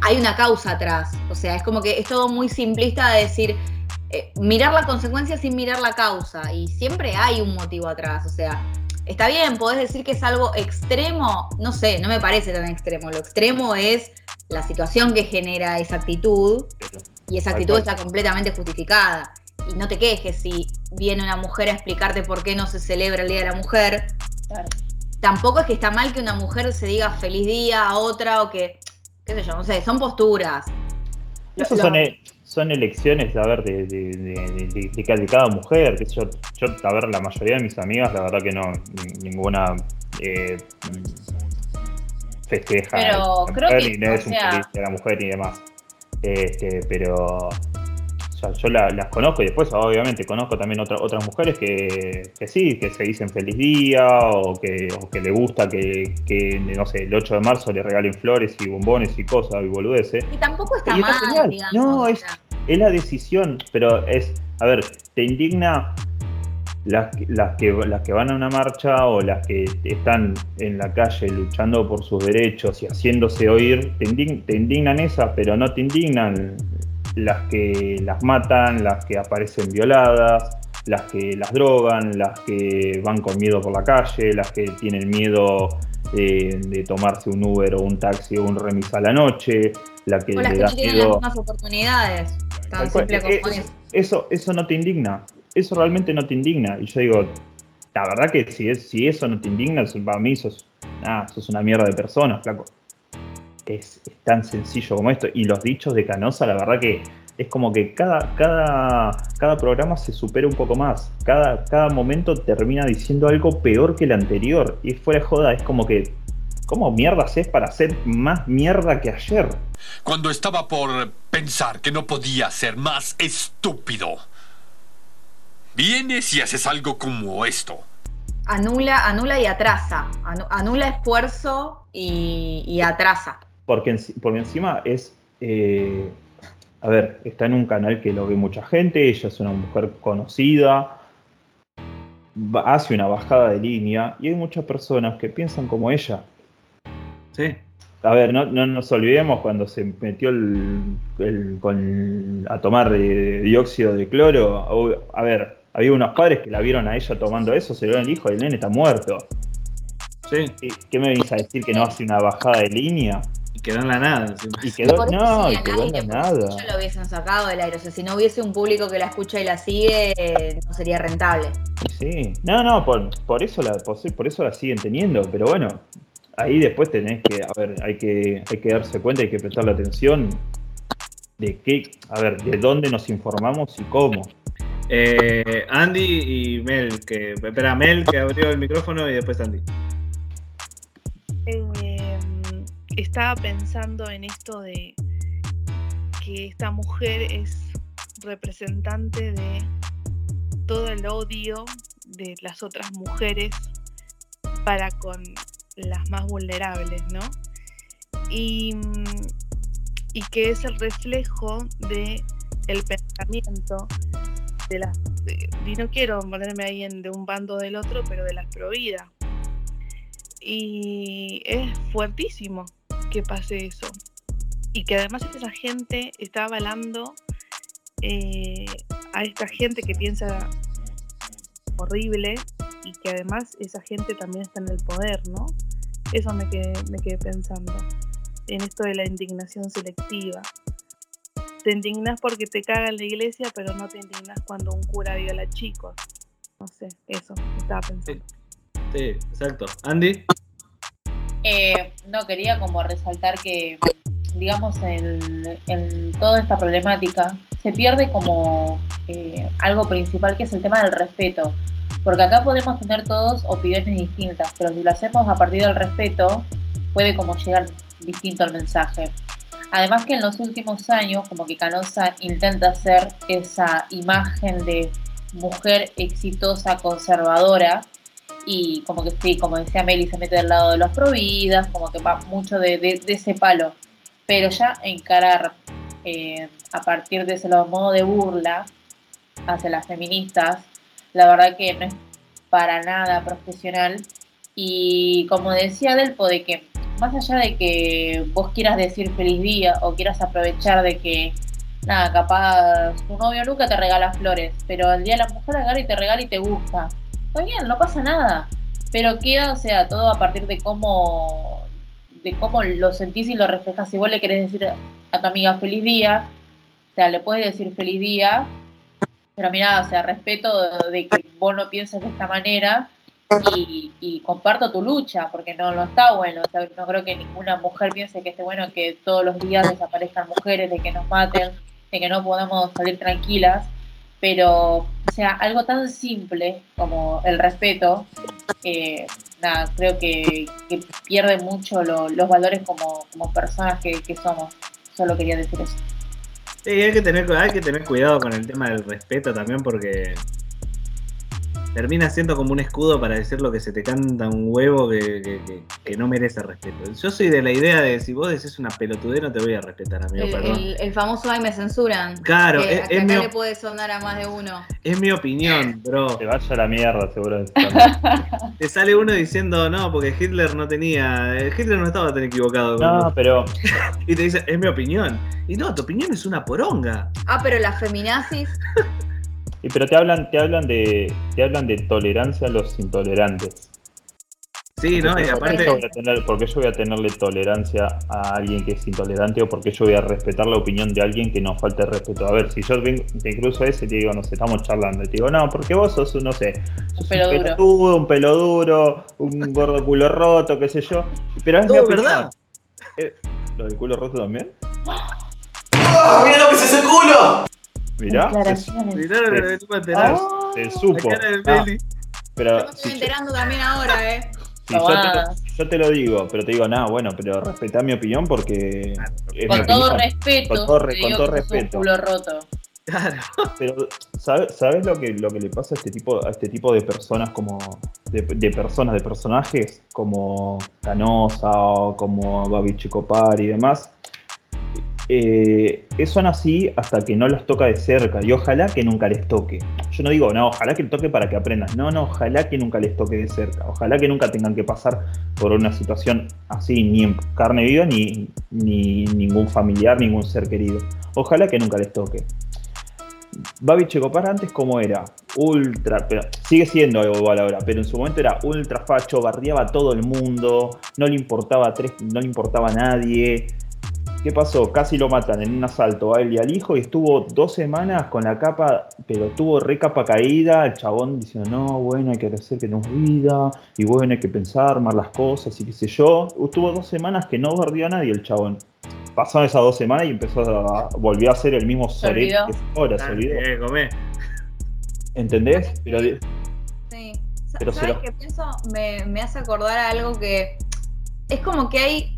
Hay una causa atrás, o sea, es como que es todo muy simplista de decir, eh, mirar la consecuencia sin mirar la causa y siempre hay un motivo atrás, o sea, está bien, podés decir que es algo extremo, no sé, no me parece tan extremo, lo extremo es la situación que genera esa actitud y esa actitud está completamente justificada y no te quejes si viene una mujer a explicarte por qué no se celebra el Día de la Mujer. Tampoco es que está mal que una mujer se diga feliz día a otra o que, qué sé yo, no sé, son posturas. Eso son, e- son elecciones, a ver, de, de, de- de- de cada- de cada mujer. sé yo, yo, a ver, la mayoría de mis amigas, la verdad que no, ni- ninguna eh, festeja Pero creo que, ni no es o un feliz de la mujer y demás. Este, pero sea, yo la- las conozco y después, obviamente, conozco también otra- otras mujeres que, que sí, que se dicen feliz día o que, o que le gusta que, que, no sé, el 8 de marzo le regalen flores y bombones y cosas y boludeces. Y tampoco está Y mal, digamos. No, es, es la decisión, pero es, a ver, te indigna las, que- las, que, las que van a una marcha o las que están en la calle luchando por sus derechos y haciéndose oír, te, indign- te indignan esas, pero no te indignan las que las matan, las que aparecen violadas, las que las drogan, las que van con miedo por la calle, las que tienen miedo eh, de tomarse un Uber o un taxi o un remis a la noche, la que O las le que da no tienen miedo las mismas oportunidades. Tan simple Eh, como es. eso, eso no te indigna. Eso realmente no te indigna. Y yo digo, la verdad que si, es, si eso no te indigna, para mí sos, ah, sos una mierda de persona, flaco. Es, es tan sencillo como esto. Y los dichos de Canosa, la verdad que es como que cada, cada, cada programa se supera un poco más. Cada, cada momento termina diciendo algo peor que el anterior. Y fuera de joda, es como que. ¿Cómo mierdas es para ser más mierda que ayer? Cuando estaba por pensar que no podía ser más estúpido. Vienes y haces algo como esto. Anula, anula y atrasa. Anu- anula esfuerzo y, y atrasa. Porque, porque encima es. eh, a ver, está en un canal que lo ve mucha gente, ella es una mujer conocida, hace una bajada de línea y hay muchas personas que piensan como ella. Sí. A ver, no, no nos olvidemos cuando se metió el, el- con, a tomar eh, dióxido de cloro. A ver, había unos padres que la vieron a ella tomando eso, se lo dieron el hijo y el nene está muerto. Sí. ¿Qué, qué me venís a decir que no hace una bajada de línea? Quedó en la nada. Y quedó, no, y quedó en la nada. si no lo hubiesen sacado del aire. O sea, si no hubiese un público que la escucha y la sigue, eh, no sería rentable. Sí, no, no, por, por eso la, por, por eso la siguen teniendo, pero bueno, ahí después tenés que, a ver, hay que, hay que darse cuenta, hay que prestarle atención de qué, a ver, de dónde nos informamos y cómo. Eh, Andy y Mel, que. Espera, Mel que abrió el micrófono y después Andy. Eh, estaba pensando en esto de que esta mujer es representante de todo el odio de las otras mujeres para con las más vulnerables, ¿no? Y, y que es el reflejo de el pensamiento de las y no quiero ponerme ahí en, de un bando del otro, pero de las prohibidas. Y es fuertísimo que pase eso. Y que además esa gente está avalando eh, a esta gente que piensa horrible y que además esa gente también está en el poder, ¿no? Eso me quedé, me quedé pensando en esto de la indignación selectiva. Te indignas porque te caga en la iglesia, pero no te indignas cuando un cura viola chicos. No sé, eso estaba pensando. Sí, exacto. Andy. Eh, no, quería como resaltar que, digamos, en, en toda esta problemática se pierde como eh, algo principal que es el tema del respeto. Porque acá podemos tener todos opiniones distintas, pero si lo hacemos a partir del respeto, puede como llegar distinto el mensaje. Además que en los últimos años, como que Canosa intenta hacer esa imagen de mujer exitosa, conservadora, y como que sí, como decía Meli, se mete del lado de los providas, como que va mucho de ese palo. Pero ya encarar eh, a partir de ese modo de burla hacia las feministas, la verdad que no es para nada profesional. Y como decía Delpo, de que más allá de que vos quieras decir feliz día o quieras aprovechar de que, nada, capaz tu novio nunca te regala flores, pero el día de la mujer agarra y te regala y te gusta. Está bien, no pasa nada. Pero queda, o sea, todo a partir de cómo, de cómo lo sentís y lo reflejas. Si vos le querés decir a tu amiga feliz día, o sea, le puedes decir feliz día, pero mira, o sea, respeto de que vos no pienses de esta manera y, y comparto tu lucha, porque no, no está bueno. O sea, no creo que ninguna mujer piense que esté bueno que todos los días desaparezcan mujeres, de que nos maten, de que no podemos salir tranquilas. Pero, o sea, algo tan simple como el respeto, eh, nada, creo que, que pierde mucho lo- los valores como, personas que, que somos. Solo quería decir eso. Sí, hay que, tener, hay que tener cuidado con el tema del respeto también porque termina siendo como un escudo para decir lo que se te canta un huevo que, que- que- que no merece respeto. Yo soy de la idea de si vos decís una pelotudez no te voy a respetar, amigo, El, perdón. el- el famoso ay me censuran. Claro, que, es- que es acá mi- le puede sonar a más de uno. Es mi opinión, bro. Te vaya a la mierda, seguro. Te sale uno diciendo, no, porque Hitler no tenía. eh, Hitler no estaba tan equivocado. con No, vos". pero Y te dice, es mi opinión. Y no, tu opinión es una poronga. Ah, pero las feminazis. Y pero te hablan, te hablan de, te hablan de tolerancia a los intolerantes. Sí, ¿no? Y ¿Por qué aparte. yo voy a tener- ¿Por qué yo voy a tenerle tolerancia a alguien que es intolerante o por qué yo voy a respetar la opinión de alguien que nos falte respeto? A ver, si yo vengo- te cruzo ese y te digo, no sé, estamos charlando, y te digo, no, porque vos sos, un, no sé, sos pelo un duro. pelotudo, un pelo duro, un gordo culo roto, qué sé yo. Pero es mi verdad. Eh, ¿Lo del culo roto también? ¡Mira lo que es ese culo! Mirá. Mirá lo que tú me enterás. se supo. Ah, pero Yo me estoy si, enterando también ahora, ¿eh? si yo, te lo, yo te lo digo, pero te digo, nada, bueno, pero respetá mi opinión porque. es mi Con todo opinión. respeto, Con todo, re- te con todo respeto. culo roto. Claro. Pero, ¿sabes, sabes lo, que, lo que le pasa a este tipo, a este tipo de personas como. De, de personas, de personajes como Canosa o como Babi Chicopar y demás? Eh, son así hasta que no los toca de cerca y ojalá que nunca les toque. Yo no digo, no, ojalá que les toque para que aprendan. No, no, ojalá que nunca les toque de cerca. Ojalá que nunca tengan que pasar por una situación así, ni en carne viva, ni, ni ningún familiar, ningún ser querido. Ojalá que nunca les toque. Babi Checopar antes como era, ultra, pero sigue siendo igual ahora, pero en su momento era ultra facho, barriaba a todo el mundo, no le importaba tres, no le importaba a nadie. ¿Qué pasó? Casi lo matan en un asalto a él y al hijo y estuvo dos semanas con la capa, pero tuvo re capa caída, el chabón diciendo, no, bueno, hay que hacer que nos vida, y bueno, hay que pensar más las cosas y qué sé yo. Tuvo dos semanas que no barrió a nadie el chabón. Pasaron esas dos semanas y empezó a, volvió a ser el mismo sorete ahora, se olvidó. Eh, comé. ¿Entendés? Pero Sí. Pero ¿Sabes lo- qué pienso? Me, me hace acordar a algo que es como que hay,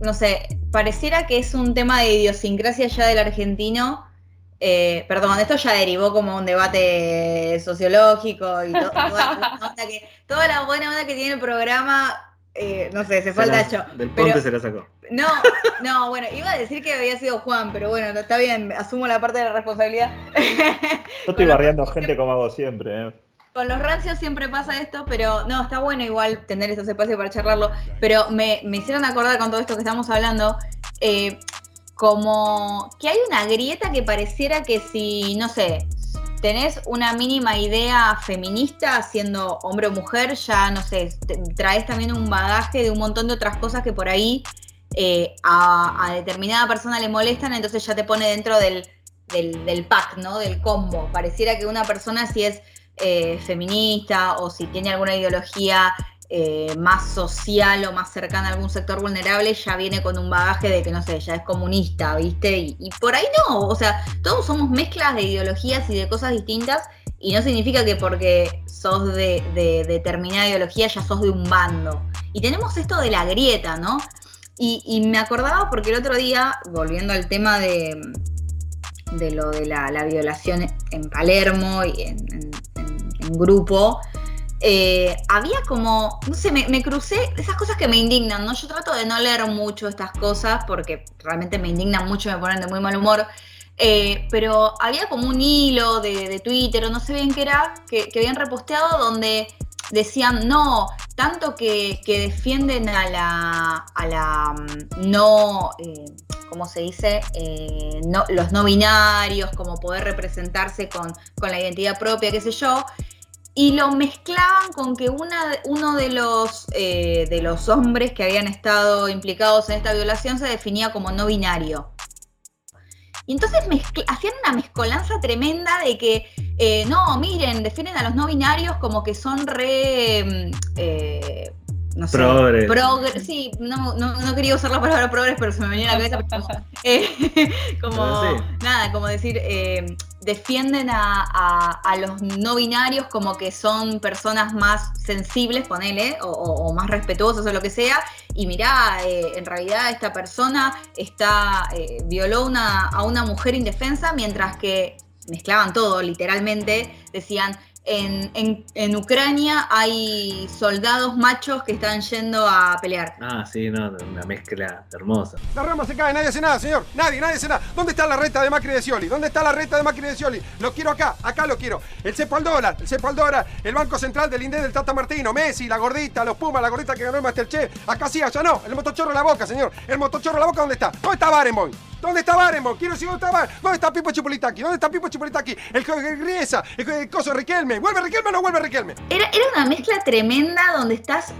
no sé, pareciera que es un tema de idiosincrasia ya del argentino. Eh, perdón, esto ya derivó como un debate sociológico y to- toda, la buena onda que, toda la buena onda que tiene el programa, eh, no sé, se fue al tacho. Del Pero- ponte se la sacó. no, no, bueno, iba a decir que había sido Juan, pero bueno, no, está bien, asumo la parte de la responsabilidad. yo estoy barriendo gente como hago siempre. ¿eh? Con los rancios siempre pasa esto, pero no, está bueno igual tener estos espacios para charlarlo. Pero me, me hicieron acordar con todo esto que estamos hablando, eh, como que hay una grieta que pareciera que si, no sé, tenés una mínima idea feminista siendo hombre o mujer, ya, no sé, traes también un bagaje de un montón de otras cosas que por ahí eh, a, determinada persona le molestan, entonces ya te pone dentro del, del pack, ¿no? Del combo. Pareciera que una persona si es eh, feminista o si tiene alguna ideología eh, más social o más cercana a algún sector vulnerable, ya viene con un bagaje de que, no sé, ya es comunista, ¿viste? Y, por ahí no, o sea, todos somos mezclas de ideologías y de cosas distintas y no significa que porque sos de, de determinada ideología ya sos de un bando. Y tenemos esto de la grieta, ¿no? Y, me acordaba porque el otro día, volviendo al tema de, de lo de la, la violación en Palermo y en- grupo, eh, había como, no sé, me, crucé esas cosas que me indignan, ¿no? Yo trato de no leer mucho estas cosas porque realmente me indignan mucho me ponen de muy mal humor. Eh, pero había como un hilo de, Twitter o no sé bien qué era, que, habían reposteado donde decían, no, tanto que, defienden a la, a la mm, no, eh, ¿cómo se dice? No, los no binarios, como poder representarse con, con la identidad propia, qué sé yo. Y lo mezclaban con que uno de los, eh, de los hombres que habían estado implicados en esta violación se definía como no binario. Y entonces hacían una mezcolanza tremenda de que, eh, no, miren, defienden a los no binarios como que son re... mm, eh, no sé, Progres. progre- sí, no, no, no quería usar la palabra progres, pero se me venía a la cabeza. pero como, eh, como, sí. nada, como decir, eh, defienden a, a- a los no binarios como que son personas más sensibles, ponele, o, o- o más respetuosas o lo que sea, y mirá, eh, en realidad esta persona está, eh, violó una, a una mujer indefensa, mientras que mezclaban todo, literalmente, decían, en, en- en Ucrania hay soldados machos que están yendo a pelear. Ah, sí, no, una mezcla hermosa. La rama se cae, nadie hace nada, señor. Nadie, nadie hace nada. ¿Dónde está la reta de Macri de Scioli? ¿Dónde está la reta de Macri de Scioli? Lo quiero acá, acá lo quiero. El cepo al dólar, el cepo al dólar, el Banco Central del Indé del Tata Martino, Messi, la gordita, los Pumas, la gordita que ganó el Masterchef. Acá sí, allá no. El motochorro en la boca, señor. El motochorro en la boca, ¿dónde está? ¿Dónde está Barenboim? ¿Dónde está Barenboim? Quiero decir, ¿dónde está Barenboim? ¿Dónde está Pipo Chipolitaki? ¿Dónde está Pipo Chipolitaki? El, el Griesa, el, el coso Riquelme. ¿Vuelve Riquelme o no vuelve Riquelme? Era, era una mezcla tremenda donde estás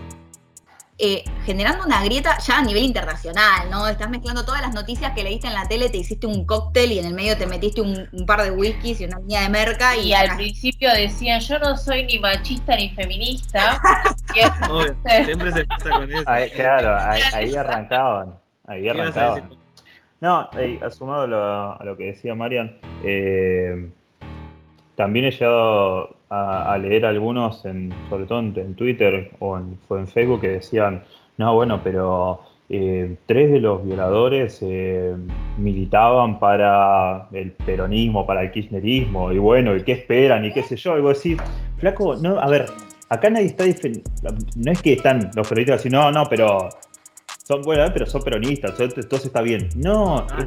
eh, generando una grieta ya a nivel internacional, ¿no? Estás mezclando todas las noticias que leíste en la tele, te hiciste un cóctel y en el medio te metiste un, un par de whiskies y una línea de merca y, Y al principio decían, yo no soy ni machista ni feminista. Obvio, siempre se empieza con eso. Ahí, claro, ahí, ahí arrancaban. Ahí ¿Qué ibas a arrancaban. No, eh, sumado a lo, a lo que decía Marian, eh, también he llegado a, leer algunos, en, sobre todo en, Twitter o en, en Facebook, que decían, no, bueno, pero eh, tres de los violadores eh, militaban para el peronismo, para el kirchnerismo, y bueno, ¿y qué esperan? Y qué sé yo, y vos decís, flaco, no, a ver, acá nadie está no es que están los periodistas así, no, no, pero son bueno, pero son peronistas, entonces está bien. No, Ah,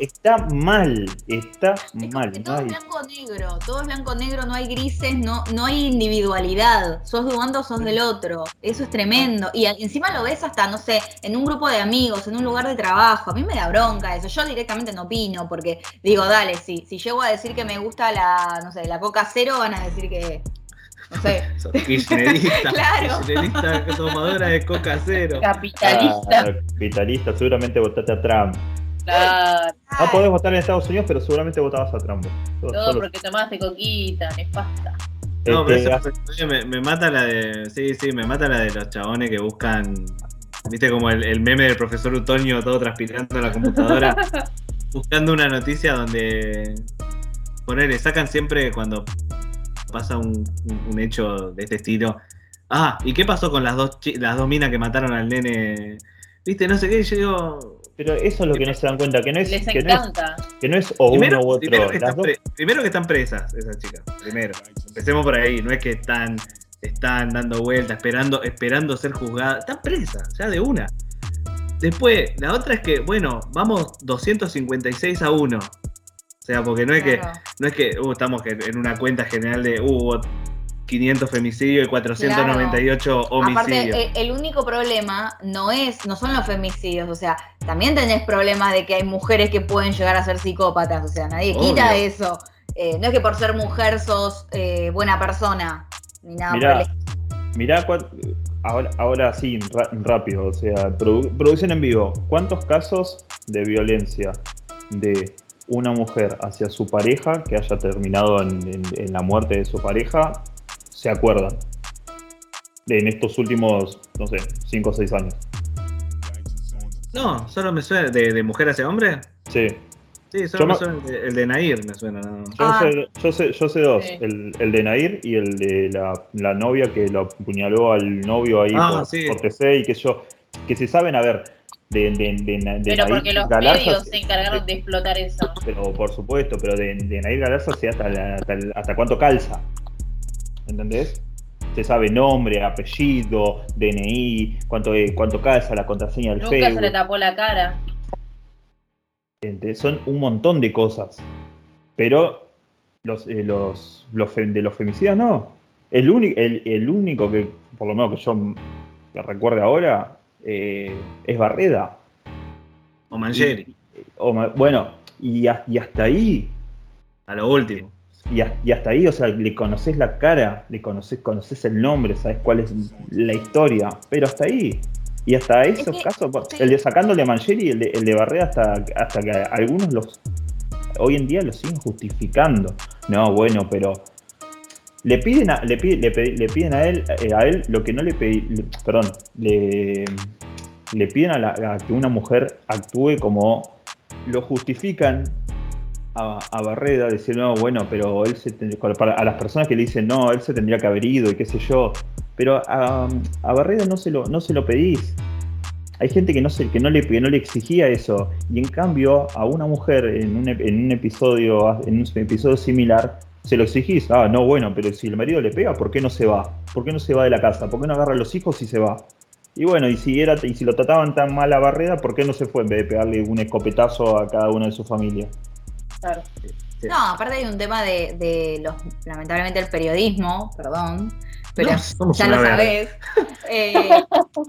está, mal, está mal. no todo es hay- blanco negro, todo es blanco negro, no hay grises, no, no hay individualidad, sos de un bando, sos del otro, eso es tremendo. Y encima lo ves hasta, no sé, en un grupo de amigos, en un lugar de trabajo, a mí me da bronca eso, yo directamente no opino, porque digo, dale, si, si llego a decir que me gusta la, no sé, la coca cero, van a decir que, no sé. Kirchnerista. Claro. Kirchnerista tomadora de coca cero. Capitalista. Ah, capitalista, seguramente votaste a Trump. Claro. No podés votar en Estados Unidos, pero seguramente votabas a Trump. Todo solo- porque tomaste coquita, nefasta. No, pero Este, eso- oye, me, me mata la de. Sí, sí, me mata la de los chabones que buscan. Viste como el, el meme del profesor Utonio todo transpirando en la computadora. buscando una noticia donde. Ponele, sacan siempre cuando pasa un, un- un hecho de este estilo. Ah, ¿y qué pasó con las dos las dos minas que mataron al nene? Viste, no sé qué, yo digo. Pero eso es lo que no se dan cuenta, que no es, Les que no es, encanta. que no es o Primero, uno u primero otro. que Las están dos- pre- primero que están presas esas chicas. Primero. Empecemos por ahí. No es que están, están dando vueltas, esperando, esperando ser juzgadas. Están presas, ya de una. Después, la otra es que, bueno, vamos 256 a 1. O sea, porque no es que, Claro. no es que uh, estamos que en una cuenta general de uh, hubo 500 femicidios y 498 homicidios. Aparte, eh, el, el único problema no es, no son los femicidios, o sea, también tenés problemas de que hay mujeres que pueden llegar a ser psicópatas, o sea, nadie quita eso. Eh, no es que por ser mujer sos eh, buena persona, ni nada por el Mirá, mirá ahora, ahora sí, rápido, o sea, produ- producción en vivo. ¿Cuántos casos de violencia de una mujer hacia su pareja que haya terminado en, en- en la muerte de su pareja se acuerdan? De- en estos últimos, no sé, 5 o 6 años. No, solo me suena. ¿De, de mujer hacia hombre? Sí. Sí, solo Yo me suena el de, el de Nair, me suena. más. Yo, Ah. sé, yo, sé, yo sé dos, Sí. el, el de Nair y el de la, la novia que lo apuñaló al novio ahí Ah, por, sí. por TC y que yo, que se saben, a ver, de, de, de, de Pero porque los Galarza medios se- se encargaron de explotar eso. pero por supuesto, pero de, Nair Galarza sé hasta, la- hasta, hasta cuánto calza, ¿entendés? Se sabe nombre, apellido, DNI, cuánto, cuánto calza, la contraseña del Nunca se le Facebook. tapó la cara. Son un montón de cosas. Pero los, eh, los, los de los femicidas no. El, único el, el único que, por lo menos que yo recuerde ahora, eh, es Barreda. O Mangieri. O bueno, y, a- y hasta ahí. A lo último. Y, a- y hasta ahí, o sea, le conoces la cara, le conoces, conoces el nombre, sabes cuál es la historia, pero hasta ahí. Y hasta esos que- casos, el de sacándole a Mangieri y el de, el de Barreda, hasta, hasta que algunos los hoy en día lo siguen justificando. No, bueno, pero le piden a, le le le piden a él, eh, a él lo que no le pedí, perdón, le, piden a, la- a que una mujer actúe como lo justifican a, a Barreda, decir, no, bueno, pero él se a las personas que le dicen, no, él se tendría que haber ido y qué sé yo. Pero a, a Barreda no se lo, no se lo pedís. Hay gente que no, se, que, no le, que no le exigía eso. Y en cambio, a una mujer en un episodio, en un episodio similar, se lo exigís. Ah, no, bueno, pero si el marido le pega, ¿por qué no se va? ¿Por qué no se va de la casa? ¿Por qué no agarra a los hijos y se va? Y bueno, y si, era, y si lo trataban tan mal a Barreda, ¿por qué no se fue en vez de pegarle un escopetazo a cada uno de su familia? Claro. No, aparte hay un tema de, de los, lamentablemente el periodismo, perdón, pero No, ya lo verga. sabés. Eh,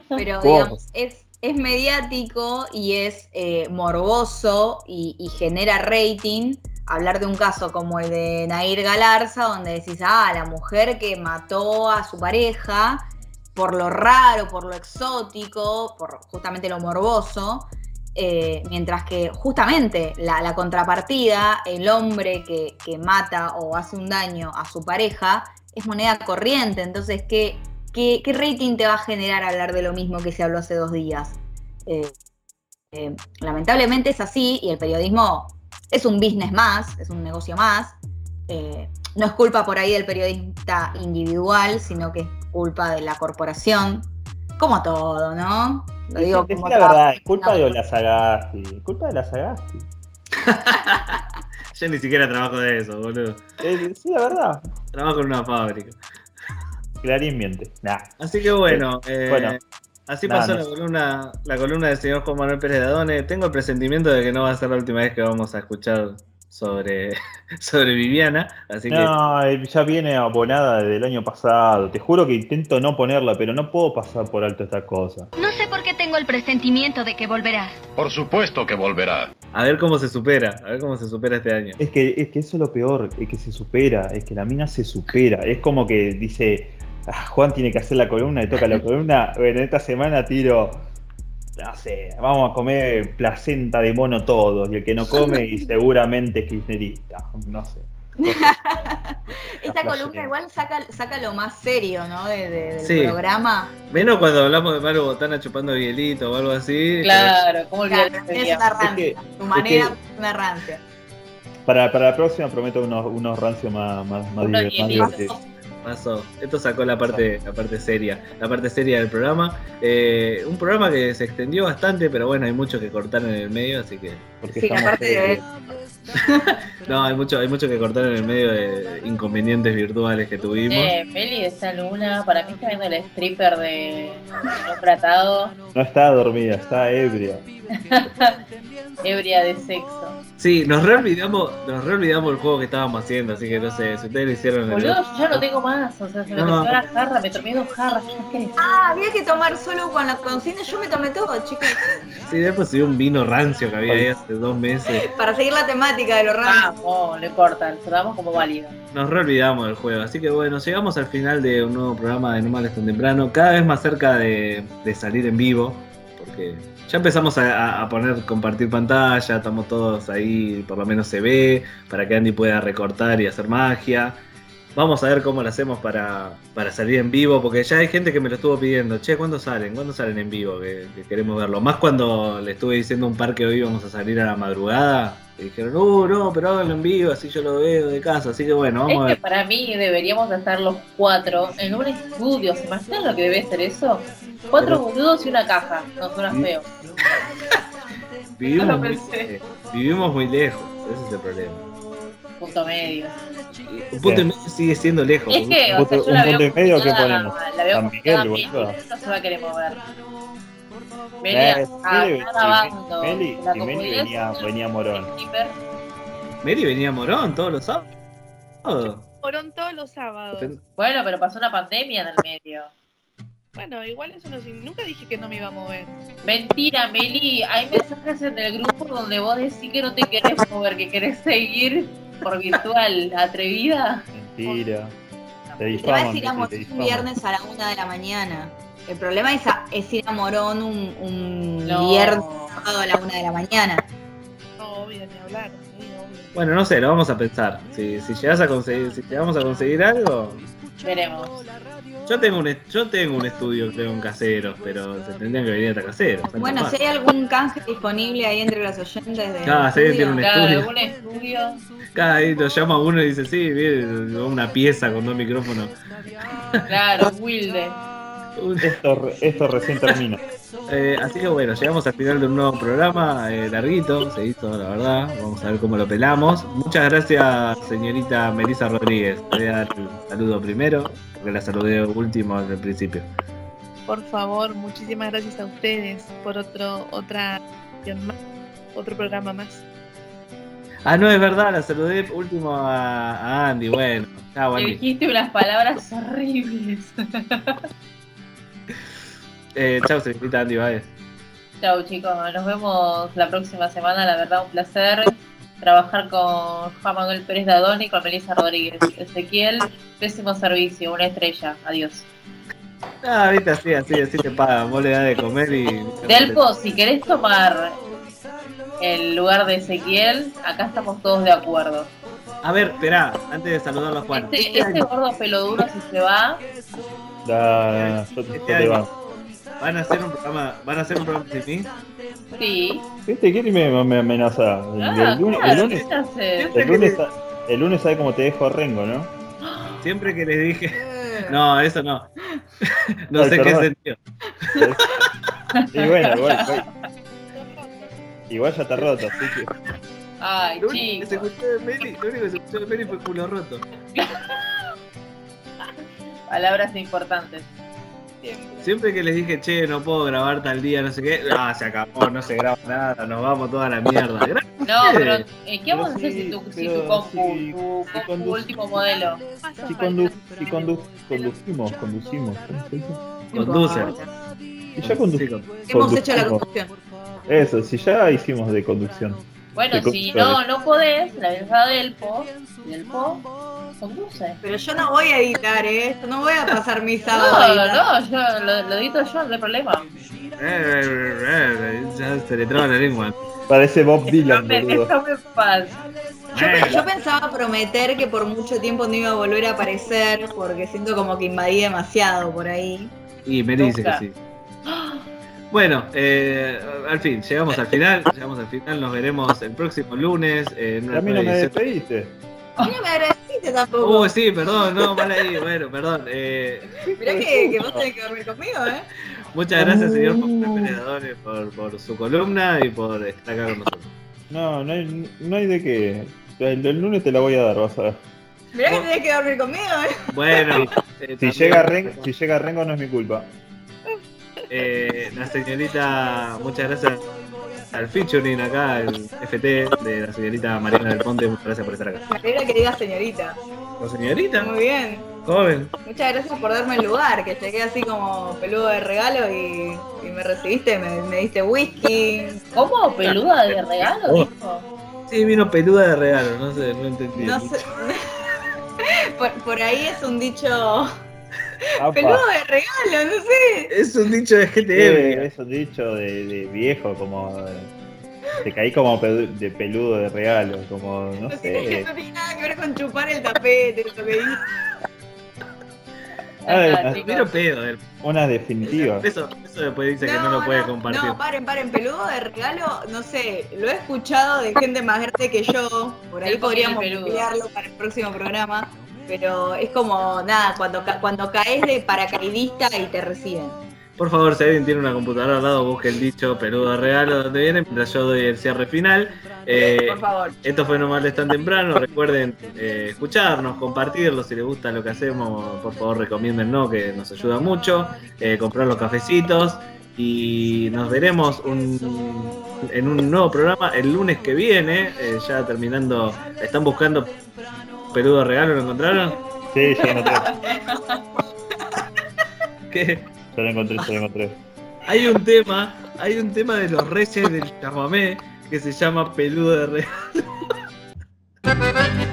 pero digamos, es, es mediático y es eh, morboso y, y genera rating hablar de un caso como el de Nair Galarza, donde decís, ah, la mujer que mató a su pareja por lo raro, por lo exótico, por justamente lo morboso, eh, mientras que justamente la, contrapartida, el hombre que, que mata o hace un daño a su pareja, es moneda corriente. Entonces, ¿qué, qué, qué rating te va a generar hablar de lo mismo que se habló hace dos días? Eh, eh, lamentablemente es así y el periodismo es un business más, es un negocio más. Eh, no es culpa por ahí del periodista individual, sino que es culpa de la corporación, como todo, ¿no? Lo digo Decí como la verdad, es culpa de la Sagasti. Culpa de la Sagasti. Yo ni siquiera trabajo de eso, boludo. Eh, sí, la verdad. Trabajo en una fábrica. Clarín miente. Nah. Así que bueno, eh, Bueno. Así Nada, pasó no la columna, la columna del señor Juan Manuel Pérez de Adone. Tengo el presentimiento de que no va a ser la última vez que vamos a escuchar sobre, sobre Viviana. Así No, ya viene abonada desde el año pasado. Te juro que intento no ponerla, pero no puedo pasar por alto esta cosa. No sé por qué tengo el presentimiento de que volverá. Por supuesto que volverá. a ver cómo se supera, a ver cómo se supera este año. Es que, es que eso es lo peor, es que se supera, es que la mina se supera. Es como que dice, "Ah, Juan tiene que hacer la columna, le toca la columna. Bueno, esta semana tiro, no sé, vamos a comer placenta de mono todos. Y el que no come, y seguramente es kirchnerista. No sé. Esta columna igual saca, saca lo más serio, ¿no? De- de- del Sí. programa. Menos cuando hablamos de Maru Botana chupando bielito o algo así. Claro, ¿cómo olvidar Claro, es una rancia. Es que- Tu es manera que- es una rancia. Para, para la próxima prometo unos, unos rancios más, más, más, divertidos. Pasó. Esto sacó la parte, la parte seria, la parte seria del programa. Eh, un programa que se extendió bastante, pero bueno, hay mucho que cortar en el medio, así que. Porque Sí, estamos aparte de- No, hay mucho, hay mucho que cortar en el medio de inconvenientes virtuales que tuvimos. Eh, Meli de esa luna, para mí está viendo el stripper de no tratado, No está dormida, está ebria. ebria de sexo. Sí, nos reolvidamos, nos reolvidamos el juego que estábamos haciendo, así que no sé, si ustedes lo hicieron en el- Boludo, yo ya no tengo más, o sea, se me No. terminó la jarra, me tomé dos jarras. Ah, había que tomar solo con la consigna. Yo me tomé todo, chicos. Sí, después subió un vino rancio que había ahí hace dos meses. Para seguir la temática de los ramos. Vamos, no importa, lo damos como válido. Nos reolvidamos del juego, así que bueno, llegamos al final de un nuevo programa de No Males tan temprano, cada vez más cerca de, de salir en vivo, porque ya empezamos a, a- a poner compartir pantalla, estamos todos ahí, por lo menos se ve, para que Andy pueda recortar y hacer magia. Vamos a ver cómo lo hacemos para, para salir en vivo, porque ya hay gente que me lo estuvo pidiendo. Che, ¿cuándo salen? ¿Cuándo salen en vivo? Que, que queremos verlo. Más cuando le estuve diciendo a un par que hoy íbamos a salir a la madrugada. Y dijeron, uh, no, pero háganlo en vivo, así yo lo veo de casa. Así que bueno, vamos a Es ver. que para mí deberíamos estar los cuatro en un estudio, ¿se imaginan lo que debe ser eso? Cuatro Pero- boludos y una caja, no suena feo. Vivimos, No muy, eh, vivimos muy lejos, ese es el problema. Punto medio. Un punto y medio sigue siendo lejos. Es que, o sea, yo un la punto veo medio, ¿qué complicada, ponemos? La veo San Miguel, boludo. no se va a querer mover. Meli, Eh, Meli, sí. Meli, sí, Meli venía, un morón. Mary venía Morón todos los sábados. Fueron todos los sábados. Bueno, pero pasó una pandemia en el medio. Bueno, igual eso no Nunca dije que no me iba a mover. Mentira, Meli. Hay mensajes en el grupo donde vos decís que no te querés mover, que querés seguir por virtual. ¿Atrevida? Mentira. Te El tema difaman, es ir a un viernes a la una de la mañana. El problema es, a- es ir a Morón un, un No. viernes a la una de la mañana. No, obvio, ni hablar. sí, obvio. Bueno, no sé, lo vamos a pensar. Si, si llegas a conseguir, si llegamos a conseguir algo. Veremos. Yo tengo un yo tengo un estudio, creo, en casero, pero se tendrían que venir hasta casero. Santa Bueno, si hay algún canje disponible ahí entre los oyentes de. Ah, sí, tiene un Claro, estudio. algún estudio. Cada ahí lo llama uno y dice, sí, una pieza con dos micrófonos. Claro, Wilde. Esto, re- esto recién termina. Eh, así que bueno, llegamos al final de un nuevo programa, eh, larguito, se hizo la verdad, vamos a ver cómo lo pelamos. Muchas gracias señorita Melissa Rodríguez, voy a dar el saludo primero, porque la saludé último al principio. Por favor, muchísimas gracias a ustedes por otro, otra, otro programa más. Ah, no, es verdad, la saludé último a, a Andy, bueno, Le Andy. dijiste unas palabras horribles. Eh, chao señorita Andy Baez. Chau chicos, nos vemos la próxima semana, la verdad un placer trabajar con Juan Manuel Pérez Dadoni y con Melissa Rodríguez. Ezequiel, pésimo servicio, una estrella, adiós. Ah, viste, así, así, así te pagan, vos le das de comer y... Delpo, si querés tomar el lugar de Ezequiel, acá estamos todos de acuerdo. A ver, esperá, antes de saludarlo a Juan. Este, este gordo pelo duro si se va, Da, yo, yo Este te año, banco. ¿Van a hacer un programa, van a hacer un programa sin mí? sí. ¿Viste? ¿Quién me, me amenaza? El, Ah, el lunes, el lunes, ¿qué el lunes, el lunes sabe cómo te dejo Rengo, ¿no? Siempre que les dije... No, eso no. No Ay, sé qué perdón. sentido. Y bueno, igual, igual, igual ya está roto, así que. Ay, Lo único que se de Meli, lo único que se escuchó de Meli fue culo roto. Palabras importantes. Siempre que les dije, che, no puedo grabar tal día, no sé qué, ah, se acabó, no se graba nada, nos vamos toda la mierda. No, pero eh, ¿qué vamos a hacer si tu, si tu compu, si- tu si último modelo? Si, condu si condu conducimos, conducimos. Conduce. Si ya condu Sí, con- Hemos hecho la conducimos. conducción. Eso, si ya hicimos de conducción. Bueno, De si no, no podés, la verdad del po, del po, conduce. Pero yo no voy a editar, ¿eh? Yo no voy a pasar mi No, sábado. editar. no, yo lo, lo edito yo, no hay problema. Eh, eh, eh, ya se le traba la lengua. Parece Bob Dylan, paz. Yo, pe- yo pensaba prometer que por mucho tiempo no iba a volver a aparecer porque siento como que invadí demasiado por ahí. Y Meli dice que sí. Bueno, eh, al fin, llegamos al final, llegamos al final, nos veremos el próximo lunes en A mí no me despediste. No me agradeciste tampoco. Uh, sí, perdón, no, mal ahí, bueno, perdón. Eh, Mirá que, que vos tenés que dormir conmigo, ¿eh? muchas gracias, señor Pérez por, por su columna y por estar acá con nosotros. No, no hay, no hay de qué. El, el lunes te la voy a dar, vas a ver. Mirá que tenés que dormir conmigo, ¿eh? Bueno, eh, Si llega, Rengo, si llega Rengo no es mi culpa. eh, la señorita, muchas gracias al featuring acá, el FT de la señorita Mariana del Ponte, muchas gracias por estar acá. Me alegra que digas señorita. ¿La señorita? Muy bien. Joven. Muchas gracias por darme el lugar, que llegué así como peludo de regalo y, y me recibiste, me, me diste whisky. ¿Cómo? ¿Peluda de regalo? Oh. dijo? Sí, vino peluda de regalo, no sé, no entendí. No sé. por, por ahí es un dicho. Peludo de regalo, no sé. Es un dicho de Eh, GTM. es un dicho de, de viejo, como. Te caí como de peludo de regalo, como. No No tiene, sé. no tiene nada que ver con chupar el tapete, lo que Acá, ah, chicos. Vino pedo él. Unas definitivas. Eso, eso después dice que no lo puede compartir. No, paren, paren, peludo de regalo, no sé, lo he escuchado de gente más grande que yo, por ahí El podríamos ampliarlo para el próximo programa, pero es como, nada, cuando, ca- cuando caes de paracaidista y te reciben. Por favor, si alguien tiene una computadora al lado, busque el dicho peludo de regalo donde viene, mientras yo doy el cierre final. Eh, Por favor. Esto fue No Males Tan Temprano. Recuerden eh, escucharnos, compartirlo. Si les gusta lo que hacemos, por favor, recomiéndennos, que nos ayuda mucho. Eh, comprar los cafecitos. Y nos veremos un- en un nuevo programa el lunes que viene. eh, ya terminando. ¿Están buscando peludo regalo? ¿Lo encontraron? Sí, ya lo encontré. ¿Qué? Ya lo encontré, ya lo encontré. Hay un tema, hay un tema de los reyes del chamamé que se llama peludo de regalo.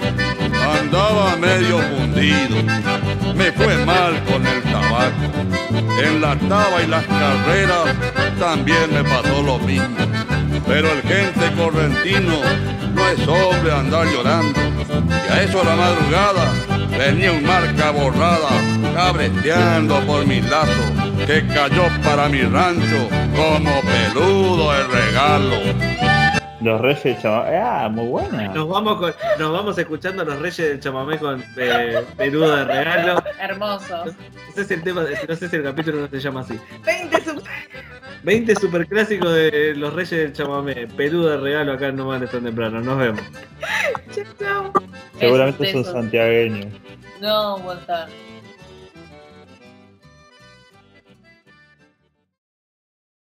Andaba medio fundido, me fue mal con el tabaco. En la taba y las carreras también me pasó lo mismo. Pero el gente correntino no es hombre andar llorando. Y a eso la madrugada venía un marca borrada, cabreteando por mi lazo, que cayó para mi rancho como peludo el regalo. Los Reyes Chamamé. Ah, muy buena. Nos vamos, con- nos vamos escuchando a los reyes del chamamé con eh, peludo de regalo. Hermoso. Ese es el tema, no sé si el capítulo no se llama así. 20 super... 20 superclásicos de los reyes del chamamé. Peludo de regalo acá en No Tan Temprano. Nos vemos. Chau, chau. Seguramente son santiagueños. No, montón.